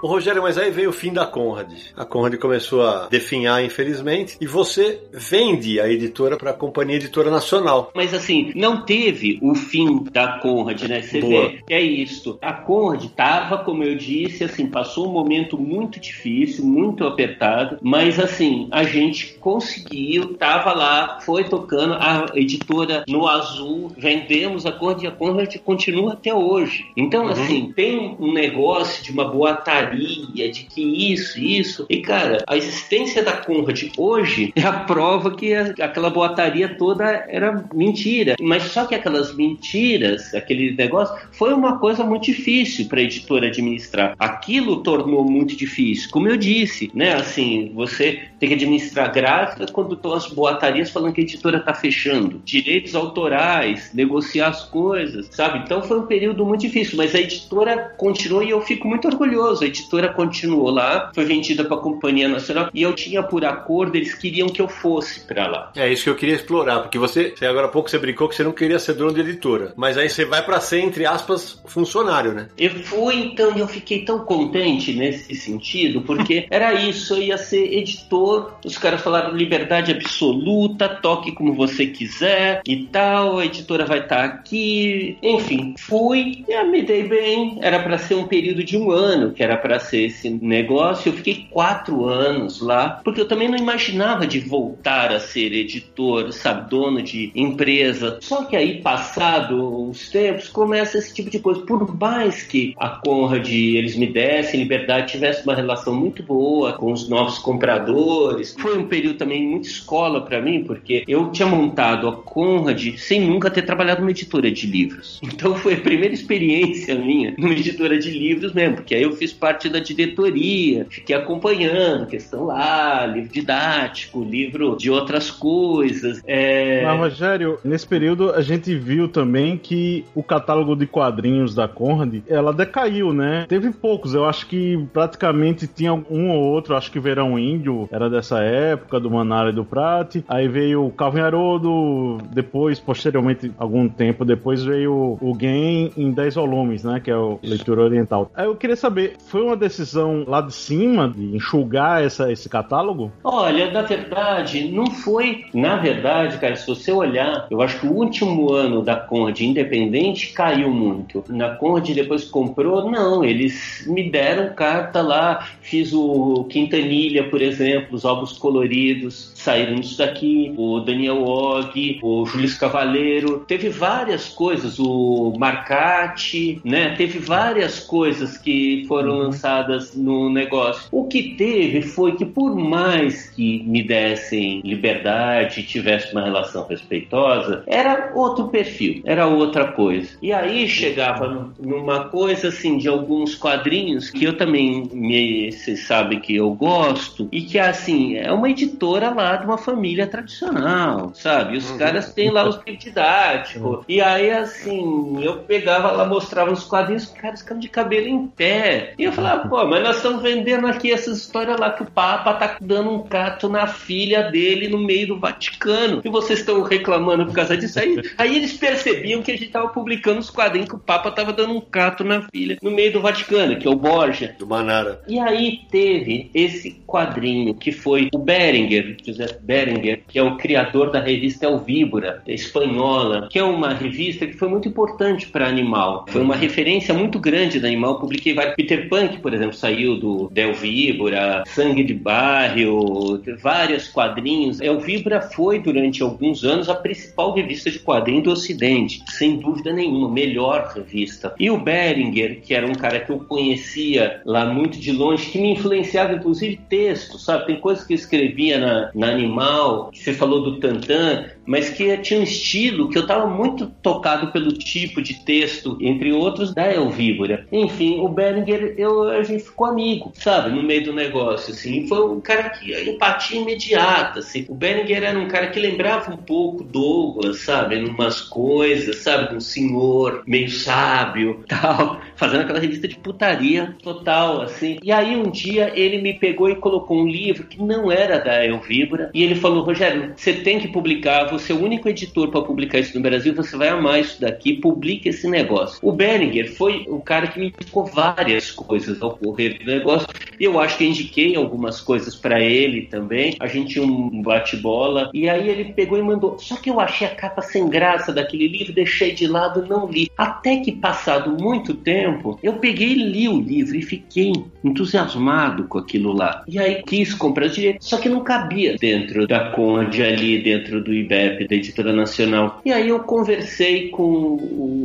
Rogério, mas aí veio o fim da Conrad. A Conrad começou a definhar, infelizmente, e você vende a editora para a Companhia Editora Nacional. Mas assim, não teve o fim da Conrad, né? Você Boa. vê, é isso. A Conrad estava, como eu disse, assim, passou um momento muito difícil, muito apertado, mas assim, a gente conseguiu, tava lá, foi tocando, a editora no azul, vendemos a Conrad e a Conrad continua até hoje. Então, uhum. assim, tem um negócio de uma boataria de que isso, isso. E, cara, a existência da Conrad hoje é a prova que aquela boataria toda era mentira. Mas só que aquelas mentiras, aquele negócio, foi uma coisa muito difícil para a editora administrar. Aquilo tornou muito difícil. Como eu disse, né? Assim, você tem que administrar gráficas quando estão as boatarias falando que a editora está fechando. Direitos autorais, negociar as coisas, sabe? Então foi um período muito difícil, mas a editora continuou e eu fico muito orgulhoso. A editora continuou lá, foi vendida para a Companhia Nacional e eu tinha por acordo, eles queriam que eu fosse para lá. É isso que eu queria explorar, porque você, agora há pouco você brincou que você não queria ser dono de editora, mas aí você vai para ser, entre aspas, funcionário, né? Eu fui, então, e eu fiquei tão contente nesse sentido, porque era isso, eu ia ser editor, os caras falaram liberdade absoluta, toque como você quiser e tal, a editora vai estar tá aqui, enfim, fui, e me dei bem, era para ser um período de um ano, que era para ser esse negócio. Eu fiquei quatro anos lá, porque eu também não imaginava de voltar a ser editor, sabe, dono de empresa. Só que aí, passado uns tempos, começa esse tipo de coisa. Por mais que a Conrad eles me dessem liberdade, tivesse uma relação muito boa com os novos compradores, foi um período também muito escola para mim, porque eu tinha montado a Conrad sem nunca ter trabalhado numa editora de livros. Então foi a primeira experiência minha numa editora de livros mesmo, porque aí eu fiz parte parte da diretoria, fiquei acompanhando questão lá, livro didático, livro de outras coisas. É... Mas, Rogério, nesse período a gente viu também que o catálogo de quadrinhos da Conrad, ela decaiu, né? Teve poucos, eu acho que praticamente tinha um ou outro, acho que Verão Índio era dessa época, do Manara e do Prati. Aí veio o Calvin Haroldo, depois, posteriormente, algum tempo depois veio o Game em 10 volumes, né? Que é o Leitura Oriental. Aí eu queria saber, foi uma decisão lá de cima de enxugar essa, esse catálogo? Olha, na verdade, não foi. Na verdade, cara, se você olhar, eu acho que o último ano da Conde independente caiu muito. Na Conde depois comprou, não, eles me deram carta lá, fiz o Quintanilha, por exemplo, os álbuns coloridos, saíram disso daqui, o Daniel Og, o Júlio Cavaleiro, teve várias coisas, o Marcati, né? Teve várias coisas que foram uhum. Lançadas no negócio. O que teve foi que por mais que me dessem liberdade, tivesse uma relação respeitosa, era outro perfil, era outra coisa. E aí chegava numa coisa assim de alguns quadrinhos que eu também me, vocês sabem que eu gosto e que assim é uma editora lá de uma família tradicional, sabe? Os uhum. caras têm lá os didáticos. Uhum. E aí assim eu pegava lá mostrava os quadrinhos, os caras ficam de cabelo em pé. E eu falava, pô, mas nós estamos vendendo aqui essa história lá que o Papa tá dando um cato na filha dele no meio do Vaticano. E vocês estão reclamando por causa disso aí? Aí eles percebiam que a gente tava publicando os quadrinhos que o Papa tava dando um cato na filha no meio do Vaticano, que é o Borja. Do Manara. E aí teve esse quadrinho que foi o Beringer, José Beringer, que é o criador da revista El Víbora, espanhola, que é uma revista que foi muito importante para Animal. Foi uma referência muito grande da Animal. Publiquei vários. Peter Por exemplo, saiu do Del Víbora, Sangue de Barrio, vários quadrinhos. El Víbora foi, durante alguns anos, a principal revista de quadrinhos do Ocidente, sem dúvida nenhuma, melhor revista. E o Beringer, que era um cara que eu conhecia lá muito de longe, que me influenciava, inclusive, texto, sabe? Tem coisas que eu escrevia na, na Animal, que você falou do Tantan, mas que tinha um estilo que eu estava muito tocado pelo tipo de texto, entre outros, da Elvíbora. Enfim, o Beringer, eu, a gente ficou amigo, sabe, no meio do negócio, assim. Foi um cara que, empatia imediata, assim. O Beringer era um cara que lembrava um pouco Douglas, sabe, numas coisas, sabe, um senhor meio sábio, tal, fazendo aquela revista de putaria total, assim. E aí um dia ele me pegou e colocou um livro que não era da Elvíbora, e ele falou, Rogério, você tem que publicar, você é o único editor para publicar isso no Brasil, você vai amar isso daqui, publique esse negócio. O Berninger foi o cara que me indicou várias coisas ao correr do negócio, e eu acho que indiquei algumas coisas para ele também. A gente tinha um bate-bola, e aí ele pegou e mandou. Só que eu achei a capa sem graça daquele livro, deixei de lado, não li. Até que passado muito tempo, eu peguei e li o livro e fiquei entusiasmado com aquilo lá. E aí quis comprar direito, só que não cabia dentro da Conde ali, dentro do IBER Da editora nacional. E aí eu conversei com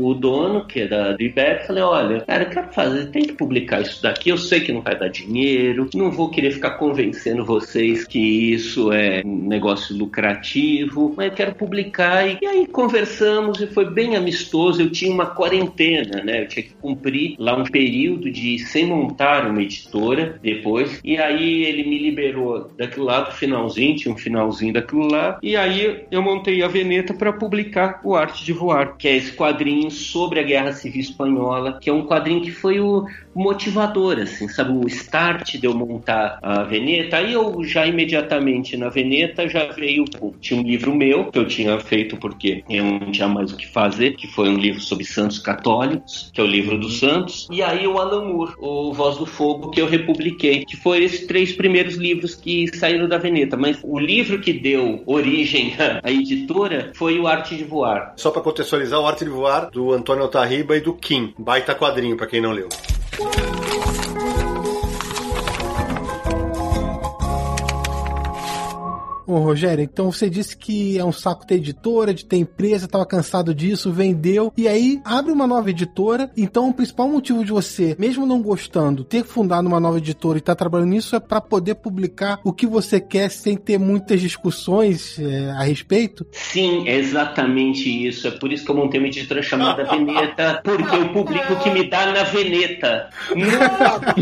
o dono, que da, do IBEP, falei, olha, cara, eu quero fazer, tem que publicar isso daqui, eu sei que não vai dar dinheiro, não vou querer ficar convencendo vocês que isso é um negócio lucrativo, mas eu quero publicar. E, e aí conversamos e foi bem amistoso, eu tinha uma quarentena, né? Eu tinha que cumprir lá um período de sem montar uma editora depois, e aí ele me liberou daquilo lá do finalzinho, tinha um finalzinho daquilo lá, e aí eu montei a Veneta para publicar o Arte de Voar, que é esse quadrinho sobre a Guerra Civil Espanhola, que é um quadrinho que foi o motivador, assim, sabe? O start de eu montar a Veneta. Aí eu já imediatamente na Veneta já veio, tinha um livro meu que eu tinha feito porque eu não tinha mais o que fazer, que foi um livro sobre santos católicos, que é o livro dos santos. E aí o Alan Moore, o Voz do Fogo, que eu republiquei, que foi esses três primeiros livros que saíram da Veneta. Mas o livro que deu origem à editora foi o Arte de Voar. Só para contextualizar, o Arte de Voar do Antônio Altarriba e do Kim. Baita quadrinho, para quem não leu. Ô, Rogério, então você disse que é um saco ter editora, de ter empresa, tava cansado disso, vendeu, e aí abre uma nova editora. Então, o principal motivo de você, mesmo não gostando, ter fundado uma nova editora e estar tá trabalhando nisso é para poder publicar o que você quer sem ter muitas discussões é, a respeito? Sim, é exatamente isso. É por isso que eu montei uma editora chamada Veneta, porque eu publico o que me dá na Veneta. Nunca,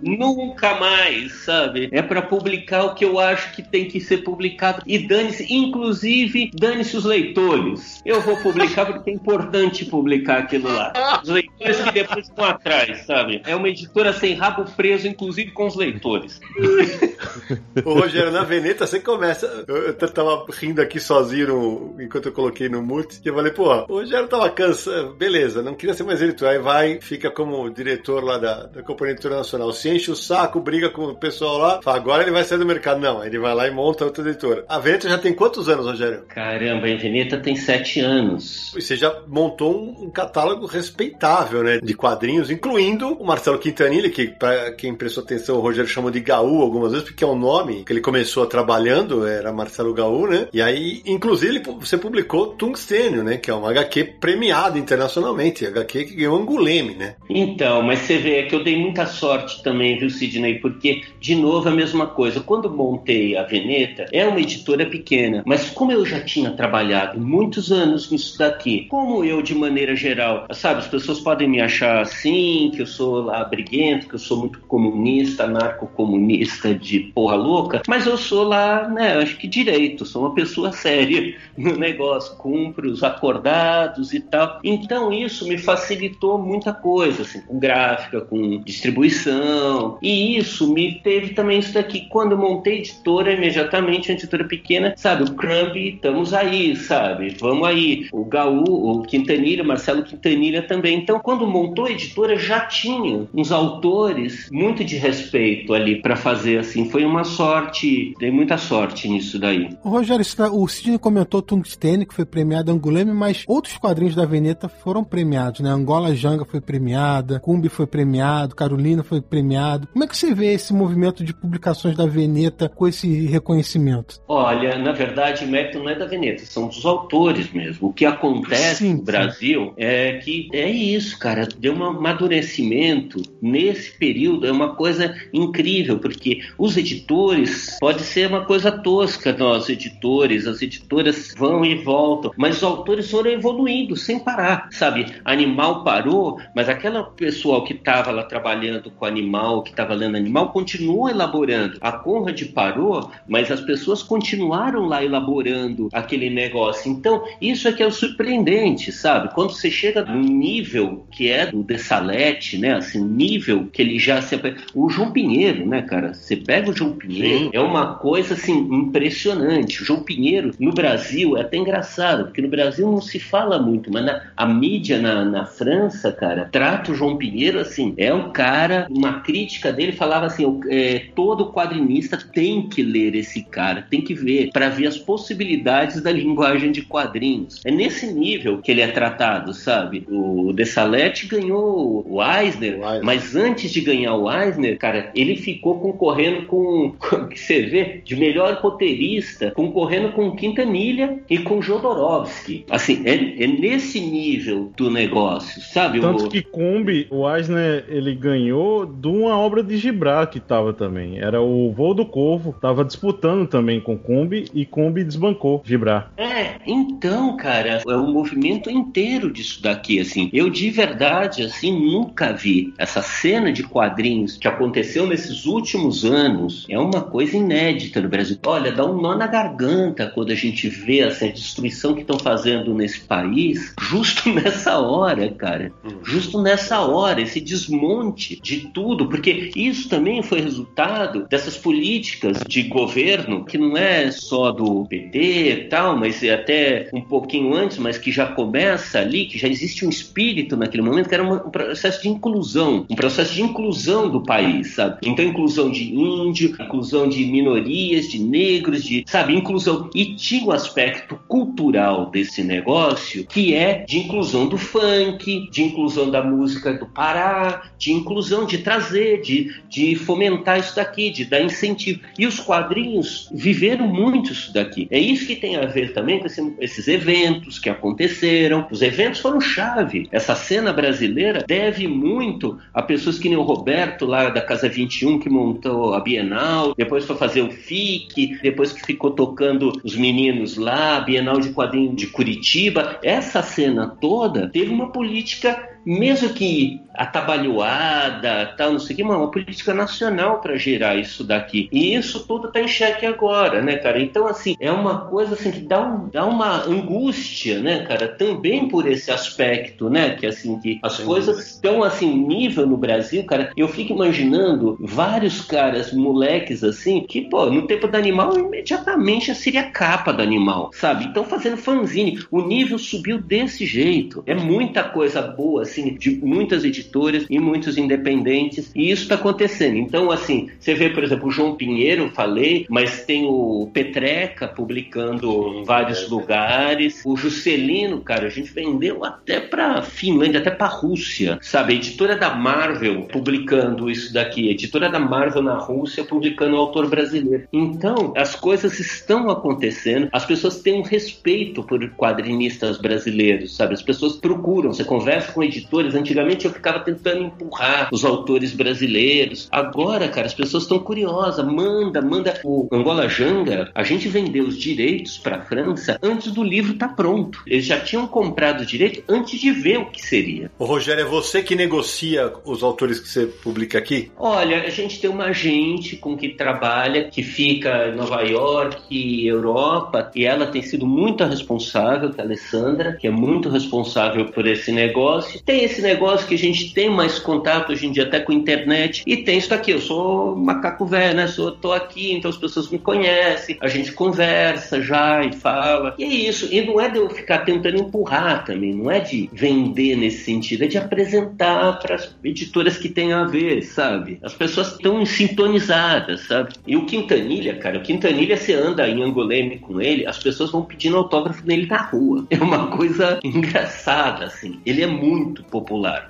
nunca mais, sabe? É para publicar o que eu acho que tem que ser publicado. E dane-se, inclusive, dane-se os leitores. Eu vou publicar porque é importante publicar aquilo lá. Os leitores que depois estão atrás, sabe? É uma editora sem rabo preso, inclusive com os leitores. Ô, Rogério, na Veneta você começa. Eu, eu tava rindo aqui sozinho no, enquanto eu coloquei no mute. E eu falei, pô, o Rogério tava cansado. Beleza, não queria ser mais editor. Aí vai, fica como diretor lá da, da Companhia Editora Nacional. Se enche o saco, briga com o pessoal lá. Fala, agora ele vai sair do mercado. Não, ele vai lá e monta outra editora. A Veneta já tem quantos anos, Rogério? Caramba, a Veneta tem sete anos. E você já montou um, um catálogo respeitável, né? De quadrinhos, incluindo o Marcelo Quintanilha, que para quem prestou atenção, o Rogério chamou de Gaú algumas vezes, porque é um nome que ele começou trabalhando, era Marcelo Gaú, né? E aí, inclusive, você publicou Tungstênio, né? Que é uma HQ premiada internacionalmente, HQ que ganhou Anguleme, né? Então, mas você vê que eu dei muita sorte também, viu, Sidney? Porque, de novo, a mesma coisa. Quando montei a Veneta, é uma editora pequena, mas como eu já tinha trabalhado muitos anos nisso daqui, como eu, de maneira geral, sabe, as pessoas podem me achar assim, que eu sou lá briguento, que eu sou muito comunista, narco-comunista de porra louca, mas eu sou lá, né, acho que direito, sou uma pessoa séria no negócio, cumpro os acordados e tal. Então isso me facilitou muita coisa, assim, com gráfica, com distribuição, e isso me teve também isso daqui. Quando eu montei editora, imediatamente, a editora pequena, sabe, o Crumb, estamos aí, sabe, vamos aí. O Gaú, o Quintanilha, Marcelo Quintanilha também. Então, quando montou a editora, já tinha uns autores muito de respeito ali para fazer assim. Foi uma sorte, dei muita sorte nisso daí. O Rogério, tá, o Sidney comentou Tungstênio, que foi premiado Anguleme, mas outros quadrinhos da Veneta foram premiados, né? Angola Janga foi premiada, Cumbi foi premiado, Carolina foi premiado. Como é que você vê esse movimento de publicações da Veneta com esse reconhecimento? Olha, na verdade, o mérito não é da Veneta, são dos autores mesmo. O que acontece sim, no Brasil sim. é que é isso, cara, deu um amadurecimento nesse período, é uma coisa incrível, porque os editores, pode ser uma coisa tosca, nós editores, as editoras vão e voltam, mas os autores foram evoluindo sem parar, sabe? Animal parou, mas aquela pessoal que estava lá trabalhando com animal, que estava lendo animal, continua elaborando. A Conrad parou, mas as pessoas continuaram lá elaborando aquele negócio. Então, isso é que é o surpreendente, sabe? Quando você chega num nível que é do Dessalete, né? Assim, nível que ele já se. O João Pinheiro, né, cara? Você pega o João Pinheiro, Sim. é uma coisa assim impressionante. O João Pinheiro, no Brasil, é até engraçado, porque no Brasil não se fala muito, mas na, a mídia na, na França, cara, trata o João Pinheiro assim. É um cara, uma crítica dele falava assim: é, todo quadrinista tem que ler esse cara, tem que ver, para ver as possibilidades da linguagem de quadrinhos. É nesse nível que ele é tratado, sabe? O Dessalete ganhou o Eisner, Eisner, mas antes de ganhar o Eisner, cara, ele ficou concorrendo com, com que você vê, de melhor roteirista, concorrendo com Quintanilha e com Jodorowsky. Assim, é, é nesse nível do negócio, sabe? Tanto o... que Kombi, o Eisner, ele ganhou de uma obra de Gibrat que tava também. Era o Voo do Corvo, tava disputando também com Kombi e Kombi desbancou Gibrat. É, então, cara, é um movimento inteiro disso daqui, assim. Eu de verdade, assim, nunca vi essa cena de quadrinhos que aconteceu nesses últimos anos. É uma coisa inédita no Brasil. Olha, dá um nó na garganta quando a gente vê essa destruição que estão fazendo nesse país, justo nessa hora, cara. Justo nessa hora, esse desmonte de tudo, porque isso também foi resultado dessas políticas de governo que não é só do PT e tal, mas é até um pouquinho antes, mas que já começa ali, que já existe um espírito na naquele momento, que era um processo de inclusão, um processo de inclusão do país, sabe? Então, inclusão de índio, inclusão de minorias, de negros, de, sabe, inclusão. E tinha o aspecto cultural desse negócio, que é de inclusão do funk, de inclusão da música do Pará, de inclusão, de trazer, de, de fomentar isso daqui, de dar incentivo. E os quadrinhos viveram muito isso daqui. É isso que tem a ver também com esse, esses eventos que aconteceram. Os eventos foram chave. Essa cena brasileira deve muito a pessoas que nem o Roberto lá da Casa 21 que montou a Bienal, depois foi fazer o FIC, depois que ficou tocando os meninos lá, a Bienal de Quadrinho de Curitiba. Essa cena toda teve uma política mesmo que atabalhoada, tal, não sei o que, uma política nacional para gerar isso daqui. E isso tudo está em xeque agora, né, cara? Então, assim, é uma coisa assim que dá, um, dá uma angústia, né, cara? Também por esse aspecto, né? Que assim, que as Sim. coisas estão assim, nível no Brasil, cara. Eu fico imaginando vários caras, moleques assim, que, pô, no tempo do animal, imediatamente seria capa do animal, sabe? Então fazendo fanzine. O nível subiu desse jeito. É muita coisa boa, assim, de muitas editoras e muitos independentes, e isso está acontecendo. Então, assim, você vê, por exemplo, o João Pinheiro, falei, mas tem o Petreca publicando em vários é, lugares, o Juscelino, cara, a gente vendeu até para Finlândia, até para Rússia, sabe? A editora da Marvel publicando isso daqui, a editora da Marvel na Rússia publicando o autor brasileiro. Então, as coisas estão acontecendo, as pessoas têm um respeito por quadrinistas brasileiros, sabe? As pessoas procuram, você conversa com editores editores. Antigamente eu ficava tentando empurrar os autores brasileiros. Agora, cara, as pessoas estão curiosas. Manda, manda. O Angola Janga, a gente vendeu os direitos para a França antes do livro estar tá pronto. Eles já tinham comprado o direito antes de ver o que seria. O Rogério, é você que negocia os autores que você publica aqui? Olha, a gente tem uma agente com que trabalha, que fica em Nova York e Europa, e ela tem sido muito responsável, que é a Alessandra, que é muito responsável por esse negócio. Tem esse negócio que a gente tem mais contato hoje em dia até com a internet e tem isso aqui. Eu sou macaco velho, né? Sou, tô aqui, então as pessoas me conhecem, a gente conversa já e fala. E é isso. E não é de eu ficar tentando empurrar também, não é de vender nesse sentido, é de apresentar para as editoras que tem a ver, sabe? As pessoas estão sintonizadas, sabe? E o Quintanilha, cara, o Quintanilha, você anda em Angoleme com ele, as pessoas vão pedindo autógrafo nele na rua. É uma coisa engraçada, assim. Ele é muito muito popular.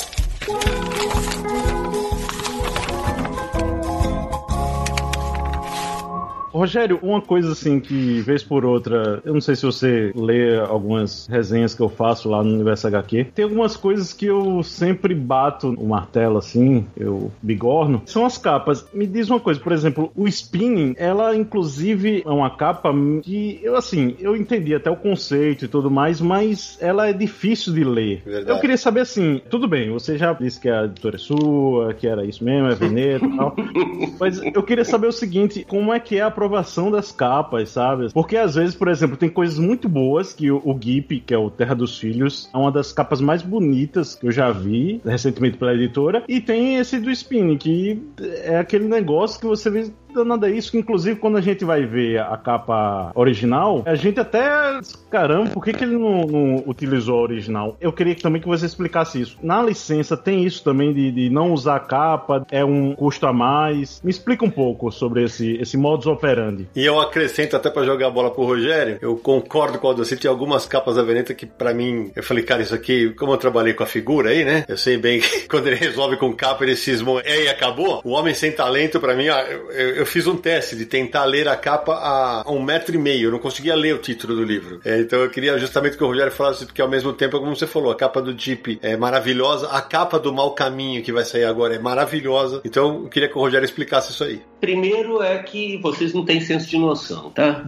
Rogério, uma coisa assim que, vez por outra, eu não sei se você lê algumas resenhas que eu faço lá no Universo HQ, tem algumas coisas que eu sempre bato o martelo assim, eu bigorno, são as capas. Me diz uma coisa, por exemplo, o Spinning, ela inclusive é uma capa que eu assim, eu entendi até o conceito e tudo mais, mas ela é difícil de ler. Verdade. Eu queria saber assim, tudo bem, você já disse que a editora é sua, que era isso mesmo, é Veneta e tal, mas eu queria saber o seguinte, como é que é a aprovação das capas, sabe? Porque às vezes, por exemplo, tem coisas muito boas que o, o GIP, que é o Terra dos Filhos, é uma das capas mais bonitas que eu já vi recentemente pela editora, e tem esse do Spinning, que é aquele negócio que você vê danada é isso, que inclusive quando a gente vai ver a capa original, a gente até. Caramba, por que, que ele não, não utilizou a original? Eu queria também que você explicasse isso. Na licença tem isso também de, de não usar a capa, é um custo a mais. Me explica um pouco sobre esse, esse modus operandi. E eu acrescento até para jogar a bola pro Rogério, eu concordo com o Aldocir, tem algumas capas da Veneta que para mim, eu falei, cara, isso aqui, como eu trabalhei com a figura aí, né? Eu sei bem que quando ele resolve com capa, ele cismou, é e acabou. O Homem Sem Talento, para mim, eu, eu, eu fiz um teste de tentar ler a capa a um metro e meio. Eu não conseguia ler o título do livro. É, então eu queria justamente que o Rogério falasse, porque ao mesmo tempo, como você falou, a capa do Jeep é maravilhosa, a capa do Mal Caminho que vai sair agora é maravilhosa. Então eu queria que o Rogério explicasse isso aí. Primeiro é que vocês não têm senso de noção, tá?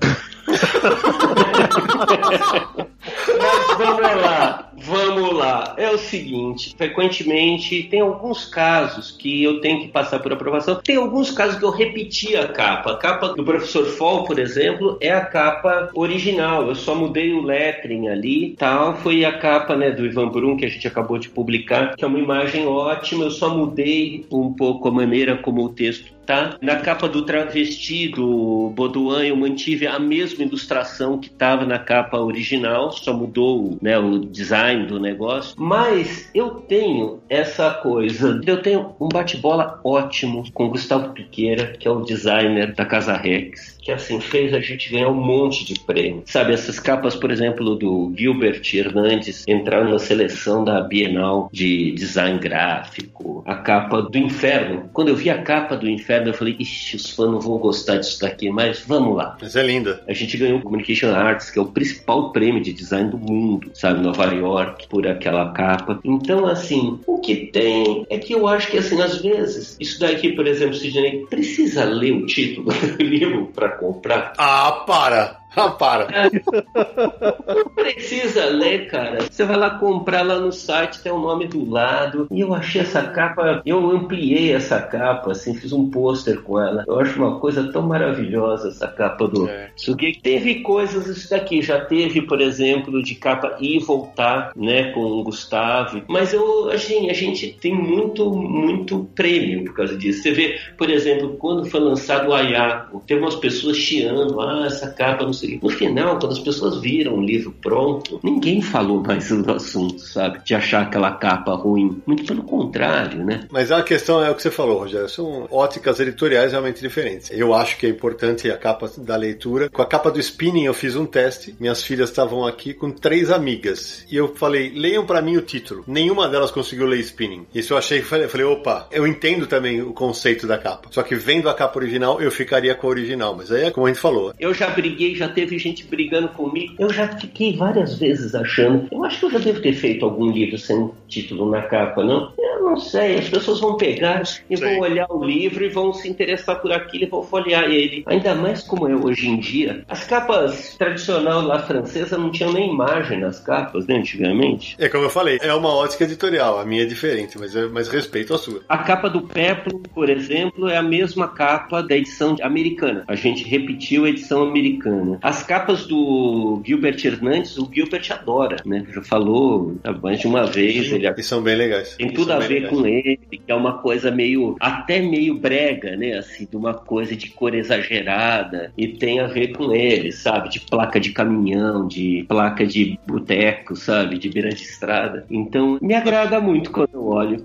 Mas vamos lá, vamos lá. É o seguinte, frequentemente tem alguns casos que eu tenho que passar por aprovação. Tem alguns casos que eu repeti a capa. A capa do professor Fall, por exemplo, é a capa original. Eu só mudei o lettering ali, tal. Foi a capa, né, do Ivan Brum que a gente acabou de publicar, que é uma imagem ótima. Eu só mudei um pouco a maneira como o texto tá? Na capa do travesti do Baudouin eu mantive a mesma ilustração que estava na capa original, só mudou né, o design do negócio. Mas eu tenho essa coisa, eu tenho um bate-bola ótimo com Gustavo Piqueira, que é o designer da Casa Rex que assim fez a gente ganhar um monte de prêmio. Sabe, essas capas, por exemplo, do Gilbert Hernandes entraram na seleção da Bienal de Design Gráfico, a capa do Inferno. Quando eu vi a capa do Inferno, eu falei, ixi, os fãs não vão gostar disso daqui, mas vamos lá. Mas é linda. A gente ganhou o Communication Arts, que é o principal prêmio de design do mundo, sabe, Nova York, por aquela capa. Então, assim, o que tem é que eu acho que, assim, às vezes, isso daqui, por exemplo, Sidney, precisa ler o título do livro para comprar. Ah, para! Ah, para. Não precisa ler, cara. Você vai lá comprar lá no site, tem o nome do lado. E eu achei essa capa, eu ampliei essa capa, assim, fiz um pôster com ela. Eu acho uma coisa tão maravilhosa essa capa do é. Sugi. Teve coisas isso daqui, já teve, por exemplo, de capa ir e voltar, né, com o Gustavo. Mas eu, assim, a gente tem muito, muito prêmio por causa disso. Você vê, por exemplo, quando foi lançado o Ayako, teve umas pessoas chiando, ah, essa capa não sei no final, quando as pessoas viram o livro pronto, ninguém falou mais do assunto, sabe? De achar aquela capa ruim. Muito pelo contrário, né? Mas a questão é o que você falou, Rogério. São óticas editoriais realmente diferentes. Eu acho que é importante a capa da leitura. Com a capa do Spinning eu fiz um teste. Minhas filhas estavam aqui com três amigas. E eu falei, leiam para mim o título. Nenhuma delas conseguiu ler Spinning. Isso eu achei, falei, falei, opa, eu entendo também o conceito da capa. Só que vendo a capa original, eu ficaria com a original. Mas aí é como a gente falou. Eu já briguei, já teve gente brigando comigo. Eu já fiquei várias vezes achando. Eu acho que eu já devo ter feito algum livro sem título na capa, não? Eu não sei. As pessoas vão pegar e vão olhar o livro e vão se interessar por aquilo e vão folhear ele. Ainda mais como é hoje em dia. As capas tradicional lá francesa não tinham nem imagem nas capas, né, antigamente. É como eu falei, é uma ótica editorial. A minha é diferente, mas, é, mas respeito a sua. A capa do Peplo, por exemplo, é a mesma capa da edição americana. A gente repetiu a edição americana. As capas do Gilbert Hernandes, o Gilbert adora, né? Já falou mais de uma vez. Ele... E são bem legais. Tem tudo a ver legais. com ele, que é uma coisa meio, até meio brega, né? Assim, de uma coisa de cor exagerada. E tem a ver com ele, sabe? De placa de caminhão, de placa de boteco, sabe? De beira de estrada. Então, me agrada muito quando eu olho.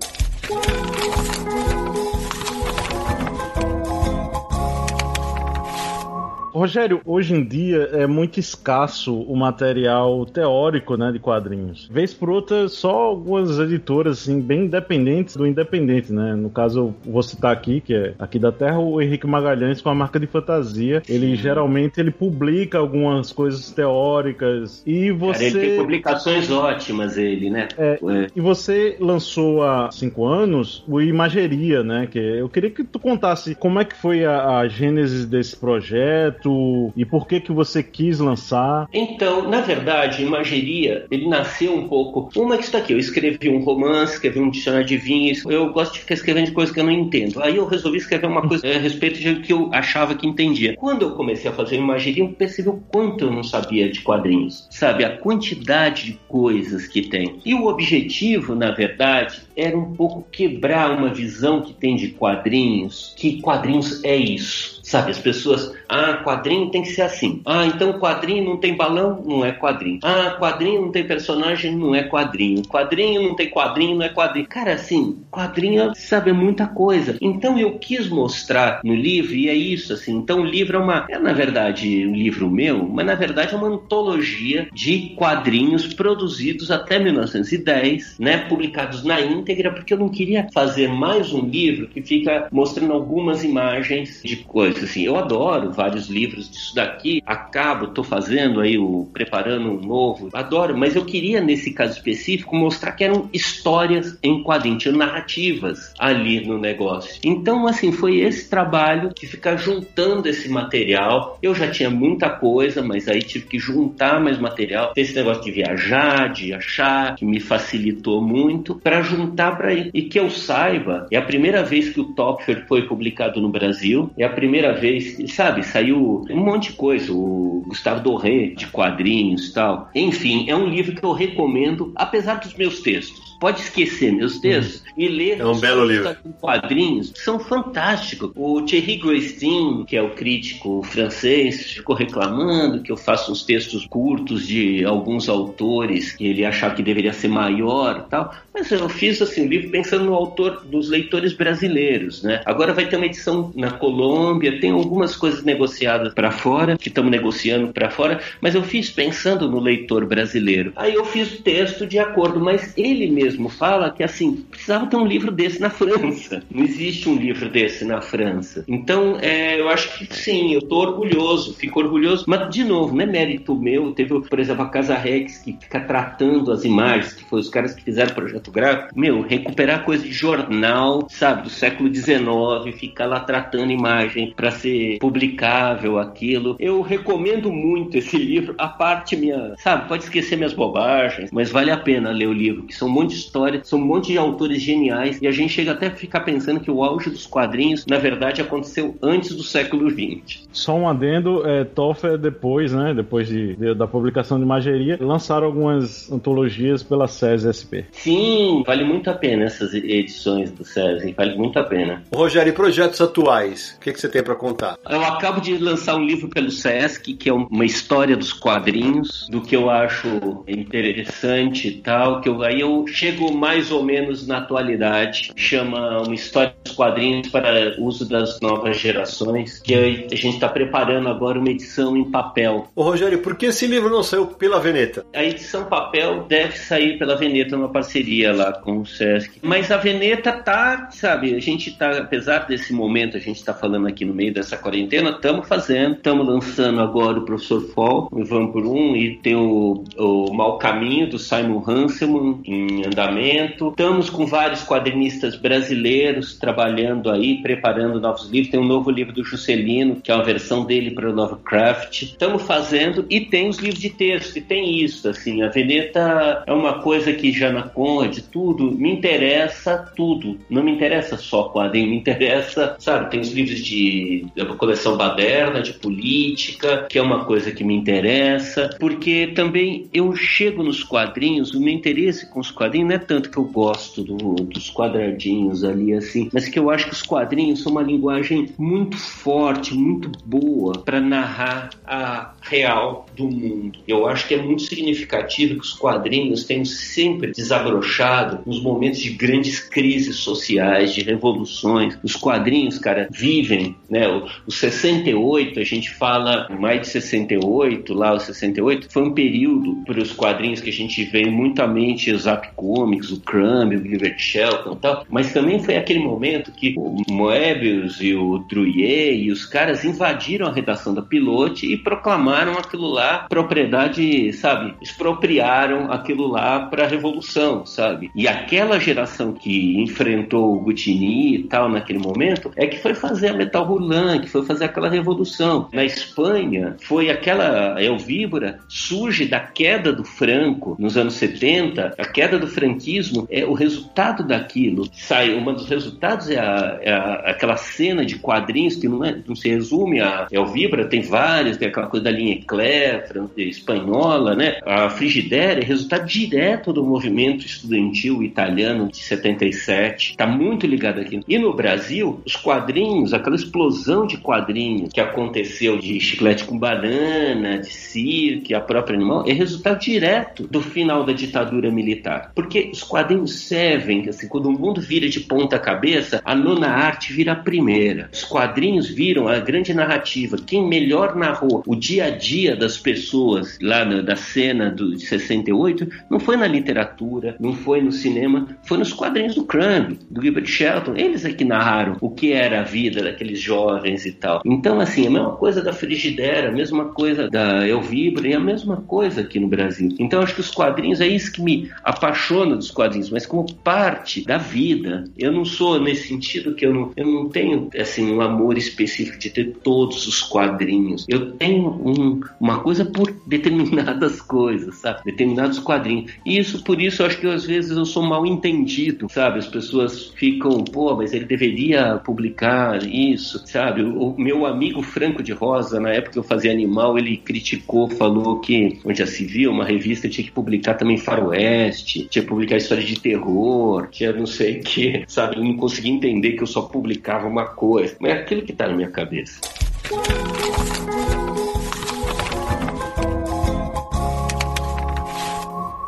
Rogério, hoje em dia é muito escasso o material teórico, né, de quadrinhos. Vez por outra, só algumas editoras, assim, bem independentes do independente, né? No caso, eu vou citar aqui, que é aqui da Terra, o Henrique Magalhães com a marca de fantasia. Ele geralmente ele publica algumas coisas teóricas e você... Cara, ele tem publicações ótimas, ele, né? É, é. E você lançou há cinco anos o Imageria, né? Que eu queria que tu contasse como é que foi a, a gênese desse projeto, e por que que você quis lançar? Então, na verdade, Imageria, ele nasceu um pouco... Uma que está aqui, eu escrevi um romance, escrevi um dicionário de vinhos, eu gosto de ficar escrevendo coisas que eu não entendo. Aí eu resolvi escrever uma coisa a respeito de que eu achava que entendia. Quando eu comecei a fazer Imageria, eu percebi o quanto eu não sabia de quadrinhos. Sabe, a quantidade de coisas que tem. E o objetivo, na verdade, era um pouco quebrar uma visão que tem de quadrinhos, que quadrinhos é isso Sabe, as pessoas, ah, quadrinho tem que ser assim. Ah, então quadrinho não tem balão, não é quadrinho. Ah, quadrinho não tem personagem, não é quadrinho. Quadrinho não tem quadrinho, não é quadrinho. Cara, assim, quadrinho, sabe, é muita coisa. Então eu quis mostrar no livro, e é isso, assim. Então o livro é uma, é na verdade um livro meu, mas na verdade é uma antologia de quadrinhos produzidos até 1910, né, publicados na íntegra, porque eu não queria fazer mais um livro que fica mostrando algumas imagens de coisas assim, eu adoro vários livros disso daqui, acabo, tô fazendo aí o preparando um novo, adoro, mas eu queria nesse caso específico mostrar que eram histórias em tinha narrativas ali no negócio. Então, assim, foi esse trabalho de ficar juntando esse material. Eu já tinha muita coisa, mas aí tive que juntar mais material. Esse negócio de viajar, de achar, que me facilitou muito para juntar para e que eu saiba, é a primeira vez que o Topfer foi publicado no Brasil, é a primeira primeira vez, sabe, saiu um monte de coisa, o Gustavo Doré de quadrinhos e tal. Enfim, é um livro que eu recomendo, apesar dos meus textos pode esquecer meus textos e ler É um belo livro. quadrinhos, são fantásticos. O Thierry Groestin, que é o crítico francês, ficou reclamando que eu faço uns textos curtos de alguns autores que ele achava que deveria ser maior e tal. Mas eu fiz assim o livro pensando no autor dos leitores brasileiros, né? Agora vai ter uma edição na Colômbia, tem algumas coisas negociadas para fora, que estamos negociando para fora, mas eu fiz pensando no leitor brasileiro. Aí eu fiz o texto de acordo, mas ele mesmo fala que assim, precisava ter um livro desse na França. Não existe um livro desse na França. Então, é, eu acho que sim, eu tô orgulhoso, fico orgulhoso, mas de novo, não é mérito meu. Teve, por exemplo, a Casa Rex que fica tratando as imagens, que foi os caras que fizeram o projeto gráfico. Meu, recuperar coisa de jornal, sabe, do século XIX, ficar lá tratando imagem para ser publicável aquilo. Eu recomendo muito esse livro, a parte minha, sabe, pode esquecer minhas bobagens, mas vale a pena ler o livro, que são um monte de histórias, são um monte de autores geniais, e a gente chega até a ficar pensando que o auge dos quadrinhos, na verdade, aconteceu antes do século XX. Só um adendo, é, Toffer depois, né, depois de, de- da publicação de Mageria, lançaram algumas antologias pela SESI SP. Sim, vale muito a pena essas edições do SESI, vale muito a pena. Rogério, e projetos atuais? O que, que você tem para contar? Eu acabo de lançar um livro pelo SESC, que é uma história dos quadrinhos, do que eu acho interessante e tal, que eu, aí eu chego mais ou menos na atualidade. Chama Uma História dos Quadrinhos para uso das novas gerações, que a gente está preparando agora uma edição em papel. Ô Rogério, por que esse livro não saiu pela Veneta? A edição papel deve sair pela Veneta numa parceria lá com o Sesc. Mas a Veneta tá, sabe, a gente tá, apesar desse momento, a gente tá falando aqui no meio dessa quarentena, estamos fazendo, estamos lançando agora o Professor Fall, o Ivan por um, e tem o, o Mal Caminho do Simon Hanselman em andamento. Estamos com vários quadrinistas brasileiros trabalhando aí, preparando novos livros. Tem um novo livro do Juscelino, que é uma versão dele para o Lovecraft. Estamos fazendo e tem os livros de texto, e tem isso, assim, a Veneta é uma coisa que já na Conde, tudo, me interessa tudo. Não me interessa só quadrinho, me interessa, sabe, tem os livros de da coleção baderna, de política, que é uma coisa que me interessa, porque também eu chego nos quadrinhos, o meu interesse com os quadrinhos não é tanto que eu gosto do- dos quadradinhos ali, assim, mas que eu acho que os quadrinhos são uma linguagem muito forte, muito boa para narrar a real do mundo. Eu acho que é muito significativo que os quadrinhos tenham sempre desabrochado nos momentos de grandes crises sociais, de revoluções. Os quadrinhos, cara, vivem, né? O, o 68, a gente fala mais de 68, lá o 68, foi um período para os quadrinhos que a gente veio muito à mente, Zap Comics, o Crumb, o Gilbert Shelton e tal, mas também foi aquele momento que o Moebius e o Druyer e os caras invadiram a redação da Pilote e proclamaram aquilo lá propriedade, sabe? Expropriaram aquilo lá para a revolução, sabe? E aquela geração que enfrentou o Gutini e tal naquele momento é que foi fazer a Metal Hurlan, que foi fazer aquela revolução. Na Espanha, foi aquela Elvíbora surge da queda do Franco nos anos 70, a queda do franquismo é o resultado daquilo. Sai, um dos resultados é, a- é a- aquela cena de quadrinhos que não, é- não se resume a Elvibra, tem várias, tem aquela coisa da linha Eclair, espanhola, né? A Frigidaire é resultado direto do movimento estudantil italiano de 77. Está muito ligado aqui. E no Brasil, os quadrinhos, aquela explosão de quadrinhos que aconteceu de chiclete com banana, de circo, a própria animal, é resultado direto do final da ditadura militar. Porque os quadrinhos servem, assim, quando o mundo vira de ponta cabeça, a nona arte vira a primeira. Os quadrinhos viram a grande narrativa. Quem melhor narrou o dia a dia das pessoas lá na, da cena do, de 68 não foi na literatura, não foi no cinema, foi nos quadrinhos do Crumb, do Gilbert Shelton. Eles é que narraram o que era a vida daqueles jovens e tal. Então, assim, a mesma coisa da Frigidaire, a mesma coisa da Elvibra e a mesma coisa aqui no Brasil. Então, acho que os quadrinhos é isso que me apaixona dos quadrinhos, mas como parte da vida. Eu não sou nesse sentido que eu não, eu não tenho assim um amor específico de ter todos os quadrinhos. Eu tenho um, uma coisa por determinadas coisas, sabe? Determinados quadrinhos. E isso, por isso, eu acho que às vezes eu sou mal entendido, sabe? As pessoas ficam, pô, mas ele deveria publicar isso, sabe? O, meu amigo Franco de Rosa, na época que eu fazia Animal, ele criticou, falou que onde já se viu, uma revista tinha que publicar também Faroeste, tinha publicar história de terror, tinha não sei o que, sabe? Eu não conseguia entender que eu só publicava uma coisa. Mas é aquilo que tá na minha cabeça.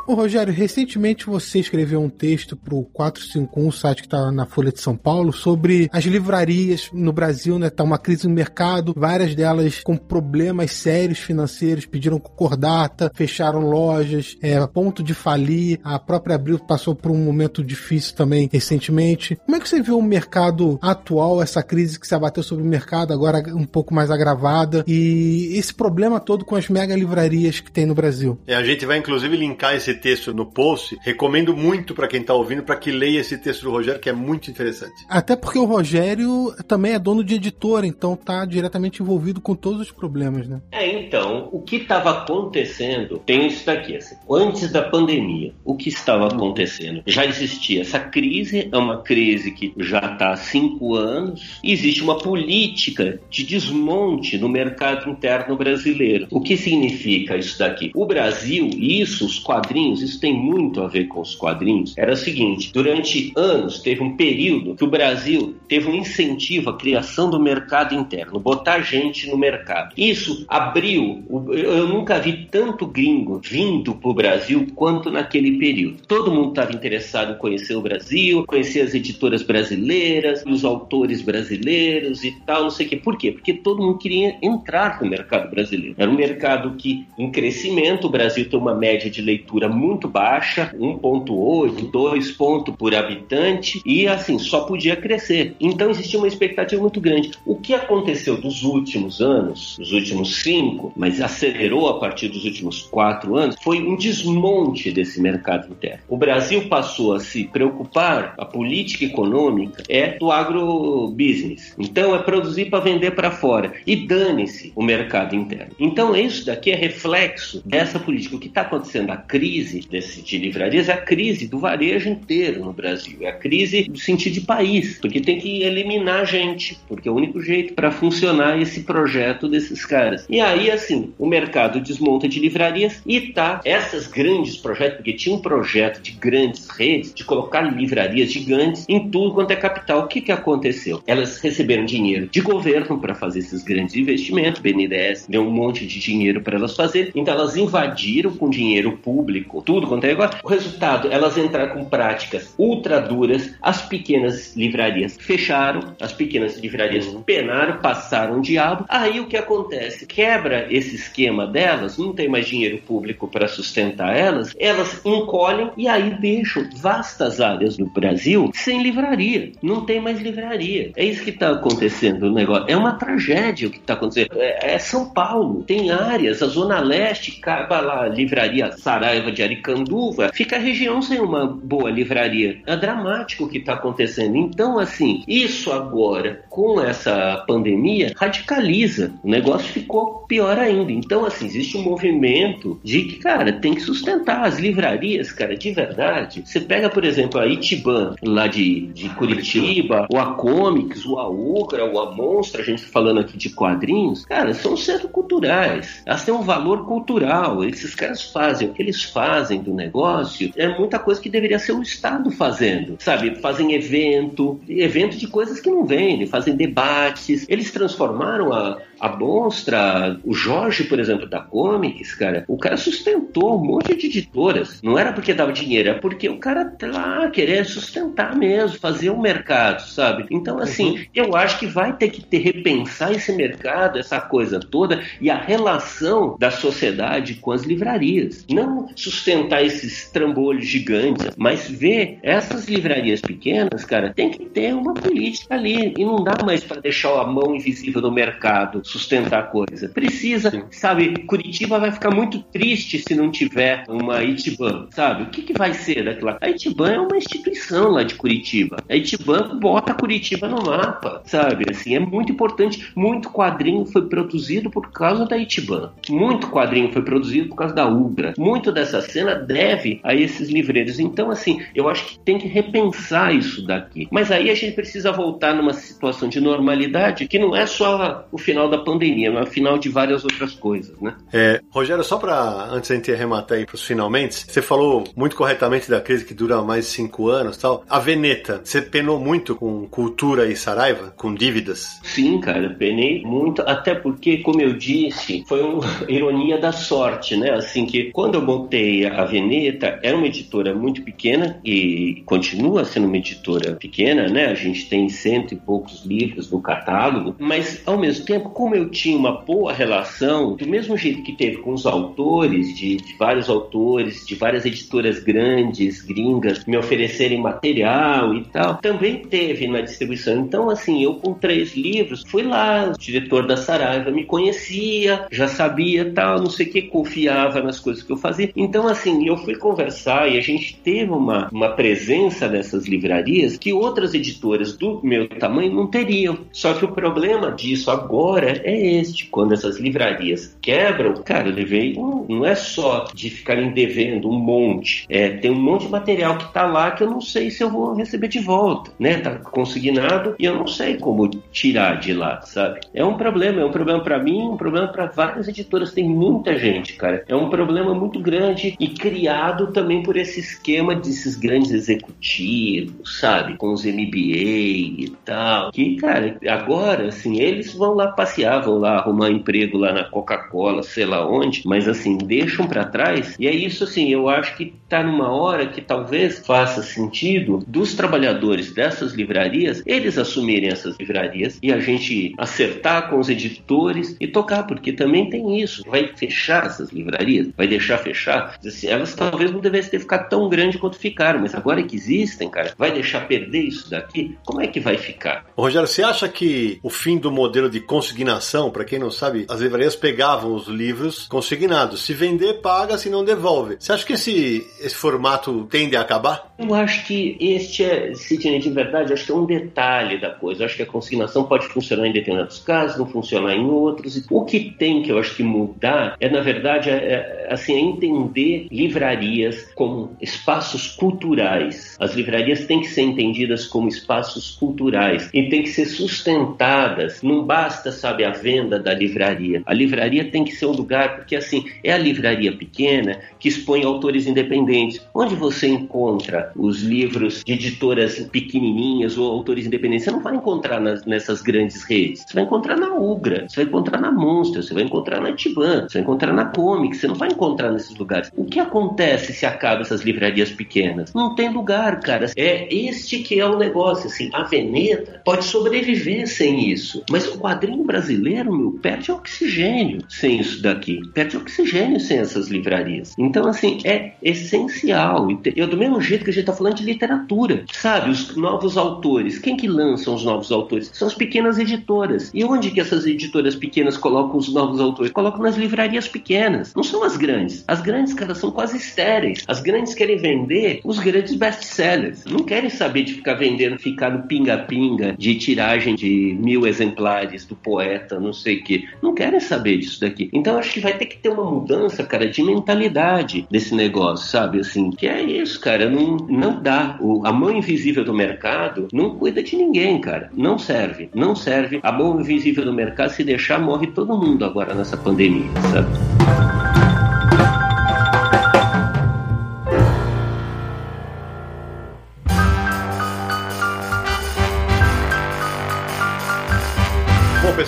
Ô, Rogério, recentemente você escreveu um texto para o 451, site que está na Folha de São Paulo, sobre as livrarias no Brasil, né? Tá uma crise no mercado, várias delas com problemas sérios financeiros, pediram concordata, fecharam lojas, é, a ponto de falir. A própria Abril passou por um momento difícil também recentemente. Como é que você viu o mercado atual, essa crise que se abateu sobre o mercado, agora um pouco mais agravada, e esse problema todo com as mega livrarias que tem no Brasil? É, a gente vai inclusive linkar esse texto no post. Recomendo muito para quem está ouvindo para que leia esse texto do Rogério, que é muito interessante. Até porque o Rogério também é dono de editora, então tá diretamente envolvido com todos os problemas, né? É, então, o que estava acontecendo, tem isso daqui, assim, antes da pandemia, o que estava acontecendo? Já existia essa crise, é uma crise que já está há cinco anos, e existe uma política de desmonte no mercado interno brasileiro. O que significa isso daqui? O Brasil, isso, os quadrinhos, quadrinhos, isso tem muito a ver com os quadrinhos, era o seguinte: durante anos teve um período que o Brasil teve um incentivo à criação do mercado interno, botar gente no mercado. Isso abriu, eu nunca vi tanto gringo vindo para o Brasil quanto naquele período. Todo mundo estava interessado em conhecer o Brasil, conhecer as editoras brasileiras, os autores brasileiros e tal, não sei o quê. Por quê? Porque todo mundo queria entrar no mercado brasileiro. Era um mercado que, em crescimento, o Brasil tem uma média de leitura muito baixa, 1.8, 2 pontos por habitante e assim, só podia crescer. Então existia uma expectativa muito grande. O que aconteceu dos últimos anos, dos últimos cinco, mas acelerou a partir dos últimos quatro anos, foi um desmonte desse mercado interno. O Brasil passou a se preocupar, a política econômica é do agrobusiness. Então é produzir para vender para fora. E dane-se o mercado interno. Então isso daqui é reflexo dessa política. O que está acontecendo? A crise crise desse, de livrarias é a crise do varejo inteiro no Brasil, é a crise do sentido de país, porque tem que eliminar gente, porque é o único jeito para funcionar esse projeto desses caras. E aí, assim, o mercado desmonta de livrarias e tá essas grandes projetos, porque tinha um projeto de grandes redes, de colocar livrarias gigantes em tudo quanto é capital. O que, que aconteceu? Elas receberam dinheiro de governo para fazer esses grandes investimentos, o BNDES deu um monte de dinheiro para elas fazerem, então elas invadiram com dinheiro público tudo quanto é negócio. O resultado, elas entraram com práticas ultra duras, as pequenas livrarias fecharam, as pequenas livrarias uhum. penaram, passaram o diabo. Aí o que acontece? Quebra esse esquema delas, não tem mais dinheiro público para sustentar elas, elas encolhem e aí deixam vastas áreas do Brasil sem livraria. Não tem mais livraria. É isso que está acontecendo no negócio. É uma tragédia o que está acontecendo. É, é, São Paulo. Tem áreas, a Zona Leste, acaba lá, livraria Saraiva de Aricanduva, fica a região sem uma boa livraria. É dramático o que está acontecendo. Então, assim, isso agora, com essa pandemia, radicaliza. O negócio ficou pior ainda. Então, assim, existe um movimento de que, cara, tem que sustentar as livrarias, cara, de verdade. Você pega, por exemplo, a Itiban, lá de, de Curitiba, ou a Comics, ou a Ugra, ou a Monstra, a gente falando aqui de quadrinhos, cara, são centros culturais. Elas têm um valor cultural. Esses caras fazem o que eles fazem fazem do negócio é muita coisa que deveria ser o Estado fazendo, sabe? Fazem evento, evento de coisas que não vendem, fazem debates. Eles transformaram a, a monstra, o Jorge, por exemplo, da Comics, cara, o cara sustentou um monte de editoras. Não era porque dava dinheiro, é porque o cara tá lá querer sustentar mesmo, fazer um mercado, sabe? Então, assim, uhum. eu acho que vai ter que ter, repensar esse mercado, essa coisa toda, e a relação da sociedade com as livrarias. Não sustentar esses trambolhos gigantes, mas ver essas livrarias pequenas, cara, tem que ter uma política ali. E não dá mais para deixar a mão invisível no mercado sustentar a coisa. Precisa, Sim. sabe? Curitiba vai ficar muito triste se não tiver uma Itiban, sabe? O que, que vai ser daquela? A Itiban é uma instituição lá de Curitiba. A Itiban bota Curitiba no mapa, sabe? Assim, é muito importante. Muito quadrinho foi produzido por causa da Itiban. Muito quadrinho foi produzido por causa da Ubra. Muito dessas Cena deve a esses livreiros. Então, assim, eu acho que tem que repensar isso daqui. Mas aí a gente precisa voltar numa situação de normalidade que não é só o final da pandemia, mas o final de várias outras coisas, né? É, Rogério, só para antes da gente arrematar aí para os finalmente, você falou muito corretamente da crise que dura mais de cinco anos tal. A Veneta, você penou muito com cultura e Saraiva, com dívidas? Sim, cara, penei muito, até porque, como eu disse, foi uma ironia da sorte, né? Assim que quando eu montei a Veneta, era uma editora muito pequena e continua sendo uma editora pequena, né? A gente tem cento e poucos livros no catálogo, mas ao mesmo tempo, como eu tinha uma boa relação, do mesmo jeito que teve com os autores, de, de vários autores, de várias editoras grandes, gringas, me oferecerem material e tal, também teve na distribuição. Então, assim, eu com três livros, fui lá, o diretor da Saraiva me conhecia, já sabia tal, não sei o que, confiava nas coisas que eu fazia. Então, assim, eu fui conversar e a gente teve uma, uma presença nessas livrarias que outras editoras do meu tamanho não teriam. Só que o problema disso agora é este: quando essas livrarias quebram, cara, eu levei um, não é só de ficarem devendo um monte, é, tem um monte de material que tá lá que eu não sei se eu vou receber de volta, né? Tá consignado e eu não sei como tirar de lá, sabe? É um problema, é um problema para mim, um problema para várias editoras, tem muita gente, cara. É um problema muito grande e criado também por esse esquema desses grandes executivos, sabe? Com os MBA e tal. Que, cara, agora, assim, eles vão lá passear, vão lá arrumar emprego lá na Coca-Cola, sei lá onde, mas assim, deixam para trás. E é isso, assim, eu acho que tá numa hora que talvez faça sentido dos trabalhadores dessas livrarias, eles assumirem essas livrarias e a gente acertar com os editores e tocar, porque também tem isso. Vai fechar essas livrarias? Vai deixar fechar? Assim, elas talvez não devessem ter ficado tão grande quanto ficaram, mas agora que existem, cara, vai deixar perder isso daqui? Como é que vai ficar? Rogério, você acha que o fim do modelo de consignação, para quem não sabe, as livrarias pegavam os livros consignados. Se vender, paga, se não devolve. Você acha que esse, esse formato tende a acabar? Eu acho que este é, Sidney, de verdade, acho que é um detalhe da coisa. Eu acho que a consignação pode funcionar em determinados casos, não funcionar em outros. O que tem que eu acho que mudar é, na verdade, é, é, assim, é entender livrarias como espaços culturais. As livrarias têm que ser entendidas como espaços culturais e têm que ser sustentadas. Não basta, sabe, a venda da livraria. A livraria tem que ser um lugar, porque assim, é a livraria pequena que expõe autores independentes. Onde você encontra os livros de editoras pequenininhas ou autores independentes? Você não vai encontrar nas, nessas grandes redes. Você vai encontrar na Ugra, você vai encontrar na Monster, você vai encontrar na Tiban, você vai encontrar na Comic, você não vai encontrar nesses lugares. O que acontece se acaba essas livrarias pequenas? Não tem lugar, cara. É este que é o negócio, assim. A Veneta pode sobreviver sem isso, mas o quadrinho brasileiro, meu, perde oxigênio sem isso daqui. Perde oxigênio sem essas livrarias. Então, assim, é essencial. Eu, do mesmo jeito que a gente está falando de literatura, sabe? Os novos autores. Quem que lançam os novos autores? São as pequenas editoras. E onde que essas editoras pequenas colocam os novos autores? Colocam nas livrarias pequenas. Não são as grandes. As grandes, cara, são quase estéreis. As grandes querem vender os grandes best-sellers. Não querem saber de ficar vendendo, ficar no pinga-pinga de tiragem de mil exemplares do poeta, não sei o quê. Não querem saber disso daqui. Então acho que vai ter que ter uma mudança, cara, de mentalidade desse negócio, sabe? Assim, que é isso, cara. Não, não dá. O, a mão invisível do mercado não cuida de ninguém, cara. Não serve. Não serve. A mão invisível do mercado, se deixar, morre todo mundo agora nessa pandemia, sabe?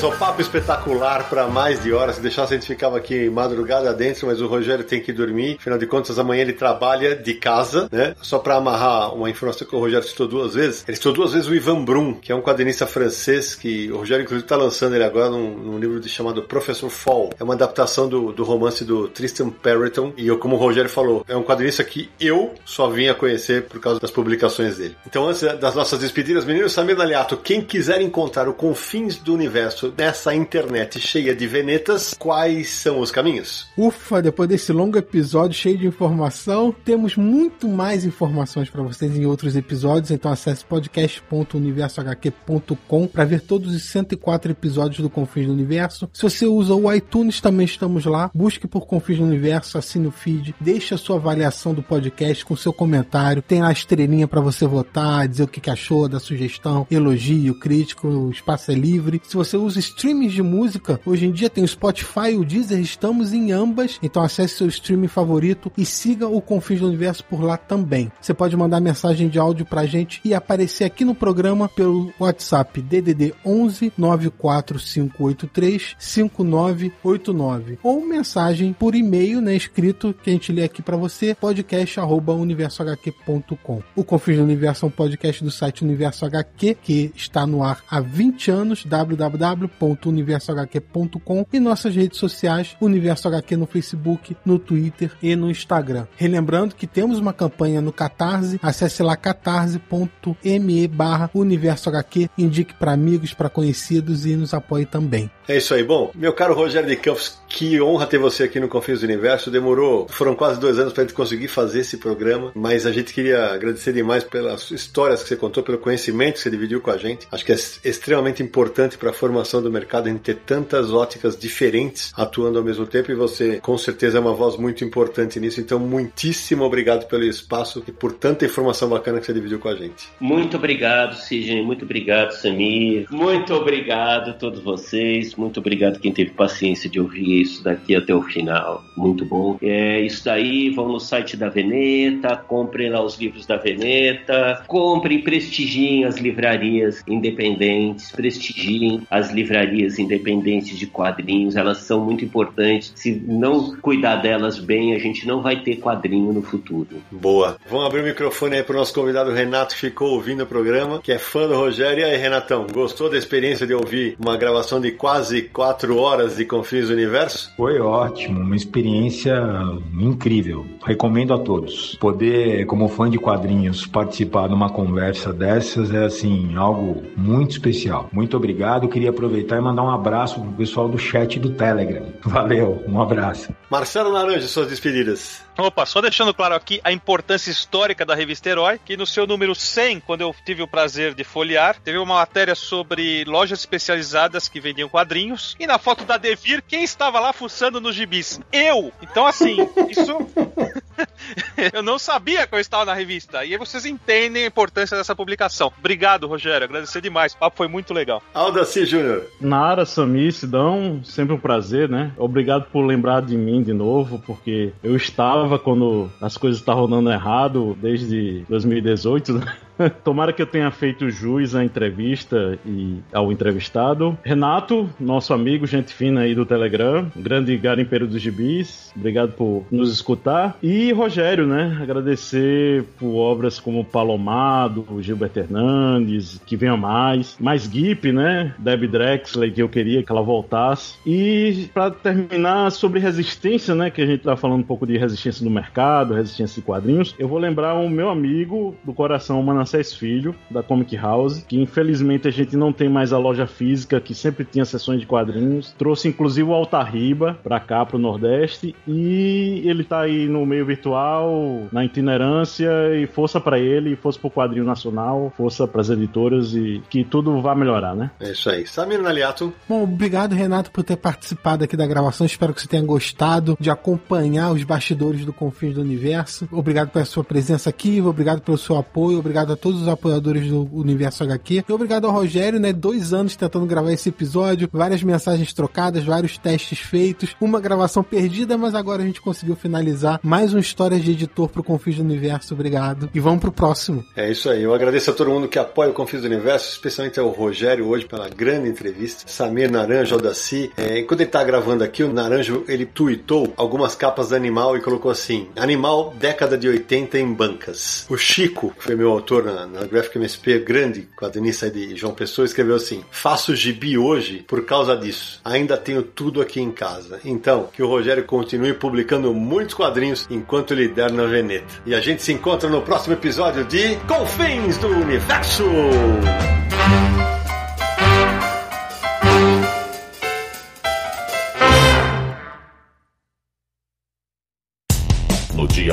Pessoal, papo espetacular para mais de horas. Se deixasse, a gente ficava aqui madrugada dentro, mas o Rogério tem que dormir. Afinal de contas, amanhã ele trabalha de casa, né? Só para amarrar uma informação que o Rogério citou duas vezes. Ele citou duas vezes o Ivan Brum, que é um quadrinista francês que o Rogério, inclusive, está lançando ele agora num, num livro de, chamado Professor Fall. É uma adaptação do, do romance do Tristan Perriton. E eu, como o Rogério falou, é um quadrinista que eu só vim a conhecer por causa das publicações dele. Então, antes das nossas despedidas, meninos, Samir Naliato, quem quiser encontrar o Confins do Universo nessa internet cheia de venetas, quais são os caminhos? Ufa, depois desse longo episódio cheio de informação, temos muito mais informações para vocês em outros episódios, então acesse podcast.universohq.com para ver todos os 104 episódios do Confins do Universo. Se você usa o iTunes, também estamos lá. Busque por Confins do Universo, assine o feed, deixe a sua avaliação do podcast com seu comentário. Tem lá a estrelinha para você votar, dizer o que achou da sugestão, elogio, crítico, o espaço é livre. Se você usa streamings de música, hoje em dia tem o Spotify e o Deezer, estamos em ambas, então acesse seu streaming favorito e siga o Confins do Universo por lá também. Você pode mandar mensagem de áudio pra gente e aparecer aqui no programa pelo WhatsApp DDD 11 94583 5989 ou mensagem por e-mail, né, escrito que a gente lê aqui para você, podcast@universohq.com. O Confins do Universo é um podcast do site Universo HQ que está no ar há 20 anos, www.universohq.com e nossas redes sociais, Universo HQ no Facebook, no Twitter e no Instagram. Relembrando que temos uma campanha no Catarse, acesse lá catarse.me barra Universo HQ, indique para amigos, para conhecidos e nos apoie também. É isso aí. Bom, meu caro Rogério de Campos, que honra ter você aqui no Confins do Universo. Demorou, foram quase dois anos para a gente conseguir fazer esse programa, mas a gente queria agradecer demais pelas histórias que você contou, pelo conhecimento que você dividiu com a gente. Acho que é extremamente importante para a formação do mercado a gente ter tantas óticas diferentes atuando ao mesmo tempo e você, com certeza, é uma voz muito importante nisso. Então, muitíssimo obrigado pelo espaço e por tanta informação bacana que você dividiu com a gente. Muito obrigado, Sidney. Muito obrigado, Samir. Muito obrigado a todos vocês. Muito obrigado quem teve paciência de ouvir isso daqui até o final. Muito bom. É isso daí. Vão no site da Veneta, comprem lá os livros da Veneta, comprem, prestigiem as livrarias independentes, prestigiem as livrarias independentes de quadrinhos. Elas são muito importantes. Se não cuidar delas bem, a gente não vai ter quadrinho no futuro. Boa. Vamos abrir o microfone aí para o nosso convidado Renato, que ficou ouvindo o programa, que é fã do Rogério. E aí, Renatão, gostou da experiência de ouvir uma gravação de quase quase quatro horas de Confins Universo? Foi ótimo, uma experiência incrível. Recomendo a todos. Poder, como fã de quadrinhos, participar de uma conversa dessas é assim, algo muito especial. Muito obrigado. Queria aproveitar e mandar um abraço pro pessoal do chat do Telegram. Valeu, um abraço. Marcelo Naranja, suas despedidas. Opa, só deixando claro aqui a importância histórica da revista Herói, que no seu número 100, quando eu tive o prazer de folhear, teve uma matéria sobre lojas especializadas que vendiam quadrinhos, e na foto da Devir, quem estava lá fuçando nos gibis? Eu! Então, assim, isso. eu não sabia que eu estava na revista. E aí vocês entendem a importância dessa publicação. Obrigado, Rogério. Agradecer demais. O papo foi muito legal. Aldaci Júnior. Nara, Sami, Sidão, sempre um prazer, né? Obrigado por lembrar de mim de novo, porque eu estava quando as coisas estavam rodando errado desde 2018, né? Tomara que eu tenha feito jus à entrevista e ao entrevistado. Renato, nosso amigo, gente fina aí do Telegram, grande garimpeiro dos gibis, obrigado por nos escutar. E Rogério, né? Agradecer por obras como Palomado, Gilberto Hernandes, que venha mais. Mais Gip, né? Debbie Drexler, que eu queria que ela voltasse. E para terminar, sobre resistência, né? Que a gente tá falando um pouco de resistência no mercado, resistência de quadrinhos. Eu vou lembrar o meu amigo do coração humano Manassés Filho, da Comic House, que infelizmente a gente não tem mais a loja física, que sempre tinha sessões de quadrinhos. Trouxe inclusive o Altarriba pra cá, pro Nordeste, e ele tá aí no meio virtual, na itinerância, e força para ele, força pro quadrinho nacional, força pras editoras e que tudo vá melhorar, né? É isso aí. Samir Naliato. Bom, obrigado, Renato, por ter participado aqui da gravação. Espero que você tenha gostado de acompanhar os bastidores do Confins do Universo. Obrigado pela sua presença aqui, obrigado pelo seu apoio, obrigado a todos os apoiadores do Universo HQ. E obrigado ao Rogério, né? Dois anos tentando gravar esse episódio, várias mensagens trocadas, vários testes feitos, uma gravação perdida, mas agora a gente conseguiu finalizar mais uma história de editor pro Confis do Universo. Obrigado. E vamos pro próximo. É isso aí. Eu agradeço a todo mundo que apoia o Confis do Universo, especialmente ao Rogério hoje pela grande entrevista. Samir Naranjo, Aldaci. É, enquanto ele tá gravando aqui, o Naranjo ele tweetou algumas capas da Animal e colocou assim: Animal, década de 80 em bancas. O Chico, que foi meu autor na, na Graphic MSP, grande quadrinista de João Pessoa, escreveu assim: Faço gibi hoje por causa disso. Ainda tenho tudo aqui em casa. Então, que o Rogério continue publicando muitos quadrinhos enquanto ele der na Veneta. E a gente se encontra no próximo episódio de Confins do Universo!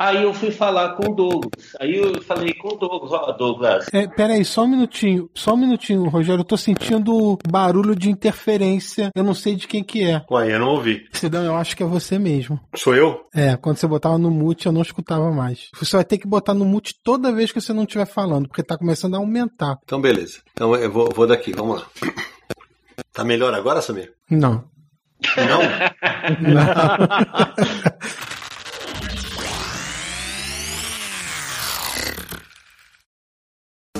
Aí eu fui falar com o Douglas. Aí eu falei com o Douglas, ó, Douglas. É, peraí, só um minutinho, só um minutinho, Rogério. Eu tô sentindo barulho de interferência. Eu não sei de quem que é. Ué, eu não ouvi. Sidão, eu acho que é você mesmo. Sou eu? É, quando você botava no mute, eu não escutava mais. Você vai ter que botar no mute toda vez que você não estiver falando, porque tá começando a aumentar. Então, beleza. Então eu vou, vou daqui, vamos lá. Tá melhor agora, Samir? Não. Não?